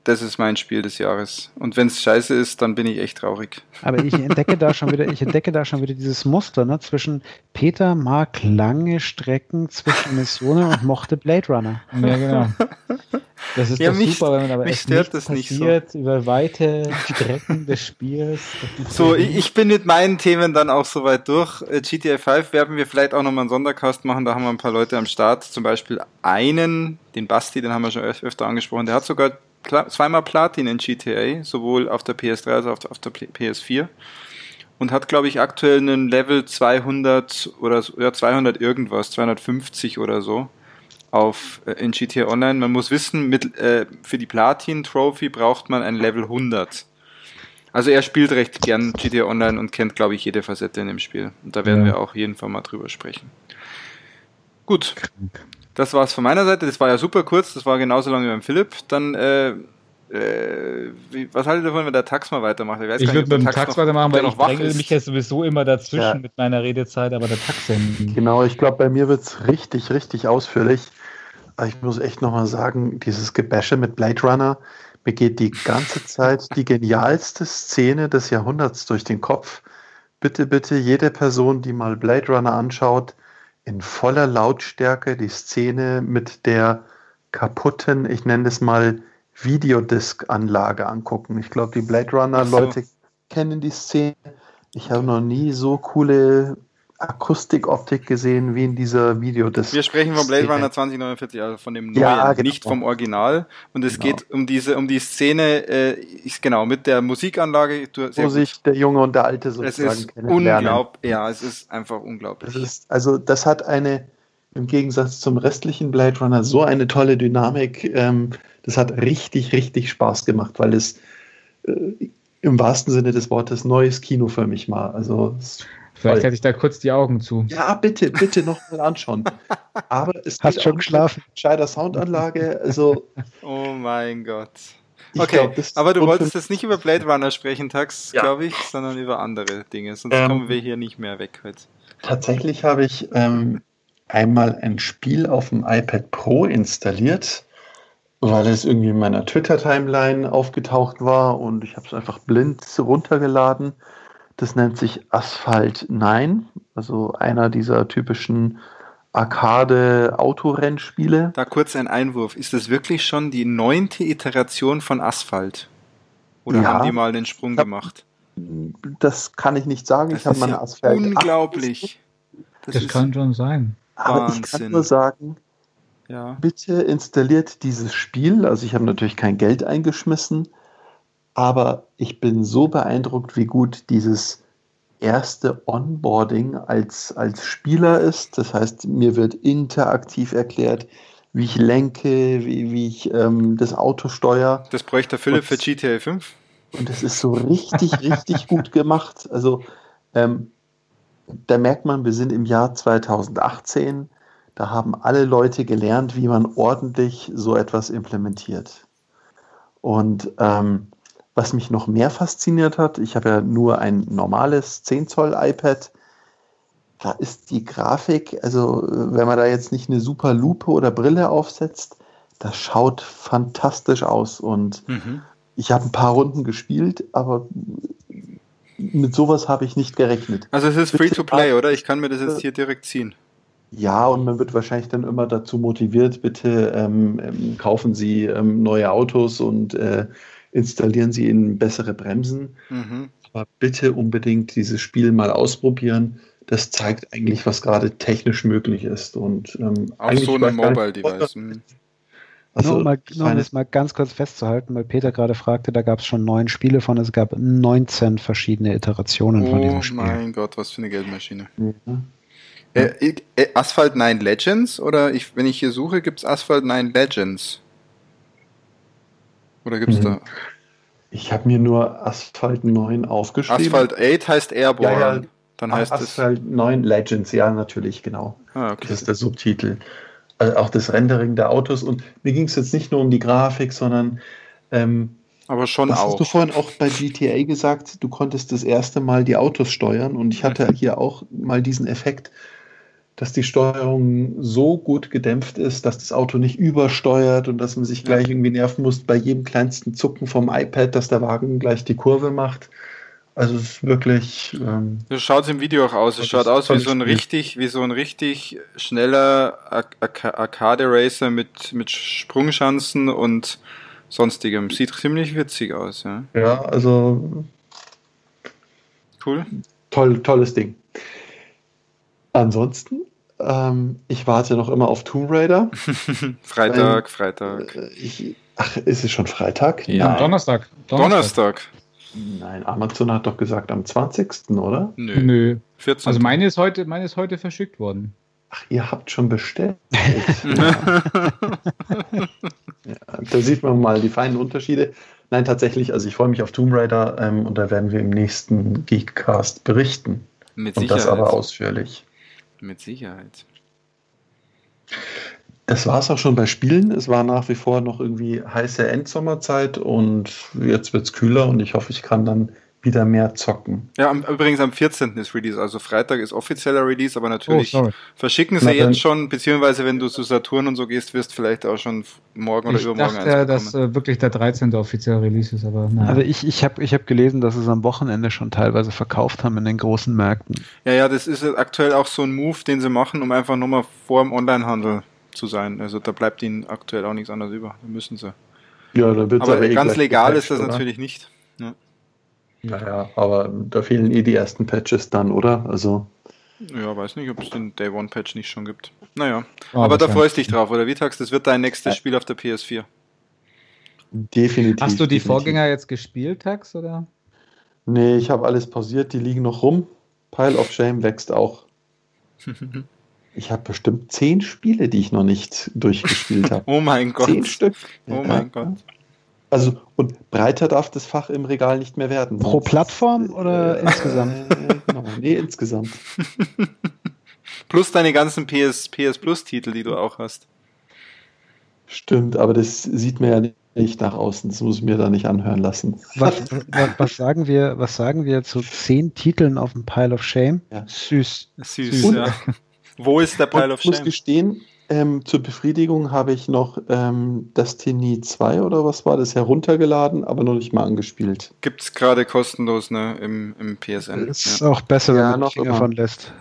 das ist mein Spiel des Jahres. Und wenn es scheiße ist, dann bin ich echt traurig. Aber ich entdecke da schon wieder, ich entdecke da schon wieder dieses Muster, ne, zwischen Peter mag lange Strecken zwischen Missionen und mochte Blade Runner. Ja, genau. Das ist ja, doch mich, super, wenn man aber mich stört das nicht so. über weite Strecken des Spiels. So, ich bin mit meinen Themen dann auch soweit durch. Äh, GTA 5 werden wir vielleicht auch nochmal einen Sondercast machen, da haben wir ein paar Leute am Start. Zum Beispiel einen, den Basti, den haben wir schon öfter angesprochen, der hat sogar zweimal Platin in GTA, sowohl auf der PS3 als auch auf der PS4. Und hat, glaube ich, aktuell einen Level 200 oder ja, 200 irgendwas, 250 oder so auf äh, in GTA Online. Man muss wissen, mit, äh, für die Platin Trophy braucht man ein Level 100. Also er spielt recht gern GTA Online und kennt, glaube ich, jede Facette in dem Spiel. Und da werden ja. wir auch jeden Fall mal drüber sprechen. Gut. Das war's von meiner Seite. Das war ja super kurz. Das war genauso lange wie beim Philipp. Dann, äh, äh, wie, was haltet ihr davon, wenn der Tax mal weitermacht? Ich, ich würde mit dem Tax, Tax weitermachen, weil ich dränge mich ja sowieso immer dazwischen ja. mit meiner Redezeit, aber der Tax Genau, ich glaube, bei mir wird's richtig, richtig ausführlich. Ich muss echt nochmal sagen, dieses Gebäsche mit Blade Runner, mir geht die ganze Zeit die genialste Szene des Jahrhunderts durch den Kopf. Bitte, bitte, jede Person, die mal Blade Runner anschaut, in voller Lautstärke die Szene mit der kaputten, ich nenne es mal Videodisc-Anlage angucken. Ich glaube, die Blade Runner-Leute so. kennen die Szene. Ich habe noch nie so coole Akustikoptik gesehen wie in dieser Videodisc. Wir sprechen von Blade Runner 2049, also von dem neuen, ja, genau. nicht vom Original. Und es genau. geht um diese, um die Szene, äh, ist genau mit der Musikanlage. Du, Wo sich der Junge und der Alte sozusagen es ist unglaublich. Ja, es ist einfach unglaublich. Das ist, also das hat eine im Gegensatz zum restlichen Blade Runner so eine tolle Dynamik. Ähm, das hat richtig, richtig Spaß gemacht, weil es äh, im wahrsten Sinne des Wortes neues Kino für mich war. Also Vielleicht hatte ich da kurz die Augen zu. Ja, bitte, bitte noch mal anschauen. *laughs* Aber es Hast schon geschlafen? Scheider Soundanlage, also. *laughs* Oh mein Gott. Okay, glaub, aber du wolltest jetzt nicht über Blade Runner sprechen, Tax, ja. glaube ich, sondern über andere Dinge. Sonst ähm, kommen wir hier nicht mehr weg heute. Tatsächlich habe ich ähm, einmal ein Spiel auf dem iPad Pro installiert, weil es irgendwie in meiner Twitter-Timeline aufgetaucht war und ich habe es einfach blind runtergeladen das nennt sich Asphalt 9, also einer dieser typischen Arcade-Autorennspiele. Da kurz ein Einwurf. Ist das wirklich schon die neunte Iteration von Asphalt? Oder ja, haben die mal den Sprung hab, gemacht? Das kann ich nicht sagen. Das ich habe meine Asphalt. Unglaublich. Das, das kann schon sein. Aber Wahnsinn. ich kann nur sagen, ja. bitte installiert dieses Spiel. Also ich habe natürlich kein Geld eingeschmissen, aber ich bin so beeindruckt, wie gut dieses erste Onboarding als, als Spieler ist. Das heißt, mir wird interaktiv erklärt, wie ich lenke, wie, wie ich ähm, das Auto steuere. Das bräuchte Philipp für GTA 5. Und es ist so richtig, *laughs* richtig gut gemacht. Also ähm, da merkt man, wir sind im Jahr 2018. Da haben alle Leute gelernt, wie man ordentlich so etwas implementiert. Und ähm, was mich noch mehr fasziniert hat, ich habe ja nur ein normales 10 Zoll iPad. Da ist die Grafik, also wenn man da jetzt nicht eine super Lupe oder Brille aufsetzt, das schaut fantastisch aus. Und mhm. ich habe ein paar Runden gespielt, aber mit sowas habe ich nicht gerechnet. Also es ist free to play, oder? Ich kann mir das jetzt hier direkt ziehen. Ja, und man wird wahrscheinlich dann immer dazu motiviert, bitte ähm, ähm kaufen Sie ähm, neue Autos und äh, installieren Sie Ihnen bessere Bremsen. Mhm. Aber bitte unbedingt dieses Spiel mal ausprobieren. das zeigt eigentlich, was gerade technisch möglich ist. Und ähm, auch so ein Mobile-Device. Hm. Also, nur um, mal, nur um das mal ganz kurz festzuhalten, weil Peter gerade fragte, da gab es schon neun Spiele von, es gab 19 verschiedene Iterationen oh von diesem Spiel. Oh mein Gott, was für eine Geldmaschine. Mhm. Äh, äh, Asphalt 9 Legends oder ich, wenn ich hier suche, gibt es Asphalt 9 Legends? Oder gibt es mhm. da? Ich habe mir nur Asphalt 9 aufgeschrieben. Asphalt 8 heißt Airborne. Ja, ja. Dann heißt Asphalt es 9 Legends, ja, natürlich, genau. Ah, okay. Das ist der Subtitel. Also auch das Rendering der Autos. Und mir ging es jetzt nicht nur um die Grafik, sondern ähm, aber schon auch. Hast du vorhin auch bei GTA gesagt, du konntest das erste Mal die Autos steuern und ich hatte hier auch mal diesen Effekt, dass die Steuerung so gut gedämpft ist, dass das Auto nicht übersteuert und dass man sich gleich irgendwie nerven muss bei jedem kleinsten Zucken vom iPad, dass der Wagen gleich die Kurve macht. Also es ist wirklich. Ähm, so schaut es im Video auch aus. Es schaut aus wie so ein richtig, wie so ein richtig schneller Arcade Racer mit, mit Sprungschanzen und sonstigem. Sieht ziemlich witzig aus, ja. Ja, also cool. Toll, tolles Ding. Ansonsten, ähm, ich warte noch immer auf Tomb Raider. *laughs* Freitag, Weil, Freitag. Äh, ich, ach, ist es schon Freitag? Ja, Nein. Donnerstag. Donnerstag. Donnerstag. Nein, Amazon hat doch gesagt am 20. oder? Nö. Nö. 14. Also meine ist heute, meine ist heute verschickt worden. Ach, ihr habt schon bestellt. *laughs* ja, da sieht man mal die feinen Unterschiede. Nein, tatsächlich, also ich freue mich auf Tomb Raider ähm, und da werden wir im nächsten Geekcast berichten. Mit Sicherheit. Und das aber ausführlich. Mit Sicherheit. Das war es auch schon bei Spielen. Es war nach wie vor noch irgendwie heiße Endsommerzeit und jetzt wird es kühler und ich hoffe, ich kann dann wieder mehr zocken. Ja, übrigens am 14. ist Release, also Freitag ist offizieller Release, aber natürlich oh, verschicken sie jetzt schon, beziehungsweise wenn du zu Saturn und so gehst, wirst vielleicht auch schon morgen oder ich übermorgen dachte, eins dass äh, wirklich der 13. offizieller Release ist, aber naja. Also ich, ich habe ich hab gelesen, dass es am Wochenende schon teilweise verkauft haben in den großen Märkten. Ja, ja, das ist aktuell auch so ein Move, den sie machen, um einfach nochmal vor dem Onlinehandel zu sein. Also da bleibt ihnen aktuell auch nichts anderes über. Da müssen sie. Ja, da wird's aber, aber eh ganz legal ist das oder? natürlich nicht. Ja. Naja, aber da fehlen eh die ersten Patches dann, oder? Also. Ja, weiß nicht, ob es den Day One Patch nicht schon gibt. Naja, oh, aber da freust du dich drauf, oder wie Tags? Das wird dein nächstes Spiel auf der PS4. Definitiv. Hast du die definitiv. Vorgänger jetzt gespielt, Tax, oder? Nee, ich habe alles pausiert, die liegen noch rum. Pile of Shame wächst auch. *laughs* ich habe bestimmt zehn Spiele, die ich noch nicht durchgespielt habe. oh mein Gott. Zehn Stück. Oh ja. mein Gott. Also, und breiter darf das Fach im Regal nicht mehr werden. Pro Plattform oder äh, insgesamt? Äh, *laughs* genau, nee, insgesamt. *laughs* Plus deine ganzen PS, PS Plus-Titel, die du auch hast. Stimmt, aber das sieht mir ja nicht nach außen. Das muss ich mir da nicht anhören lassen. Was, *laughs* was, was, sagen, wir, was sagen wir zu zehn Titeln auf dem Pile of Shame? Ja. Süß. Süß, und, ja. Wo ist der Pile of Shame? Ich muss gestehen, ähm, zur Befriedigung habe ich noch ähm, Destiny 2 oder was war das heruntergeladen, aber noch nicht mal angespielt. Gibt es gerade kostenlos ne, im, im PSN. Ist ja. auch besser, wenn man noch Finger von lässt.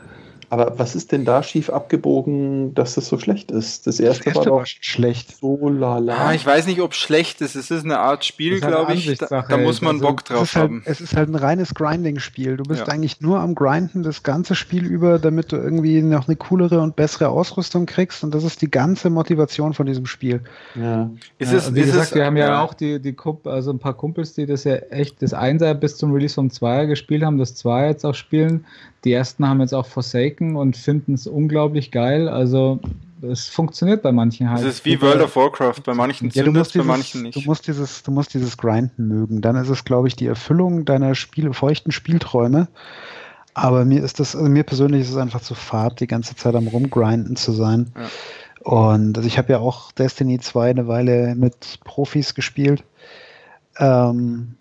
Aber was ist denn da schief abgebogen, dass das so schlecht ist? Das erste, das erste war doch schlecht. So lala. Ah, ich weiß nicht, ob es schlecht ist. Es ist eine Art Spiel, glaube ich. Da, da, muss man also, Bock drauf halt, haben. Es ist halt ein reines Grinding-Spiel. Du bist ja. eigentlich nur am Grinden das ganze Spiel über, damit du irgendwie noch eine coolere und bessere Ausrüstung kriegst. Und das ist die ganze Motivation von diesem Spiel. Ja. Ist ja, es, wie ist gesagt, es, wir haben ja, ja auch die, die also ein paar Kumpels, die das ja echt das Einser bis zum Release vom Zweier gespielt haben, das Zweier jetzt auch spielen. Die ersten haben jetzt auch Forsaken und finden es unglaublich geil. Also es funktioniert bei manchen halt. Es ist wie World of Warcraft, bei manchen ja, zündet bei manchen nicht. Du musst dieses, du musst dieses Grinden mögen. Dann ist es, glaube ich, die Erfüllung deiner Spiele, feuchten Spielträume. Aber mir ist das, also mir persönlich ist es einfach zu fad, die ganze Zeit am rumgrinden zu sein. Ja. Und also ich habe ja auch Destiny 2 eine Weile mit Profis gespielt. Ähm,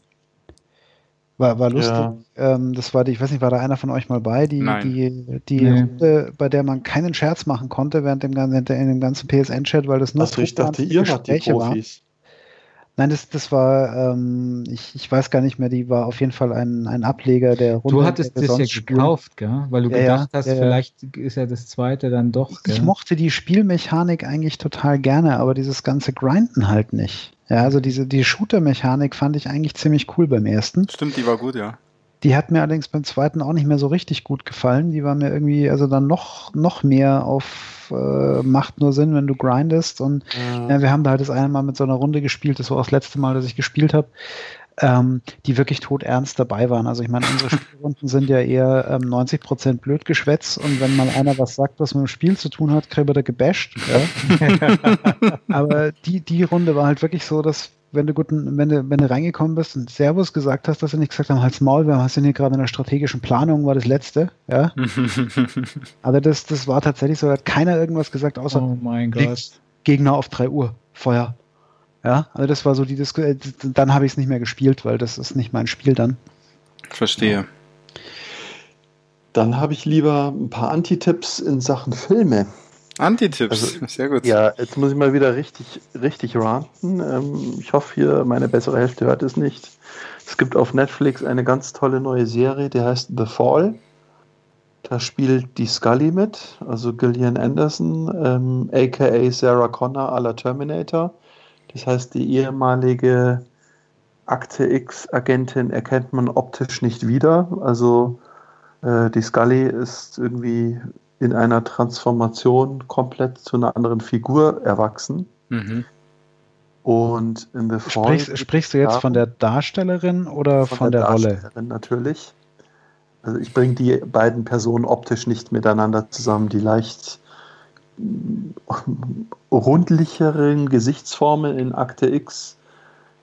war, war lustig. Ja. Ähm, das war die, ich weiß nicht, war da einer von euch mal bei, die, Nein. die, die nee. Runde, bei der man keinen Scherz machen konnte während dem, in dem ganzen PSN-Chat, weil das nur also ich dachte, ihr wart die Profis. War. Nein, das, das war, ähm, ich, ich weiß gar nicht mehr, die war auf jeden Fall ein, ein Ableger der Runde. Du hattest das ja gekauft, gell? weil du ja, gedacht ja, hast, ja, vielleicht ist ja das zweite dann doch. Gell? Ich mochte die Spielmechanik eigentlich total gerne, aber dieses ganze Grinden halt nicht. Ja, also diese die Shooter-Mechanik fand ich eigentlich ziemlich cool beim ersten. Stimmt, die war gut, ja. Die hat mir allerdings beim zweiten auch nicht mehr so richtig gut gefallen. Die war mir irgendwie, also dann noch, noch mehr auf äh, macht nur Sinn, wenn du grindest. Und ja. Ja, wir haben da halt das eine Mal mit so einer Runde gespielt, das war auch das letzte Mal, dass ich gespielt habe ähm, die wirklich toternst dabei waren. Also ich meine, unsere *laughs* Spielrunden sind ja eher ähm, 90 Prozent Blödgeschwätz und wenn mal einer was sagt, was mit dem Spiel zu tun hat, kriegt er gebasht. Ja? *laughs* Aber die, die Runde war halt wirklich so, dass wenn du gut, wenn du, wenn du reingekommen bist und Servus gesagt hast, dass sie nicht gesagt haben, halt's Maul, wir sind hier gerade in der strategischen Planung, war das letzte, ja. *laughs* Aber das, das war tatsächlich so, da hat keiner irgendwas gesagt, außer oh mein Gott. Gegner auf 3 Uhr, Feuer. Ja, also das war so die Diskussion. Äh, dann habe ich es nicht mehr gespielt, weil das ist nicht mein Spiel dann. Verstehe. Dann habe ich lieber ein paar Antitipps in Sachen Filme. Antitipps, also, sehr gut. Ja, jetzt muss ich mal wieder richtig, richtig ranten. Ähm, ich hoffe, hier meine bessere Hälfte hört es nicht. Es gibt auf Netflix eine ganz tolle neue Serie, die heißt The Fall. Da spielt die Scully mit, also Gillian Anderson, ähm, aka Sarah Connor à la Terminator. Das heißt, die ehemalige Akte X-Agentin erkennt man optisch nicht wieder. Also äh, die Scully ist irgendwie in einer Transformation komplett zu einer anderen Figur erwachsen. Mhm. Und in The Fall. Sprichst, sprichst du jetzt von der Darstellerin oder von, von der, der Darstellerin Rolle? Natürlich. Also ich bringe die beiden Personen optisch nicht miteinander zusammen, die leicht rundlicheren Gesichtsformen in Akte X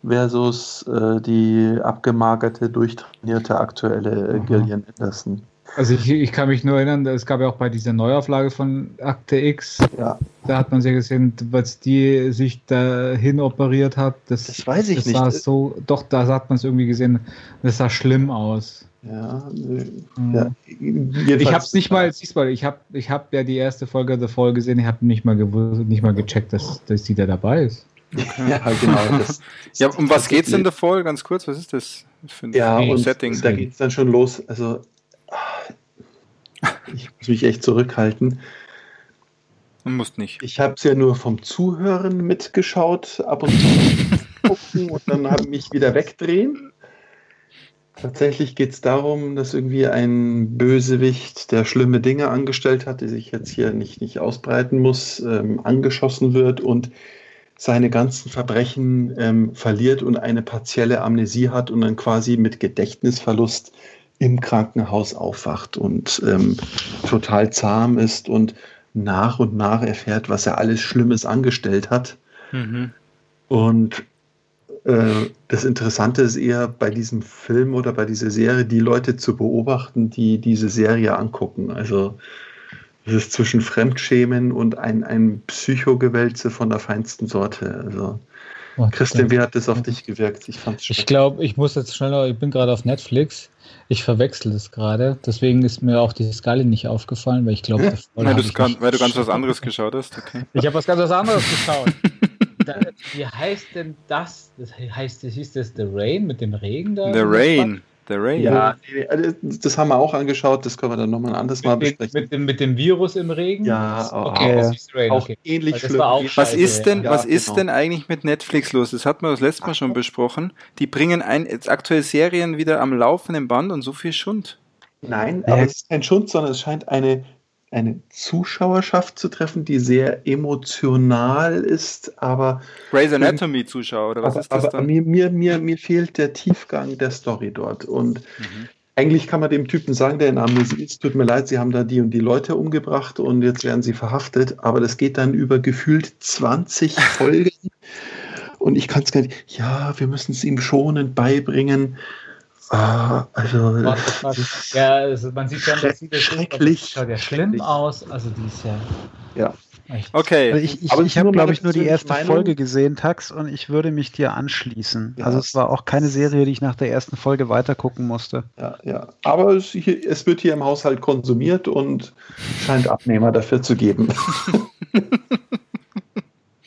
versus äh, die abgemagerte, durchtrainierte aktuelle äh, Gillian Anderson. Also ich, ich, kann mich nur erinnern, es gab ja auch bei dieser Neuauflage von Akte X, ja. da hat man ja gesehen, was die sich dahin operiert hat. Das, das weiß ich das nicht. Sah so, doch, da hat man es irgendwie gesehen, das sah schlimm aus. Ja, mhm. ja. Ich habe es nicht mal, siehst mal, ich habe ich hab ja die erste Folge The Fall gesehen, ich habe nicht mal gewusst, nicht mal gecheckt, dass, dass die da dabei ist. *laughs* Ja, genau. Das, *laughs* ja, um was geht es in The Fall? Ganz kurz, was ist das für ein ja, Setting? Da geht es dann schon los. Also, ich muss mich echt zurückhalten. Man muss nicht. Ich habe es ja nur vom Zuhören mitgeschaut, ab und zu gucken und dann habe ich mich wieder wegdrehen. Tatsächlich geht es darum, dass irgendwie ein Bösewicht, der schlimme Dinge angestellt hat, die sich jetzt hier nicht, nicht ausbreiten muss, ähm, angeschossen wird und seine ganzen Verbrechen ähm, verliert und eine partielle Amnesie hat und dann quasi mit Gedächtnisverlust im Krankenhaus aufwacht und ähm, total zahm ist und nach und nach erfährt, was er alles Schlimmes angestellt hat. Mhm. Und äh, das Interessante ist eher bei diesem Film oder bei dieser Serie, die Leute zu beobachten, die diese Serie angucken. Also es ist zwischen Fremdschämen und ein, ein Psychogewälze von der feinsten Sorte. Also oh, Christian, wie hat das auf dich gewirkt? Ich fand's Ich glaube, ich muss jetzt schneller, ich bin gerade auf Netflix. Ich verwechsel es gerade. Deswegen ist mir auch die Skala nicht aufgefallen, weil ich glaube, ja, weil, weil, du ganz was anderes geschaut hast. Okay. Ich habe was ganz was anderes geschaut. *laughs* da, wie heißt denn das? Das heißt, das hieß das The Rain mit dem Regen da? The Rain. The Rain. Ja, also das haben wir auch angeschaut, das können wir dann nochmal ein anderes Mal besprechen. Mit dem, mit dem Virus im Regen? Ja, okay, auch, Rain, auch okay. ähnlich schlimm. Auch was ist denn, ja, was ist genau. denn eigentlich mit Netflix los? Das hatten wir das letzte Mal schon besprochen. Die bringen ein, jetzt aktuelle Serien wieder am laufenden Band und so viel Schund. Nein, aber es ist kein Schund, sondern es scheint eine eine Zuschauerschaft zu treffen, die sehr emotional ist, aber. Grey's Anatomy Zuschauer, oder was aber, ist das aber dann? Mir, mir, mir, mir fehlt der Tiefgang der Story dort. Und mhm. eigentlich kann man dem Typen sagen, der in Amnesie ist, tut mir leid, sie haben da die und die Leute umgebracht und jetzt werden sie verhaftet, aber das geht dann über gefühlt 20 *laughs* Folgen. und ich kann es gar nicht, ja, wir müssen es ihm schonend beibringen. Ah, also. Ja, also man sieht schon, dass sie das schrecklich. Schaut ja schlimm aus. Also die ist ja. Ja. Okay. Also ich, ich, ich habe, glaube ich, nur die erste Meinung. Folge gesehen, Tax, und ich würde mich dir anschließen. Ja. Also es war auch keine Serie, die ich nach der ersten Folge weitergucken musste. Ja, ja. Aber es, es wird hier im Haushalt konsumiert und scheint Abnehmer dafür zu geben. *laughs*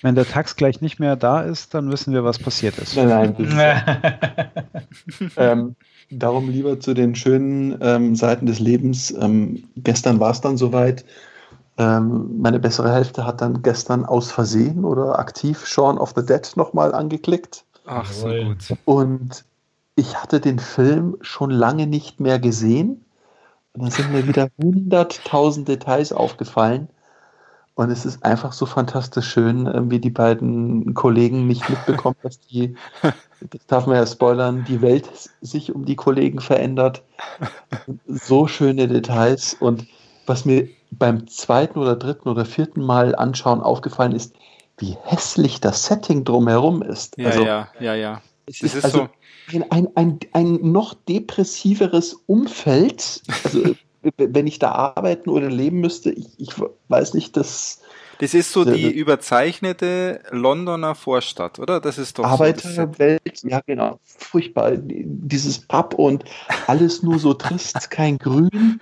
Wenn der Tax gleich nicht mehr da ist, dann wissen wir, was passiert ist. Nein, nein. *laughs* ähm, Darum lieber zu den schönen ähm, Seiten des Lebens. Ähm, gestern war es dann soweit. Ähm, meine bessere Hälfte hat dann gestern aus Versehen oder aktiv Shaun of the Dead nochmal angeklickt. Ach, so gut. Und ich hatte den Film schon lange nicht mehr gesehen. Und da sind mir wieder *laughs* hunderttausend Details aufgefallen. Und es ist einfach so fantastisch schön, wie die beiden Kollegen nicht mitbekommen, dass die, *laughs* das darf man ja spoilern, die Welt sich um die Kollegen verändert. So schöne Details. Und was mir beim zweiten oder dritten oder vierten Mal anschauen aufgefallen ist, wie hässlich das Setting drumherum ist. Ja, also, ja, ja, ja. Es ist, ist also so. ein, ein, ein, ein noch depressiveres Umfeld. Also *laughs* wenn ich da arbeiten oder leben müsste, ich, ich weiß nicht, dass. Das ist so die überzeichnete Londoner Vorstadt, oder? Das ist doch Arbeiterwelt, so ja genau, furchtbar. Dieses Pub und alles nur so trist, *laughs* kein Grün,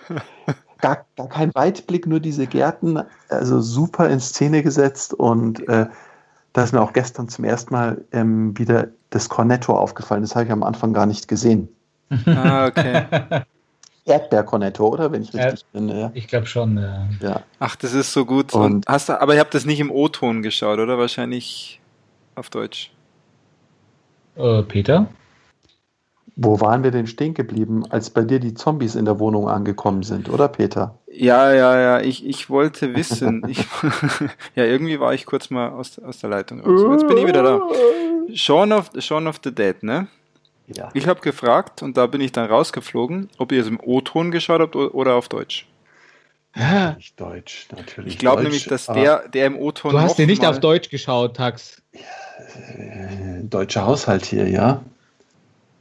gar, gar kein Weitblick, nur diese Gärten, also super in Szene gesetzt und äh, da ist mir auch gestern zum ersten Mal ähm, wieder das Cornetto aufgefallen. Das habe ich am Anfang gar nicht gesehen. Ah, okay. *laughs* Erdbeerkornetto, oder? Wenn ich richtig ja, bin. Ja. Ich glaube schon, ja. ja. Ach, das ist so gut. Und hast du, aber ihr habt das nicht im O-Ton geschaut, oder? Wahrscheinlich auf Deutsch. Äh, Peter? Wo waren wir denn stehen geblieben, als bei dir die Zombies in der Wohnung angekommen sind, oder Peter? Ja, ja, ja, ich, ich wollte wissen. ich, *laughs* ja, irgendwie war ich kurz mal aus, aus der Leitung raus. Jetzt bin ich wieder da. *laughs* Shaun of, Shaun of the Dead, ne? Ja. Ich habe gefragt und da bin ich dann rausgeflogen, ob ihr es im O-Ton geschaut habt oder auf Deutsch. Nicht Deutsch, natürlich. Ich glaube nämlich, dass der, der im O-Ton. Du hast dir nicht auf Deutsch geschaut, Tax. Ja, äh, deutscher Haushalt hier, ja.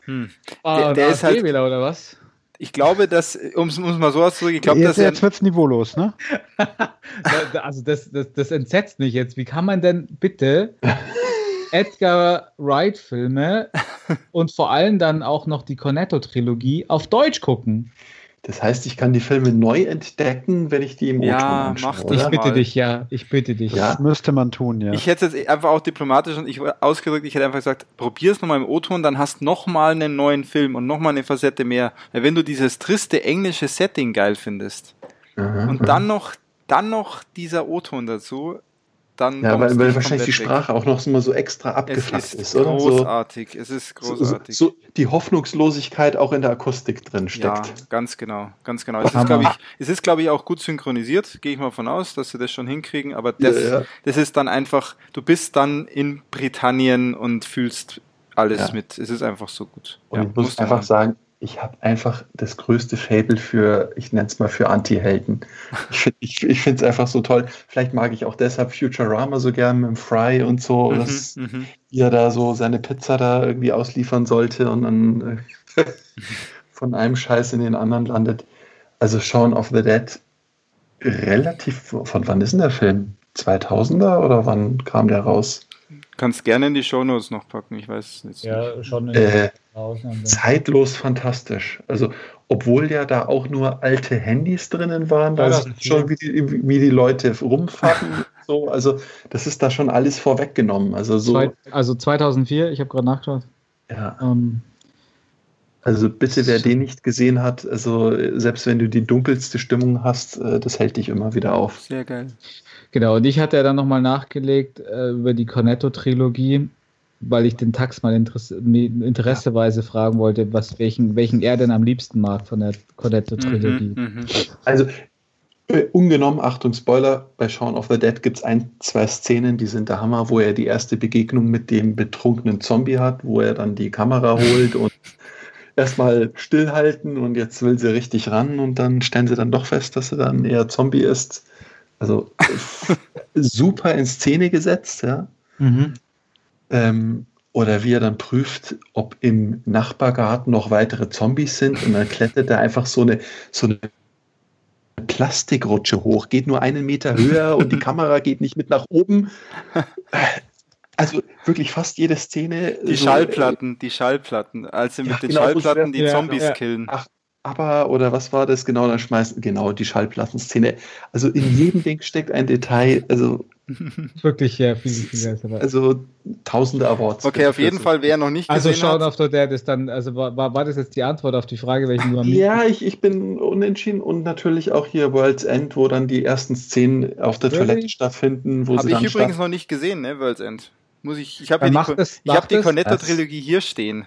Hm. Ah, der, der ist halt, oder was? Ich glaube, dass, um es mal so auszudrücken, ich glaube, dass. Jetzt wird es niveaulos, ne? *laughs* also, das, das, das entsetzt mich jetzt. Wie kann man denn bitte *laughs* Edgar Wright-Filme *laughs* und vor allem dann auch noch die Cornetto-Trilogie auf Deutsch gucken. Das heißt, ich kann die Filme neu entdecken, wenn ich die im ja, O-Ton anschaue. Mach ich bitte mal. dich, ja. Ich bitte dich. Ja. Das müsste man tun, ja. Ich hätte jetzt einfach auch diplomatisch und ich ausgedrückt, ich hätte einfach gesagt, probier es nochmal im O-Ton, dann hast nochmal einen neuen Film und nochmal eine Facette mehr. Weil wenn du dieses triste englische Setting geil findest mhm. und dann noch, dann noch dieser O-Ton dazu, dann. Ja, weil, weil wahrscheinlich die Sprache weg. auch noch immer so extra abgeflacht ist, ist, oder? Großartig, so, es ist großartig. So, so, die Hoffnungslosigkeit auch in der Akustik drin steckt. Ja, ganz genau, ganz genau. Es ist, glaube ich, es ist, glaube ich, auch gut synchronisiert, gehe ich mal von aus, dass sie das schon hinkriegen, aber das, ja, ja. das ist dann einfach, du bist dann in Britannien und fühlst alles mit. Es ist einfach so gut. Und ich muss einfach sagen, ich habe einfach das größte Fable für, ich nenne es mal für Anti-Helden. Ich finde es einfach so toll. Vielleicht mag ich auch deshalb Futurama so gern mit dem Fry und so, mhm, dass mhm. er da so seine Pizza da irgendwie ausliefern sollte und dann äh, *laughs* von einem Scheiß in den anderen landet. Also Shaun of the Dead, relativ, von wann ist denn der Film? 2000er oder wann kam der raus? Kannst gerne in die Shownotes noch packen, ich weiß jetzt ja, nicht. Schon äh, zeitlos fantastisch. Also, obwohl ja da auch nur alte Handys drinnen waren, da ist schon wie die, wie die Leute rumfahren. *laughs* so, also, das ist da schon alles vorweggenommen. Also, so, also 2004, ich habe gerade nachgeschaut. Ja. Ähm, also bitte, wer den nicht gesehen hat, also selbst wenn du die dunkelste Stimmung hast, äh, das hält dich immer wieder auf. Sehr geil. Genau, und ich hatte ja dann nochmal nachgelegt äh, über die Cornetto-Trilogie, weil ich den Tax mal Interesse, interesseweise fragen wollte, was, welchen, welchen er denn am liebsten mag von der Cornetto-Trilogie. Mhm, mh. Also äh, ungenommen, Achtung, Spoiler, bei Shaun of the Dead gibt es ein, zwei Szenen, die sind der Hammer, wo er die erste Begegnung mit dem betrunkenen Zombie hat, wo er dann die Kamera *laughs* holt und erstmal stillhalten und jetzt will sie richtig ran und dann stellen sie dann doch fest, dass er dann eher Zombie ist. Also super in Szene gesetzt, ja. Mhm. Ähm, oder wie er dann prüft, ob im Nachbargarten noch weitere Zombies sind und dann klettert er einfach so eine, so eine Plastikrutsche hoch, geht nur einen Meter höher und die Kamera geht nicht mit nach oben. Also wirklich fast jede Szene. Die so, Schallplatten, die Schallplatten, als sie mit ja, den genau, Schallplatten die Zombies ja, killen. Ach, aber oder was war das genau? Dann schmeißen genau die Schallplattenszene. Also in *laughs* jedem Ding steckt ein Detail. Also *laughs* wirklich ja viel, viel Also tausende Awards. Okay, auf jeden Fall, wer noch nicht also gesehen Also Shaun of the Dead ist dann, also war, war das jetzt die Antwort auf die Frage, welchen du am Ja, ich, ich bin unentschieden und natürlich auch hier World's End, wo dann die ersten Szenen auf der really? Toilette stattfinden. Habe ich übrigens noch nicht gesehen, ne, World's End. Muss ich, ich habe ja die, hab die Cornetto-Trilogie hier stehen.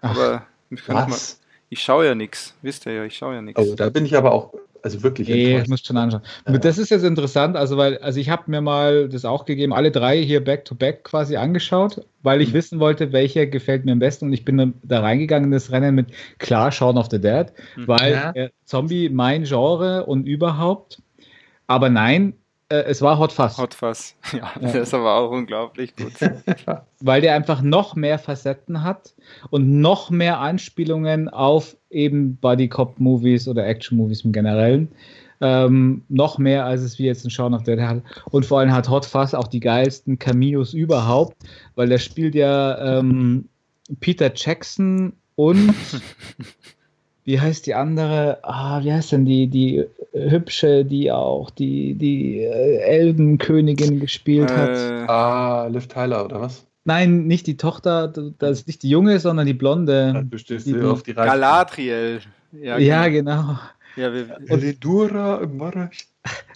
Ach. Aber Was? Ich schaue ja nichts. Wisst ihr ja, ich schaue ja nichts. Oh, da bin ich aber auch also wirklich nee, enttäuscht. muss schon anschauen. Ja. Das ist jetzt interessant, also weil, also ich habe mir mal das auch gegeben, alle drei hier back-to-back -back quasi angeschaut, weil ich mhm. wissen wollte, welcher gefällt mir am besten und ich bin da reingegangen in das Rennen mit klar Shaun of the Dead, mhm. weil ja. Zombie mein Genre und überhaupt. Aber nein, äh, es war Hot Fuzz. Hot Fuzz, *laughs* ja, ja, das ist aber auch unglaublich gut. *laughs* Weil der einfach noch mehr Facetten hat und noch mehr Anspielungen auf eben Buddy Cop Movies oder Action Movies im Generellen. Ähm, noch mehr als es wie jetzt in Shaun of the Dead hat. Und vor allem hat Hot Fuzz auch die geilsten Cameos überhaupt, weil der spielt ja ähm, Peter Jackson und *laughs* wie heißt die andere? Ah, wie heißt denn die, die hübsche, die auch die, die äh, Elbenkönigin gespielt hat? Äh, ah, Liv Tyler, oder was? Nein, nicht die Tochter, das ist nicht die Junge, sondern die Blonde. Du stehst die, auf die Reise. Galadriel. Ja, ja genau. genau. Ja, wir, Elidura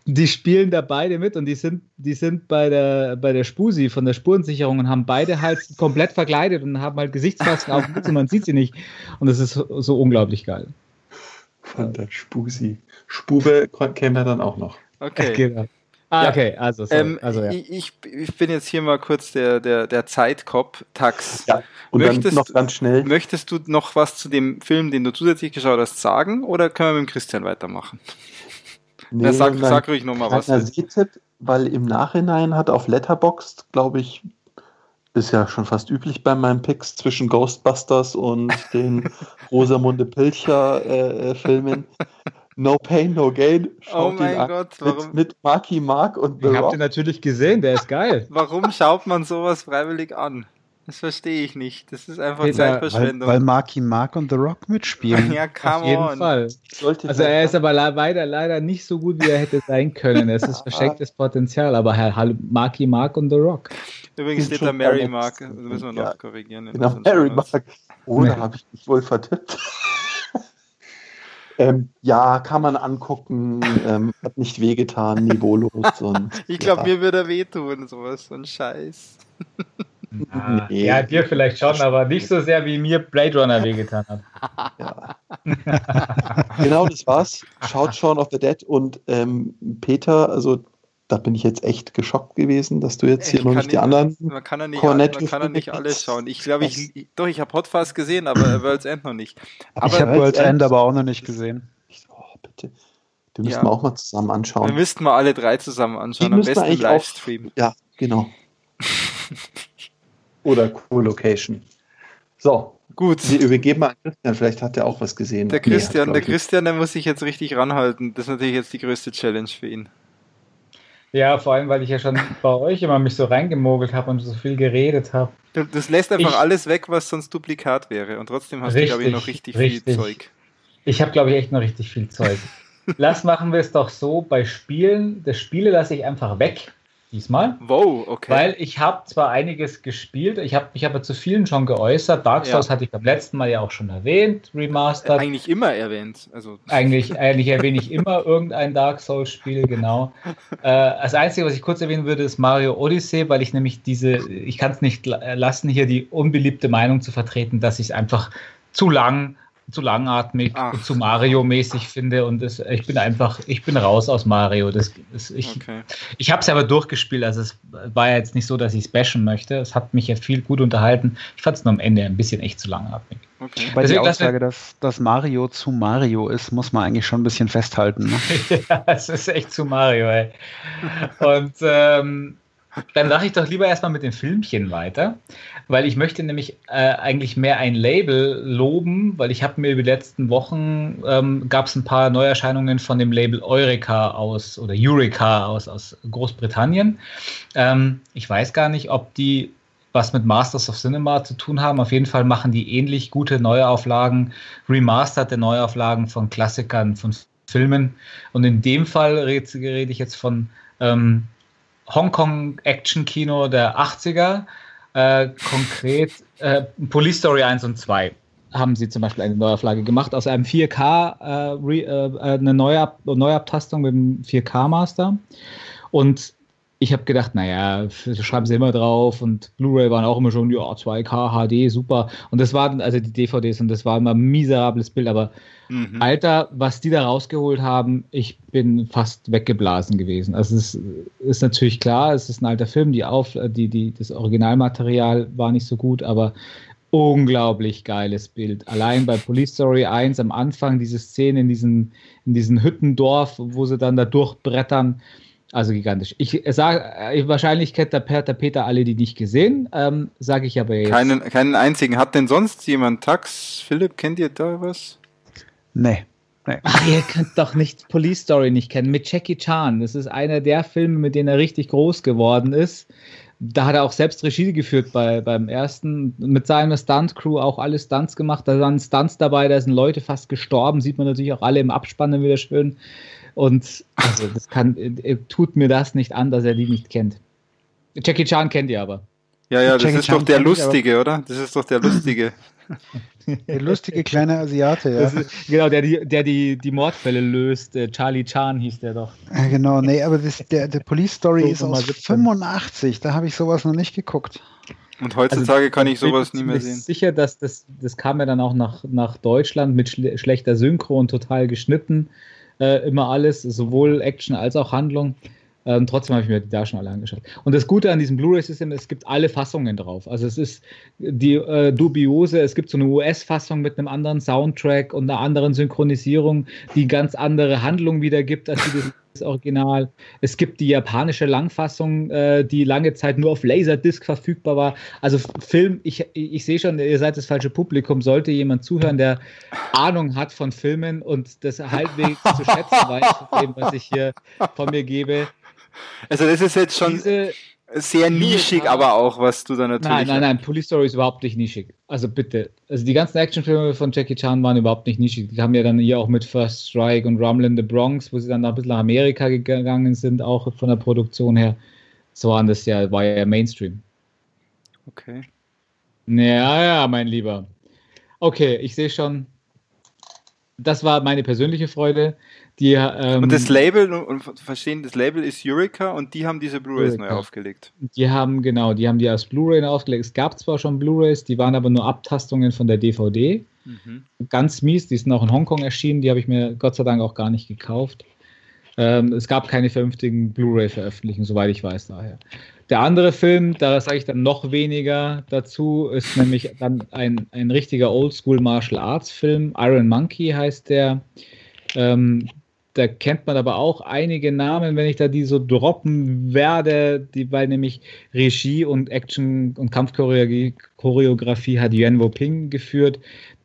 die spielen da beide mit und die sind, die sind bei der, bei der Spusi von der Spurensicherung und haben beide halt komplett verkleidet und haben halt Gesichtsmasken auf und man sieht sie nicht. Und das ist so unglaublich geil. Von der Spusi. Spube käme ja dann auch noch. Okay. *laughs* Genau. Ah, ja. okay, also, ähm, also ja. ich, ich, bin jetzt hier mal kurz der, der, der Zeitkopf, Tax. Ja, und möchtest, dann noch ganz schnell. Möchtest du noch was zu dem Film, den du zusätzlich geschaut hast, sagen oder können wir mit dem Christian weitermachen? Nee, ja, sag, sag ruhig nochmal was. Sehtipp, weil im Nachhinein hat auf Letterboxd, glaube ich, ist ja schon fast üblich bei meinen Picks zwischen Ghostbusters und den *laughs* Rosamunde Pilcher äh, äh, Filmen. No Pain, No Gain. Schaut oh mein Gott, warum? Mit, mit Marky Mark und The Den Rock. habt ihr natürlich gesehen, der ist geil. warum schaut man sowas freiwillig an? Das verstehe ich nicht. Das ist einfach Peter, Zeitverschwendung. Weil, weil Marky Mark und The Rock mitspielen. *laughs* ja, come Auf jeden on. Fall. also er ist aber leider, leider nicht so gut, wie er hätte sein können. Es ist *laughs* verstecktes Potenzial, aber Herr Marky Mark und The Rock. Übrigens steht da Mary Mark. Das müssen wir noch ja, korrigieren. Genau, Mary Mark. Oder habe ich mich wohl vertippt? *laughs* Ähm, ja, kann man angucken, ähm, hat nicht wehgetan, niveaulos. Und, ich glaube, ja. mir würde er wehtun, sowas, so ein Scheiß. Ah, nee. Ja, dir vielleicht schon, aber nicht so sehr, wie mir Blade Runner wehgetan hat. Ja. *laughs* genau, das war's. Schaut schon auf The Dead und ähm, Peter, also da bin ich jetzt echt geschockt gewesen, dass du jetzt hier ich noch nicht die anderen. Man kann ja nicht, man kann ja nicht alles *laughs* schauen. Ich glaube, ich, doch, ich habe Hotfast gesehen, aber World's End noch nicht. Aber ich habe World's End aber auch noch nicht gesehen. Oh, bitte. Die müssen ja. wir auch mal zusammen anschauen. Wir müssten mal alle drei zusammen anschauen, die am besten Livestream. Auch, ja, genau. *laughs* Oder Co-Location. So, Gut. Wir übergeben mal an Christian, vielleicht hat er auch was gesehen. Der Christian, nee, der Christian, der muss sich jetzt richtig ranhalten. Das ist natürlich jetzt die größte Challenge für ihn. Ja, vor allem, weil ich ja schon bei euch immer mich so reingemogelt habe und so viel geredet habe. Das lässt einfach ich, alles weg, was sonst Duplikat wäre. Und trotzdem hast richtig, du, glaube ich, noch richtig, richtig, viel Zeug. Ich habe, glaube ich, echt noch richtig viel Zeug. *laughs* Lass machen wir es doch so bei Spielen. Das Spiele lasse ich einfach weg diesmal. Wow, okay. Weil ich habe zwar einiges gespielt, ich habe mich aber zu vielen schon geäußert. Dark Souls ja. hatte ich beim letzten Mal ja auch schon erwähnt, Remastered. Eigentlich immer erwähnt. Also. *laughs* Eigentlich, eigentlich erwähne ich immer irgendein Dark Souls-Spiel, genau. *laughs* Äh, das Einzige, was ich kurz erwähnen würde, ist Mario Odyssey, weil ich nämlich diese, ich kann es nicht lassen, hier die unbeliebte Meinung zu vertreten, dass ich es einfach zu lang zu langatmig, Ach. zu Mario-mäßig finde und das, ich bin einfach, ich bin raus aus Mario. Das, das ich okay. ich habe es aber durchgespielt, also es war ja jetzt nicht so, dass ich es bashen möchte. Es hat mich ja viel gut unterhalten. Ich fand es nur am Ende ein bisschen echt zu langatmig. Okay. Bei der Aussage, dass, dass Mario zu Mario ist, muss man eigentlich schon ein bisschen festhalten. Ne? *laughs* ja, es ist echt zu Mario, ey. Und ähm, dann mache ich doch lieber erstmal mit den Filmchen weiter, weil ich möchte nämlich äh, eigentlich mehr ein Label loben, weil ich habe mir über die letzten Wochen ähm, gab es ein paar Neuerscheinungen von dem Label Eureka aus oder Eureka aus, aus Großbritannien. Ähm, ich weiß gar nicht, ob die was mit Masters of Cinema zu tun haben. Auf jeden Fall machen die ähnlich gute Neuauflagen, remasterte Neuauflagen von Klassikern, von Filmen. Und in dem Fall rede, rede ich jetzt von ähm, Hongkong-Action-Kino der 80er, äh, konkret äh, Police Story 1 und 2 haben sie zum Beispiel eine Neuauflage gemacht aus einem 4K, äh, re, äh, eine Neuab Neuabtastung mit dem 4K-Master. Und ich habe gedacht, naja, schreiben sie immer drauf und Blu-ray waren auch immer schon, ja, 2K, HD, super. Und das waren also die DVDs und das war immer ein miserables Bild, aber mhm. Alter, was die da rausgeholt haben, ich bin fast weggeblasen gewesen. Also es ist, ist natürlich klar, es ist ein alter Film, die auf, die, die, das Originalmaterial war nicht so gut, aber unglaublich geiles Bild. Allein bei Police Story 1 am Anfang diese Szene in diesem in diesen Hüttendorf, wo sie dann da durchbrettern, also gigantisch. Ich sage, äh, wahrscheinlich kennt der, der Peter alle die nicht gesehen, ähm, sage ich aber jetzt. Keinen, keinen einzigen. Hat denn sonst jemand Tax? Philipp, kennt ihr da was? Nee. nee. Ach, ihr könnt doch nicht Police Story nicht kennen. Mit Jackie Chan. Das ist einer der Filme, mit denen er richtig groß geworden ist. Da hat er auch selbst Regie geführt bei, beim ersten. Mit seiner Stunt-Crew auch alle Stunts gemacht. Da waren Stunts dabei, da sind Leute fast gestorben. Sieht man natürlich auch alle im Abspann dann wieder schön. Und also das kann, äh, tut mir das nicht an, dass er die nicht kennt. Jackie Chan kennt ihr aber. Ja, ja, das Jackie ist Chan doch der Lustige, oder? Das ist doch der Lustige. *laughs* Der lustige kleine Asiate, ja. Ist, genau, der, die, der die, die Mordfälle löst. Charlie Chan hieß der doch. Ja, genau, nee, aber das, der, der Police Story so ist aus 85. Da habe ich sowas noch nicht geguckt. Und heutzutage also, kann ich sowas nie mehr sehen. Ich bin sicher, dass das, das kam ja dann auch nach, nach Deutschland mit schle schlechter Synchro und total geschnitten äh, immer alles, sowohl Action als auch Handlung. Ähm, trotzdem habe ich mir die da schon alle angeschaut. Und das Gute an diesem Blu-ray-System, es gibt alle Fassungen drauf. Also es ist die äh, dubiose, es gibt so eine US-Fassung mit einem anderen Soundtrack und einer anderen Synchronisierung, die ganz andere Handlung wiedergibt als die das Original. Es gibt die japanische Langfassung, äh, die lange Zeit nur auf Laserdisc verfügbar war. Also Film, ich, ich sehe schon, ihr seid das falsche Publikum. Sollte jemand zuhören, der Ahnung hat von Filmen und das halbwegs zu schätzen weiß, von dem, was ich hier von mir gebe. Also das ist jetzt schon... Diese, sehr nischig, aber auch, was du da natürlich. Nein, nein, nein, Police Story ist überhaupt nicht nischig. Also bitte. Also die ganzen Actionfilme von Jackie Chan waren überhaupt nicht nischig. Die haben ja dann hier auch mit First Strike und Rumble in the Bronx, wo sie dann ein bisschen nach Amerika gegangen sind, auch von der Produktion her. So waren das ja, war ja Mainstream. Okay. Ja, ja, mein Lieber. Okay, ich sehe schon. Das war meine persönliche Freude. Die, ähm, und das Label, und verstehen, das Label ist Eureka und die haben diese Blu-rays neu aufgelegt. Die haben, genau, die haben die als Blu-ray aufgelegt. Es gab zwar schon Blu-rays, die waren aber nur Abtastungen von der DVD. Mhm. Ganz mies, die sind auch in Hongkong erschienen, die habe ich mir Gott sei Dank auch gar nicht gekauft. Ähm, es gab keine vernünftigen Blu-ray-Veröffentlichungen, soweit ich weiß daher. Der andere Film, da sage ich dann noch weniger dazu, ist *laughs* nämlich dann ein, ein richtiger Oldschool Martial Arts Film. Iron Monkey heißt der. Ähm, da kennt man aber auch einige Namen, wenn ich da die so droppen werde, die, weil nämlich Regie und Action und Kampfchoreografie hat Yuan Ping geführt.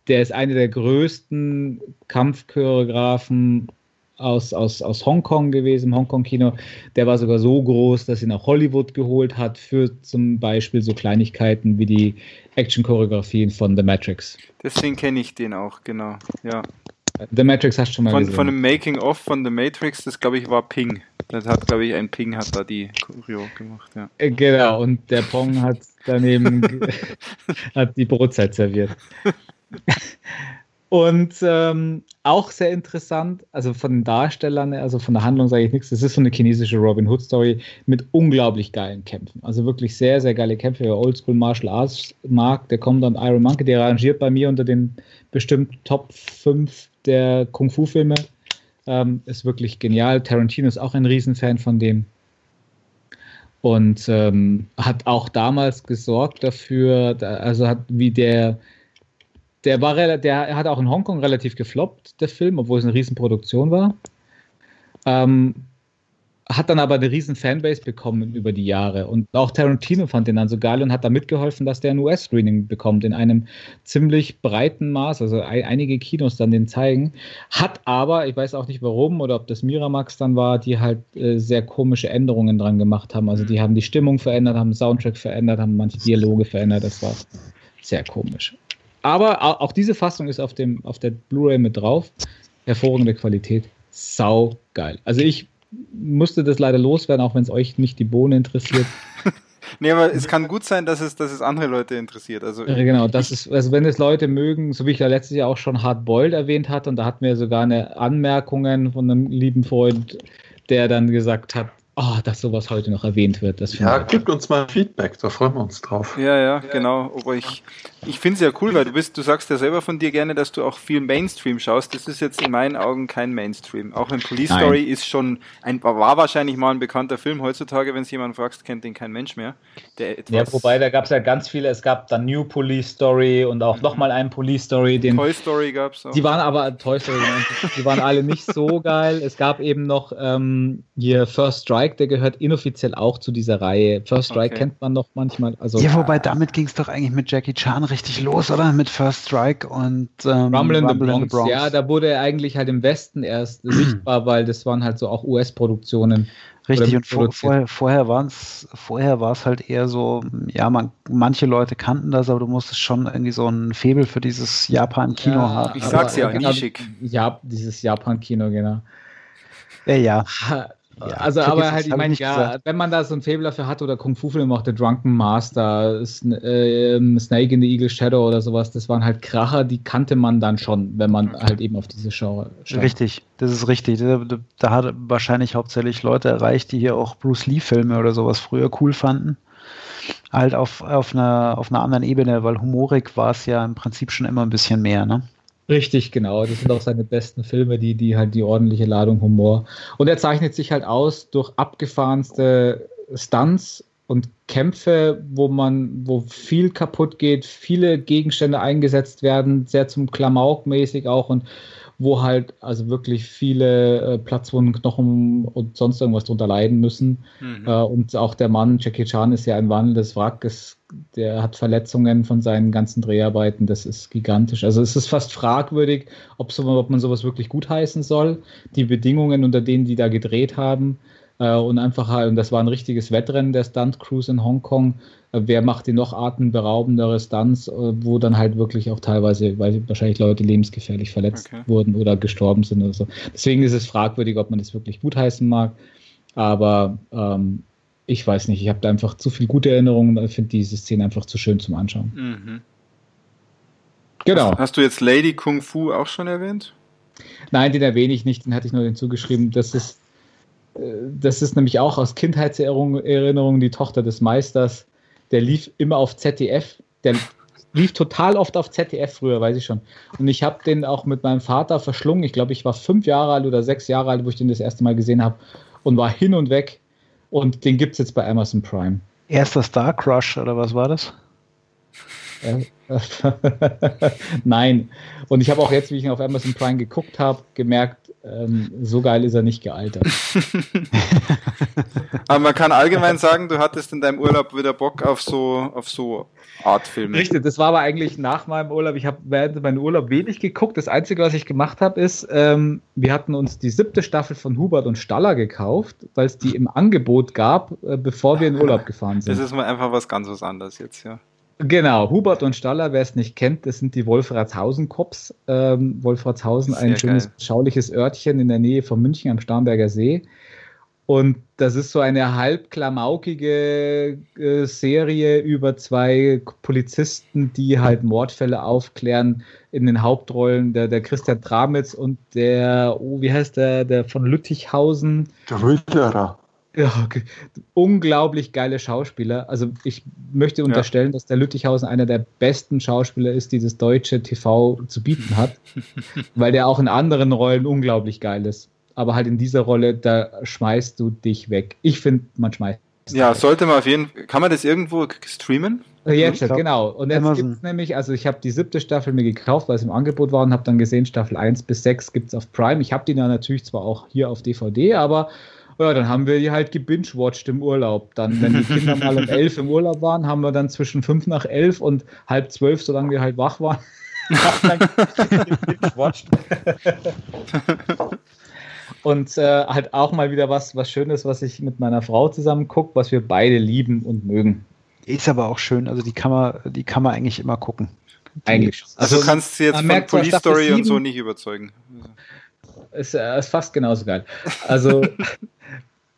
Der ist einer der größten Kampfchoreografen aus, aus, aus Hongkong gewesen, im Hongkong-Kino. Der war sogar so groß, dass ihn auch Hollywood geholt hat für zum Beispiel so Kleinigkeiten wie die Action-Choreografien von The Matrix. Deswegen kenne ich den auch, genau, ja. The Matrix hast du schon mal von, gesehen. Von dem Making-of von The Matrix, das glaube ich war Ping. Das hat, glaube ich, ein Ping hat da die Choreo gemacht, ja. Äh, genau, und der Pong hat daneben *laughs* hat die Brotzeit serviert. *laughs* Und ähm, auch sehr interessant, also von den Darstellern, also von der Handlung sage ich nichts, das ist so eine chinesische Robin Hood Story mit unglaublich geilen Kämpfen. Also wirklich sehr, sehr geile Kämpfe. Wer Oldschool Martial Arts mag, der kommt dann Iron Monkey, der rangiert bei mir unter den bestimmt Top 5 der Kung-Fu-Filme. Ähm, ist wirklich genial. Tarantino ist auch ein Riesenfan von dem. Und ähm, hat auch damals gesorgt dafür, also hat wie der der war der hat auch in Hongkong relativ gefloppt, der Film, obwohl es eine Riesenproduktion war. Ähm, hat dann aber eine riesen Fanbase bekommen über die Jahre. Und auch Tarantino fand den dann so geil und hat da mitgeholfen, dass der ein US-Screening bekommt in einem ziemlich breiten Maß. Also ein, einige Kinos dann den zeigen. Hat aber, ich weiß auch nicht warum oder ob das Miramax dann war, die halt äh, sehr komische Änderungen dran gemacht haben. Also die haben die Stimmung verändert, haben den Soundtrack verändert, haben manche Dialoge verändert. Das war sehr komisch. Aber auch diese Fassung ist auf, dem, auf der Blu-ray mit drauf. Hervorragende Qualität. Sau geil. Also ich musste das leider loswerden, auch wenn es euch nicht die Bohne interessiert. *laughs* nee, aber es kann gut sein, dass es, dass es andere Leute interessiert. Also ja, genau, das ist, also wenn es Leute mögen, so wie ich ja letztes Jahr auch schon Hard Boiled erwähnt hatte, und da hatten wir sogar eine Anmerkungen von einem lieben Freund, der dann gesagt hat, oh, dass sowas heute noch erwähnt wird. Das ja, gebt uns mal Feedback, da freuen wir uns drauf. Ja, ja, genau. Aber ich, ich finde es ja cool, weil du bist, du sagst ja selber von dir gerne, dass du auch viel Mainstream schaust. Das ist jetzt in meinen Augen kein Mainstream. Auch wenn Police Nein. Story ist schon ein, war wahrscheinlich mal ein bekannter Film. Heutzutage, wenn es jemand fragst, kennt den kein Mensch mehr. ja, wobei da gab es ja ganz viele. Es gab dann New Police Story und auch mhm. nochmal einen Police Story. Den, Toy Story gab es auch. Die waren aber, Toy Story, die waren alle nicht so geil. Es gab eben noch ähm, hier First Strike, der gehört inoffiziell auch zu dieser Reihe. First Strike okay. kennt man noch manchmal. Also, ja, wobei damit ging es doch eigentlich mit Jackie Chan richtig los, oder? Mit First Strike und ähm, Rumble, in, Rumble the Bronx. in, the Bronx. Ja, da wurde er eigentlich halt im Westen erst *clears throat* sichtbar, weil das waren halt so auch US-Produktionen. Richtig, und vor, vorher, vorher, war's, vorher war es halt eher so, ja, man, manche Leute kannten das, aber du musstest schon irgendwie so ein Febel für dieses Japan-Kino ja, haben. Ich sag's ja, nischig. Ja, dieses Japan-Kino, genau. Ja, ja. *laughs* Ja, also, aber halt, ich meine, ja, gesagt. wenn man da so ein Faible dafür hat oder Kung Fu-Film auch, The Drunken Master, Sn äh, Snake in the Eagle Shadow oder sowas, das waren halt Kracher, die kannte man dann schon, wenn man halt eben auf diese Show schaut. Richtig, das ist richtig. Da, da hat wahrscheinlich hauptsächlich Leute erreicht, die hier auch Bruce Lee-Filme oder sowas früher cool fanden. Halt auf, auf, einer, auf einer anderen Ebene, weil humorig war es ja im Prinzip schon immer ein bisschen mehr, ne? Richtig, genau. Das sind auch seine besten Filme, die, die halt die ordentliche Ladung Humor. Und er zeichnet sich halt aus durch abgefahrenste Stunts und Kämpfe, wo man, wo viel kaputt geht, viele Gegenstände eingesetzt werden, sehr zum Klamauk-mäßig auch und wo halt also wirklich viele äh, Platzwunden, Knochen und sonst irgendwas drunter leiden müssen. Mhm. Äh, und auch der Mann, Jackie Chan, ist ja ein wandelndes Wrack. Es, der hat Verletzungen von seinen ganzen Dreharbeiten. Das ist gigantisch. Also es ist fast fragwürdig, ob, so, ob man sowas wirklich gutheißen soll. Die Bedingungen, unter denen die da gedreht haben, äh, und einfach halt, und das war ein richtiges Wettrennen der Stunt Cruise in Hongkong. Äh, wer macht die noch atemberaubendere Stunts, äh, wo dann halt wirklich auch teilweise, weil wahrscheinlich Leute lebensgefährlich verletzt okay. wurden oder gestorben sind oder so. Deswegen ist es fragwürdig, ob man das wirklich gutheißen mag. Aber ähm, ich weiß nicht, ich habe da einfach zu viel gute Erinnerungen. Ich finde diese Szene einfach zu schön zum Anschauen. Mhm. Genau. Hast, hast, du jetzt Lady Kung Fu auch schon erwähnt? Nein, den erwähne ich nicht, den hatte ich nur hinzugeschrieben. Das ist das ist nämlich auch aus Kindheitserinnerungen die Tochter des Meisters. Der lief immer auf ZDF. Der lief total oft auf ZDF früher, weiß ich schon. Und ich habe den auch mit meinem Vater verschlungen. Ich glaube, ich war fünf Jahre alt oder sechs Jahre alt, wo ich den das erste Mal gesehen habe und war hin und weg. Und den gibt es jetzt bei Amazon Prime. Erster Star Crush oder was war das? *laughs* Nein. Und ich habe auch jetzt, wie ich ihn auf Amazon Prime geguckt habe, gemerkt, ähm, so geil ist er nicht gealtert. *laughs* Aber man kann allgemein sagen, du hattest in deinem Urlaub wieder Bock auf so, auf so Artfilme. Richtig, das war aber eigentlich nach meinem Urlaub. Ich habe während meinem Urlaub wenig geguckt. Das Einzige, was ich gemacht habe, ist, ähm, wir hatten uns die siebte Staffel von Hubert und Staller gekauft, weil es die im Angebot gab, äh, bevor wir in Urlaub gefahren sind. Das ist mal einfach was ganz was anderes jetzt, ja. Genau, Hubert und Staller, wer es nicht kennt, das sind die Wolfratshausen-Cops. Ähm, Wolfratshausen, Sehr ein schönes, schauliches Örtchen in der Nähe von München am Starnberger See. Und das ist so eine halb klamaukige äh, Serie über zwei Polizisten, die halt Mordfälle aufklären in den Hauptrollen. Der, der Christian Tramitz und der, oh, wie heißt der, der von Lüttichhausen? Der Rütterer. Ja, okay. unglaublich geile Schauspieler. Also ich möchte unterstellen, ja. dass der Lüttichhausen einer der besten Schauspieler ist, die das deutsche TV zu bieten hat, *laughs* weil der auch in anderen Rollen unglaublich geil ist. Aber halt in dieser Rolle, da schmeißt du dich weg. Ich finde, man schmeißt. Ja, sollte man auf jeden Fall. Kann man das irgendwo streamen? Jetzt, glaub, genau. Und jetzt gibt es nämlich, also ich habe die siebte Staffel mir gekauft, weil es im Angebot war und habe dann gesehen, Staffel 1 bis 6 gibt es auf Prime. Ich habe die dann natürlich zwar auch hier auf DVD, aber ja, dann haben wir die halt gebingewatcht im Urlaub. Dann, wenn die Kinder mal um elf im Urlaub waren, haben wir dann zwischen fünf nach elf und halb zwölf, solange wir halt wach waren, *laughs* und äh, halt auch mal wieder was, was Schönes, was ich mit meiner Frau zusammen gucke, was wir beide lieben und mögen. Ist aber auch schön, also die kann man, die kann man eigentlich immer gucken. Eigentlich. Also, also du kannst sie jetzt von Police Story und so nicht überzeugen. Ist, äh, ist fast genauso geil. Also *laughs*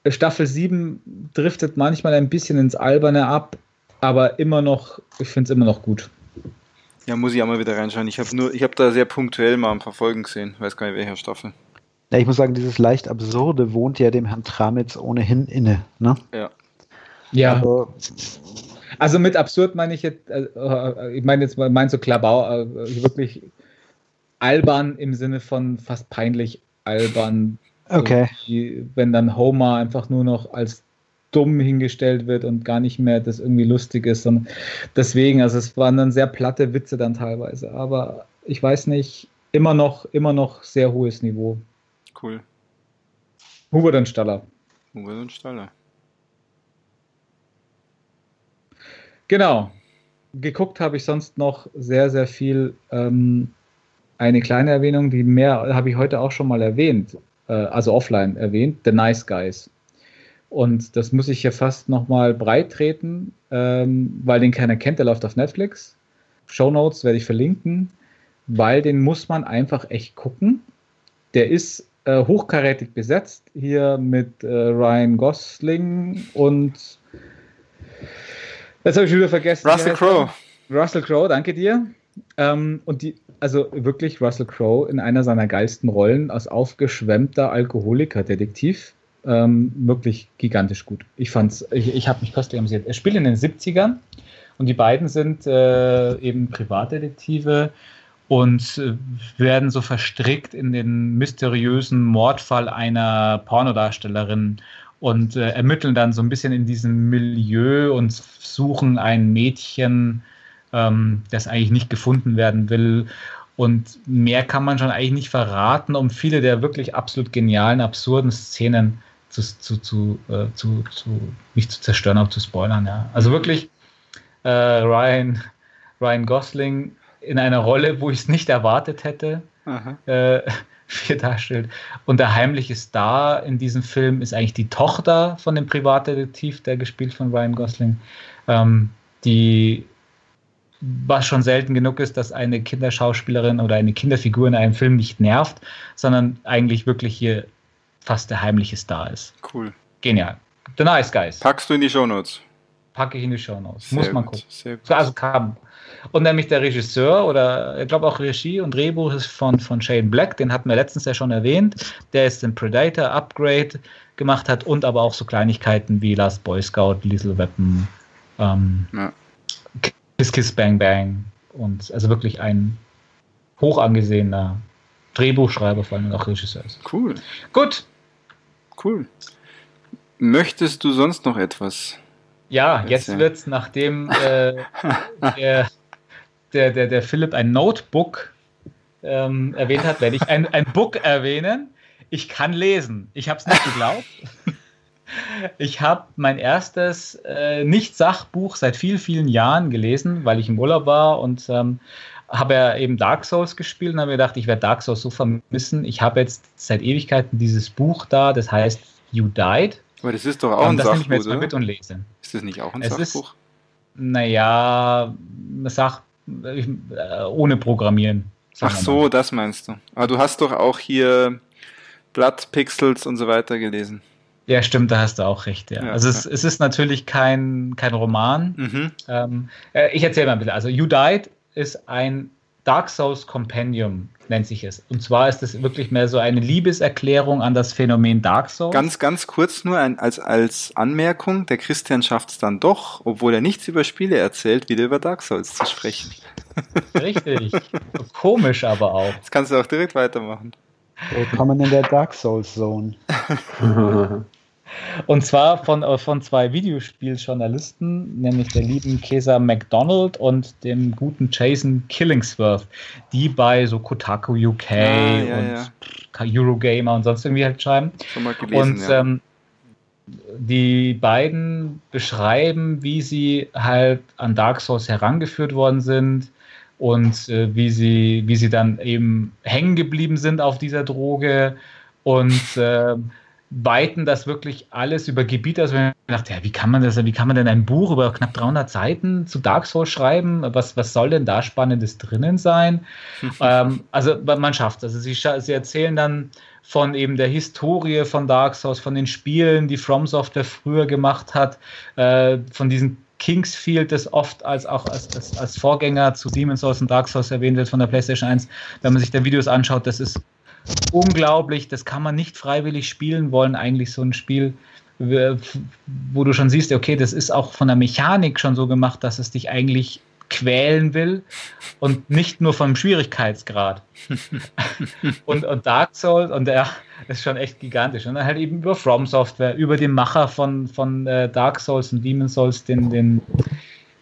Staffel 7 driftet manchmal ein bisschen ins Alberne ab, aber immer noch, ich finde es immer noch gut. Ja, muss ich auch mal wieder reinschauen. Ich habe nur, ich habe da sehr punktuell mal ein paar Folgen gesehen, weiß gar nicht welcher Staffel. Ja, ich muss sagen, dieses leicht Absurde wohnt ja dem Herrn Tramitz ohnehin inne. Ne? Ja. Ja. Also, also mit absurd meine ich jetzt, äh, ich meine jetzt, meinst du Klabau, äh, wirklich albern im Sinne von fast peinlich albern. Okay. Die, wenn dann Homer einfach nur noch als dumm hingestellt wird und gar nicht mehr das irgendwie lustig ist. Und deswegen, also es waren dann sehr platte Witze dann teilweise. Aber ich weiß nicht, immer noch, immer noch sehr hohes Niveau. Cool. Hubert und Staller. Hubert und Staller. Genau. Geguckt habe ich sonst noch sehr, sehr viel. Ähm, eine kleine Erwähnung, die mehr habe ich heute auch schon mal erwähnt, äh, also offline erwähnt, The Nice Guys. Und das muss ich hier fast nochmal breit treten, ähm, weil den keiner kennt, der läuft auf Netflix. Show Notes werde ich verlinken, weil den muss man einfach echt gucken. Der ist äh, hochkarätig besetzt, hier mit äh, Ryan Gosling und jetzt habe ich wieder vergessen. Russell Crowe. Russell Crowe, danke dir. Ähm, und die, also wirklich Russell Crowe in einer seiner geilsten Rollen als aufgeschwemmter Alkoholiker-Detektiv. Ähm, wirklich gigantisch gut. Ich fand's, ich, ich habe mich köstlich amüsiert. Er spielt in den 70ern und die beiden sind äh, eben Privatdetektive und äh, werden so verstrickt in den mysteriösen Mordfall einer Pornodarstellerin und äh, ermitteln dann so ein bisschen in diesem Milieu und suchen ein Mädchen, ähm, das eigentlich nicht gefunden werden will. Und mehr kann man schon eigentlich nicht verraten, um viele der wirklich absolut genialen, absurden Szenen zu, zu, zu, äh, zu, zu nicht zu zerstören, aber zu spoilern. Ja. Also wirklich äh, Ryan, Ryan Gosling in einer Rolle, wo ich es nicht erwartet hätte, äh, *laughs* wie er darstellt. Und der heimliche Star in diesem Film ist eigentlich die Tochter von dem Privatdetektiv, der gespielt von Ryan Gosling, ähm, die was schon selten genug ist, dass eine Kinderschauspielerin oder eine Kinderfigur in einem Film nicht nervt, sondern eigentlich wirklich hier fast der heimliche Star ist. Cool. Genial. The Nice Guys. Packst du in die Shownotes? Packe ich in die Shownotes. Muss man gucken. Sehr gut. Also kam. Und nämlich der Regisseur oder ich glaube auch Regie und Drehbuch ist von, von Shane Black, den hatten wir letztens ja schon erwähnt, der ist den Predator Upgrade gemacht hat und aber auch so Kleinigkeiten wie Last Boy Scout, Lethal Weapon, ähm, ja. Kiss Kiss Bang Bang und also wirklich ein hoch angesehener Drehbuchschreiber, vor allem auch Regisseur ist. Cool. Gut. Cool. Möchtest du sonst noch etwas? Ja, jetzt wird es, nachdem äh, der, der, der, der Philipp ein Notebook ähm, erwähnt hat, werde ich ein, ein Book erwähnen. Ich kann lesen. Ich habe es nicht geglaubt. Ich habe mein erstes äh, Nicht-Sachbuch seit vielen, vielen Jahren gelesen, weil ich im Urlaub war und ähm, habe ja eben Dark Souls gespielt und habe mir gedacht, ich werde Dark Souls so vermissen. Ich habe jetzt seit Ewigkeiten dieses Buch da, das heißt You Died. Aber das ist doch auch ein das Sachbuch, nehme ich mir jetzt mal mit und lese. Ist das nicht auch ein es Sachbuch? naja, Sach, äh, ohne Programmieren. Ach so, das meinst du. Aber du hast doch auch hier Blood Pixels und so weiter gelesen. Ja, stimmt, da hast du auch recht. Ja. ja also es, es, ist natürlich kein, kein Roman. Mhm. Ähm, äh, ich erzähle mal ein bisschen. Also You Died ist ein Dark Souls Compendium, nennt sich es. Und zwar ist es wirklich mehr so eine Liebeserklärung an das Phänomen Dark Souls. Ganz, ganz kurz nur ein, als, als Anmerkung, der Christian schafft es dann doch, obwohl er nichts über Spiele erzählt, wieder über Dark Souls zu sprechen. *laughs* Richtig. Komisch aber auch. Das kannst du auch direkt weitermachen. Willkommen in der Dark Souls Zone. *laughs* Und zwar von, äh, von zwei Videospieljournalisten, nämlich der lieben Kesa McDonald und dem guten Jason Killingsworth, die bei so Kotaku UK ah, ja, und ja. Eurogamer und sonst irgendwie halt schreiben. Schon mal gelesen, und ja. ähm, die beiden beschreiben, wie sie halt an Dark Souls herangeführt worden sind und äh, wie, sie, wie sie dann eben hängen geblieben sind auf dieser Droge und äh, weiten das wirklich alles über Gebiete. Also ich dachte, ja, wie kann man das, wie kann man denn ein Buch über knapp 300 Seiten zu Dark Souls schreiben? Was, was soll denn da Spannendes drinnen sein? *laughs* ähm, also man schafft es. Also sie, sie erzählen dann von eben der Historie von Dark Souls, von den Spielen, die From Software früher gemacht hat, äh, von diesen Kingsfield, das oft als auch als, als, als Vorgänger zu Demon's Souls und Dark Souls erwähnt wird von der PlayStation 1. Wenn man sich da Videos anschaut, das ist unglaublich, das kann man nicht freiwillig spielen wollen, eigentlich so ein Spiel, wo du schon siehst, okay, das ist auch von der Mechanik schon so gemacht, dass es dich eigentlich quälen will und nicht nur vom Schwierigkeitsgrad. *laughs* und, und Dark Souls, und der ist schon echt gigantisch. Und dann halt eben über From Software, über den Macher von, von äh, Dark Souls und Demon Souls, den, den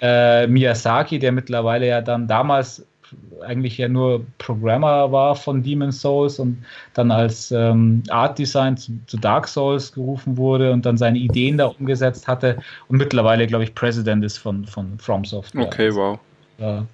äh, Miyazaki, der mittlerweile ja dann damals eigentlich ja nur Programmer war von Demon Souls und dann als ähm, Art Design zu, zu, Dark Souls gerufen wurde und dann seine Ideen da umgesetzt hatte und mittlerweile, glaube ich, President ist von, von From Software. Okay, wow. Ja.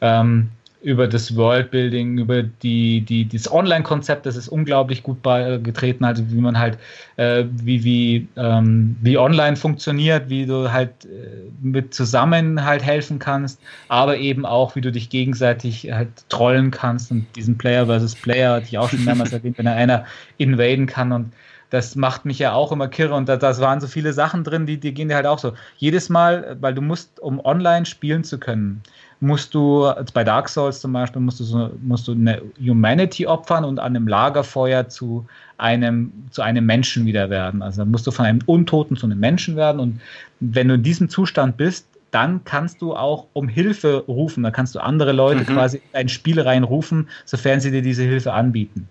Ähm, über das Worldbuilding, über die, die, das Online-Konzept, das ist unglaublich gut beigetreten, also wie man halt, äh, wie, wie, ähm, wie online funktioniert, wie du halt äh, mit zusammen halt helfen kannst, aber eben auch, wie du dich gegenseitig halt trollen kannst und diesen Player versus Player, hatte ich auch schon mehrmals *laughs* erwähnt, wenn er einer invaden kann und das macht mich ja auch immer kirre und da, das waren so viele Sachen drin, die, die gehen dir halt auch so. Jedes Mal, weil du musst, um online spielen zu können, musst du, bei Dark Souls zum Beispiel, musst du, so, musst du eine Humanity opfern und an einem Lagerfeuer zu einem, zu einem Menschen wieder werden. Also musst du von einem Untoten zu einem Menschen werden und wenn du in diesem Zustand bist, dann kannst du auch um Hilfe rufen. Dann kannst du andere Leute mhm. quasi in ein Spiel reinrufen, sofern sie dir diese Hilfe anbieten.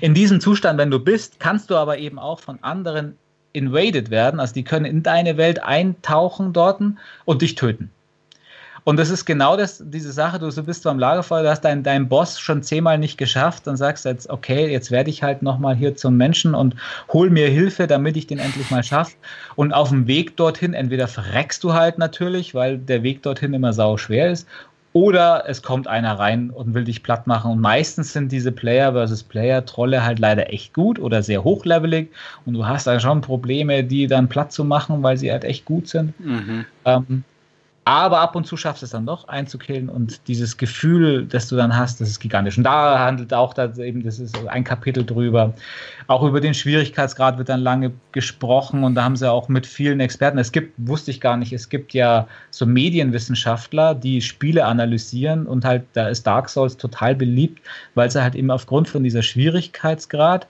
In diesem Zustand, wenn du bist, kannst du aber eben auch von anderen invaded werden. Also die können in deine Welt eintauchen dort und dich töten. Und das ist genau das, diese Sache, du bist beim Lagerfeuer, du hast deinen dein Boss schon zehnmal nicht geschafft und sagst jetzt, okay, jetzt werde ich halt nochmal hier zum Menschen und hol mir Hilfe, damit ich den endlich mal schaffe. Und auf dem Weg dorthin, entweder verreckst du halt natürlich, weil der Weg dorthin immer sau schwer ist, oder es kommt einer rein und will dich platt machen. Und meistens sind diese Player versus Player Trolle halt leider echt gut oder sehr hochlevelig. Und du hast dann schon Probleme, die dann platt zu machen, weil sie halt echt gut sind. Mhm. Ähm, aber ab und zu schaffst du es dann doch einzukillen und dieses Gefühl, das du dann hast, das ist gigantisch. Und da handelt auch das eben, das ist ein Kapitel drüber. Auch über den Schwierigkeitsgrad wird dann lange gesprochen und da haben sie auch mit vielen Experten, es gibt, wusste ich gar nicht, es gibt ja so Medienwissenschaftler, die Spiele analysieren und halt, da ist Dark Souls total beliebt, weil sie halt eben aufgrund von dieser Schwierigkeitsgrad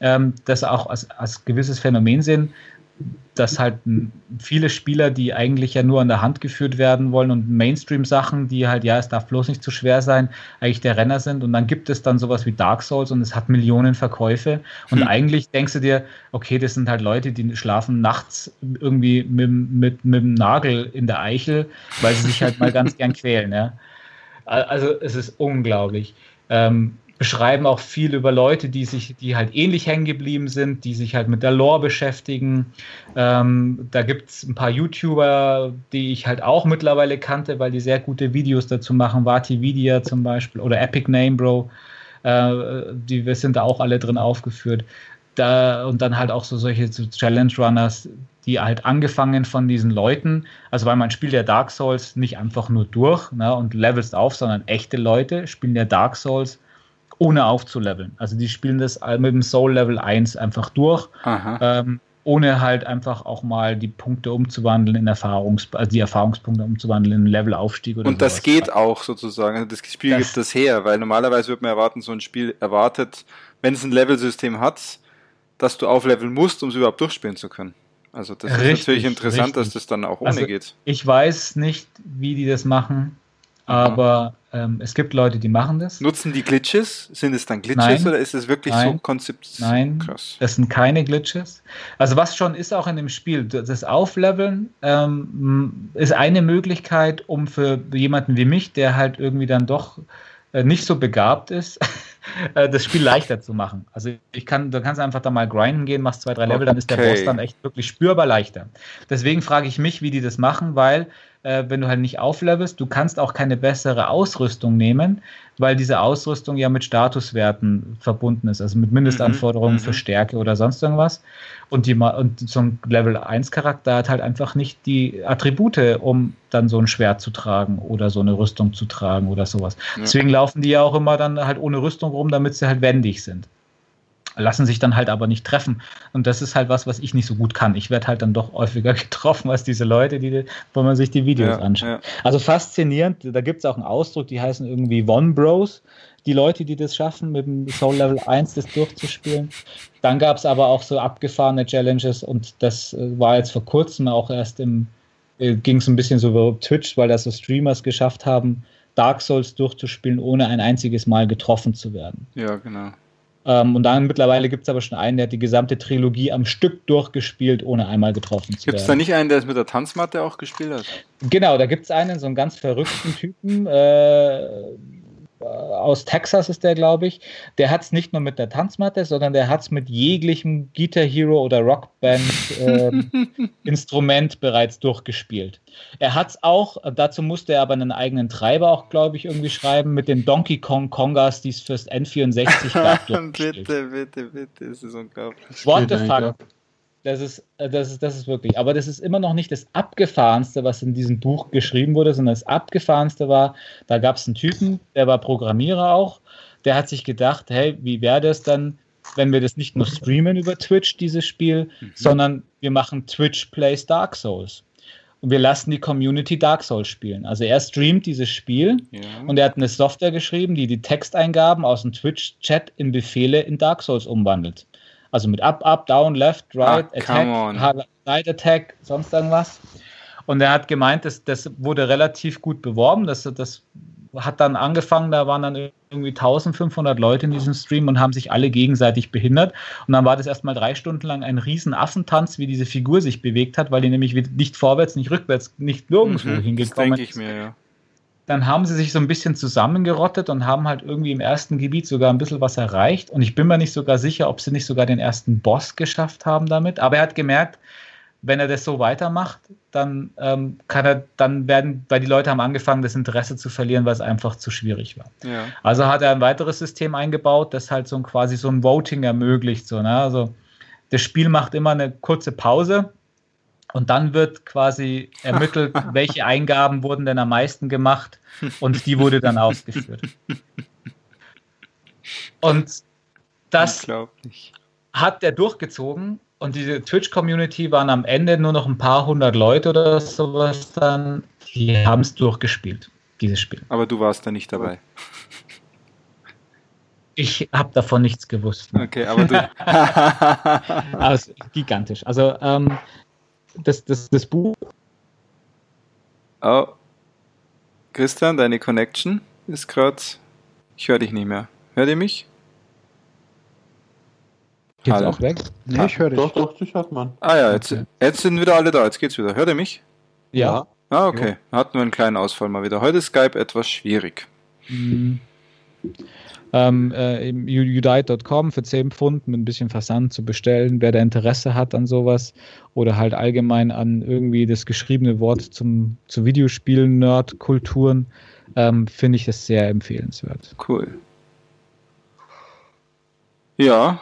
ähm, das auch als, als gewisses Phänomen sehen, dass halt viele Spieler, die eigentlich ja nur an der Hand geführt werden wollen und Mainstream-Sachen, die halt, ja, es darf bloß nicht zu schwer sein, eigentlich der Renner sind. Und dann gibt es dann sowas wie Dark Souls und es hat Millionen Verkäufe. Und hm. eigentlich denkst du dir, okay, das sind halt Leute, die schlafen nachts irgendwie mit, mit, mit dem Nagel in der Eichel, weil sie sich halt mal ganz gern *laughs* quälen. Ja. Also es ist unglaublich. Ähm, beschreiben auch viel über Leute, die sich, die halt ähnlich hängen geblieben sind, die sich halt mit der Lore beschäftigen. Ähm, da gibt es ein paar YouTuber, die ich halt auch mittlerweile kannte, weil die sehr gute Videos dazu machen. Vati Vidia zum Beispiel oder Epic Name Bro. Äh, die wir sind da auch alle drin aufgeführt. Da, und dann halt auch so solche so Challenge Runners, die halt angefangen von diesen Leuten, also weil man spielt ja Dark Souls nicht einfach nur durch ne, und levelst auf, sondern echte Leute spielen ja Dark Souls ohne aufzuleveln. Also die spielen das mit dem Soul Level 1 einfach durch, ähm, ohne halt einfach auch mal die Punkte umzuwandeln in Erfahrungs also die Erfahrungspunkte umzuwandeln in Levelaufstieg oder Und das sowas. geht auch sozusagen. Also das Spiel das gibt das her, weil normalerweise würde man erwarten, so ein Spiel erwartet, wenn es ein Levelsystem hat, dass du aufleveln musst, um es überhaupt durchspielen zu können. Also das richtig, ist natürlich interessant, richtig. dass das dann auch ohne also geht. Ich weiß nicht, wie die das machen, aber ähm, es gibt Leute, die machen das. Nutzen die Glitches? Sind es dann Glitches Nein. oder ist es wirklich Nein. so Konzept? Nein, Krass. das sind keine Glitches. Also was schon ist auch in dem Spiel, das Aufleveln ähm, ist eine Möglichkeit, um für jemanden wie mich, der halt irgendwie dann doch äh, nicht so begabt ist, *laughs* äh, das Spiel leichter zu machen. Also ich kann, du kannst einfach da mal grinden gehen, machst zwei, drei Level, okay. dann ist der Boss dann echt wirklich spürbar leichter. Deswegen frage ich mich, wie die das machen, weil äh, wenn du halt nicht auflevelst. Du kannst auch keine bessere Ausrüstung nehmen, weil diese Ausrüstung ja mit Statuswerten verbunden ist, also mit Mindestanforderungen mhm, für mhm. Stärke oder sonst irgendwas. Und, die, und so ein Level 1 Charakter hat halt einfach nicht die Attribute, um dann so ein Schwert zu tragen oder so eine Rüstung zu tragen oder sowas. Ja. Deswegen laufen die ja auch immer dann halt ohne Rüstung rum, damit sie halt wendig sind lassen sich dann halt aber nicht treffen. Und das ist halt was, was ich nicht so gut kann. Ich werde halt dann doch häufiger *laughs* getroffen als diese Leute, die, wo man sich die Videos ja, anschaut. Ja. Also faszinierend, da gibt es auch einen Ausdruck, die heißen irgendwie One Bros. die Leute, die das schaffen, mit dem Soul Level 1 das durchzuspielen. Dann gab es aber auch so abgefahrene Challenges und das äh, war jetzt vor kurzem auch erst im, äh, ging es ein bisschen so über Twitch, weil da so Streamers geschafft haben, Dark Souls durchzuspielen, ohne ein einziges Mal getroffen zu werden. Ja, genau. Ähm, und dann mittlerweile gibt es aber schon einen, der hat die gesamte Trilogie am Stück durchgespielt, ohne einmal getroffen zu werden. Gibt es da nicht einen, der es mit der Tanzmatte auch gespielt hat? Genau, da gibt es einen, so einen ganz verrückten Typen. Äh, aus Texas ist der, glaube ich. Der hat es nicht nur mit der Tanzmatte, sondern der hat es mit jeglichem Guitar Hero oder Rockband ähm, *laughs* Instrument bereits durchgespielt. Er hat es auch, dazu musste er aber einen eigenen Treiber auch, glaube ich, irgendwie schreiben, mit den Donkey Kong Kongas, die es fürs N64 gab. *laughs* bitte, bitte, bitte, das ist unglaublich. What the fuck? Das ist, äh, das, ist, das ist wirklich, aber das ist immer noch nicht das Abgefahrenste, was in diesem Buch geschrieben wurde, sondern das Abgefahrenste war, da gab es einen Typen, der war Programmierer auch, der hat sich gedacht, hey, wie wäre das dann, wenn wir das nicht nur streamen über Twitch, dieses Spiel, mhm. sondern wir machen Twitch Plays Dark Souls. Und wir lassen die Community Dark Souls spielen. Also er streamt dieses Spiel ja. und er hat eine Software geschrieben, die die Texteingaben aus dem Twitch-Chat in Befehle in Dark Souls umwandelt. Also mit Up, Up, Down, Left, Right, ah, Attack, Right Attack, sonst irgendwas. Und er hat gemeint, dass das wurde relativ gut beworben. Das, das hat dann angefangen, da waren dann irgendwie 1500 Leute in diesem Stream und haben sich alle gegenseitig behindert. Und dann war das erstmal drei Stunden lang ein riesen Affentanz, wie diese Figur sich bewegt hat, weil die nämlich nicht vorwärts, nicht rückwärts, nicht nirgendwo mhm, hingekommen ist. Mir, ja dann haben sie sich so ein bisschen zusammengerottet und haben halt irgendwie im ersten Gebiet sogar ein bisschen was erreicht. Und ich bin mir nicht sogar sicher, ob sie nicht sogar den ersten Boss geschafft haben damit. Aber er hat gemerkt, wenn er das so weitermacht, dann ähm, kann er, dann werden, weil die Leute haben angefangen, das Interesse zu verlieren, weil es einfach zu schwierig war. Ja. Also hat er ein weiteres System eingebaut, das halt so ein, quasi so ein Voting ermöglicht. So, ne? Also das Spiel macht immer eine kurze Pause und dann wird quasi ermittelt, *laughs* welche Eingaben wurden denn am meisten gemacht und die wurde dann ausgeführt. Und das hat der durchgezogen und diese Twitch-Community waren am Ende nur noch ein paar hundert Leute oder sowas dann, die haben es durchgespielt, dieses Spiel. Aber du warst da nicht dabei. Ich habe davon nichts gewusst. Ne? Okay, aber du. *laughs* also, gigantisch. Also ähm, das, das, das Buch. Oh. Christian, deine Connection ist gerade. Ich höre dich nicht mehr. Hört ihr mich? Geht's Hallo. auch weg? Nee, ah, ich höre dich. Doch, doch, dich hört man. Ah ja, jetzt, okay. jetzt sind wieder alle da. Jetzt geht's wieder. Hört ihr mich? Ja. Ah, okay. Hatten wir einen kleinen Ausfall mal wieder. Heute ist Skype etwas schwierig. Mhm ähm, äh, udite.com für 10 Pfund mit ein bisschen Versand zu bestellen, wer da Interesse hat an sowas oder halt allgemein an irgendwie das geschriebene Wort zum, zu Videospielen, Nerd-Kulturen, ähm, finde ich es sehr empfehlenswert. Cool. Ja.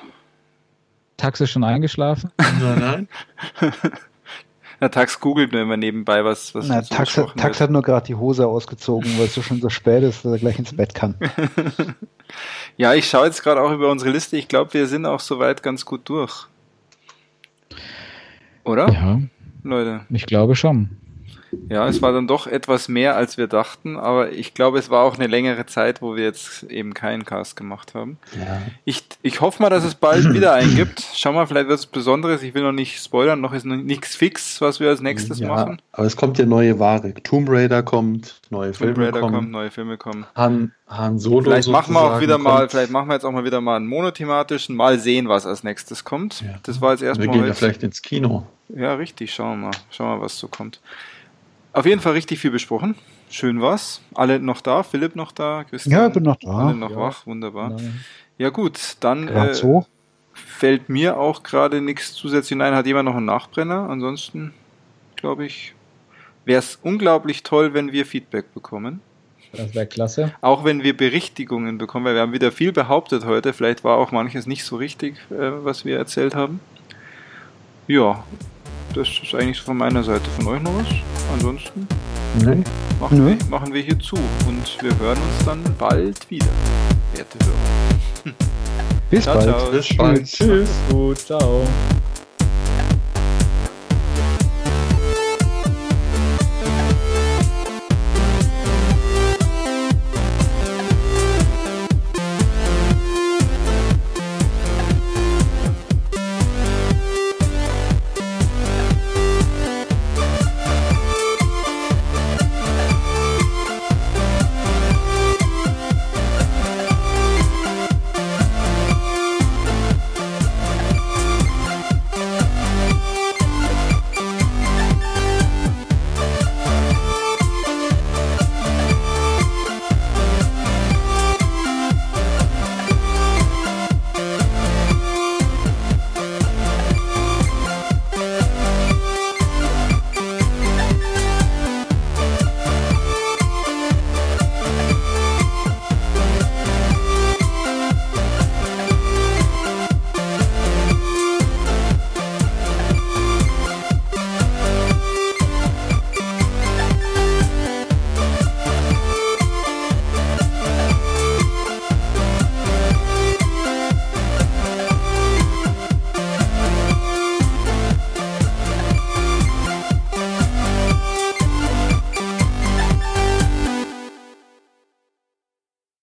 Taxe schon eingeschlafen? Nein, nein. *laughs* Na, Tax googelt nur immer nebenbei, was, was Na, Tax, Tax hat nur gerade die Hose ausgezogen, weil es so schon so spät ist, dass er gleich ins Bett kann. *laughs* ja, ich schaue jetzt gerade auch über unsere Liste. Ich glaube, wir sind auch soweit ganz gut durch. Oder? Ja. Leute. Ich glaube schon. Ja, es war dann doch etwas mehr, als wir dachten, aber ich glaube, es war auch eine längere Zeit, wo wir jetzt eben keinen Cast gemacht haben. Ja. Ich, ich hoffe mal, dass es bald *clears throat* wieder einen gibt. Schau mal, vielleicht wird es Besonderes. Ich will noch nicht spoilern, noch ist noch nichts fix, was wir als nächstes ja, machen. Aber es kommt ja neue Ware. Tomb Raider kommt, neue Filme Tomb Raider kommen. kommt, neue Filme kommen. Han, Han Solo. Vielleicht machen wir auch wieder kommt. mal, vielleicht machen wir jetzt auch mal wieder mal einen monothematischen, mal sehen, was als nächstes kommt. Ja. Das war jetzt erstmal. Wir gehen ja vielleicht ins Kino. Ja, richtig. Schauen wir mal. Schauen wir mal, was so kommt. Auf jeden Fall richtig viel besprochen. Schön war's. Alle noch da? Philipp noch da? Christian? Ja, bin noch da. Alle noch ja. wach, wunderbar. Nein. Ja gut, dann äh, so. fällt mir auch gerade nichts zusätzlich Nein, Hat jemand noch einen Nachbrenner? Ansonsten, glaube ich, wäre es unglaublich toll, wenn wir Feedback bekommen. Das wäre klasse. Auch wenn wir Berichtigungen bekommen, weil wir haben wieder viel behauptet heute. Vielleicht war auch manches nicht so richtig, äh, was wir erzählt haben. Ja, das ist eigentlich von meiner Seite. Von euch noch was? Ansonsten Nein. Machen, Wir, machen wir hier zu und wir hören uns dann bald wieder, werte Hörer. Bis ciao, bald. Ciao. Bis bald. Tschüss. Gut, ciao.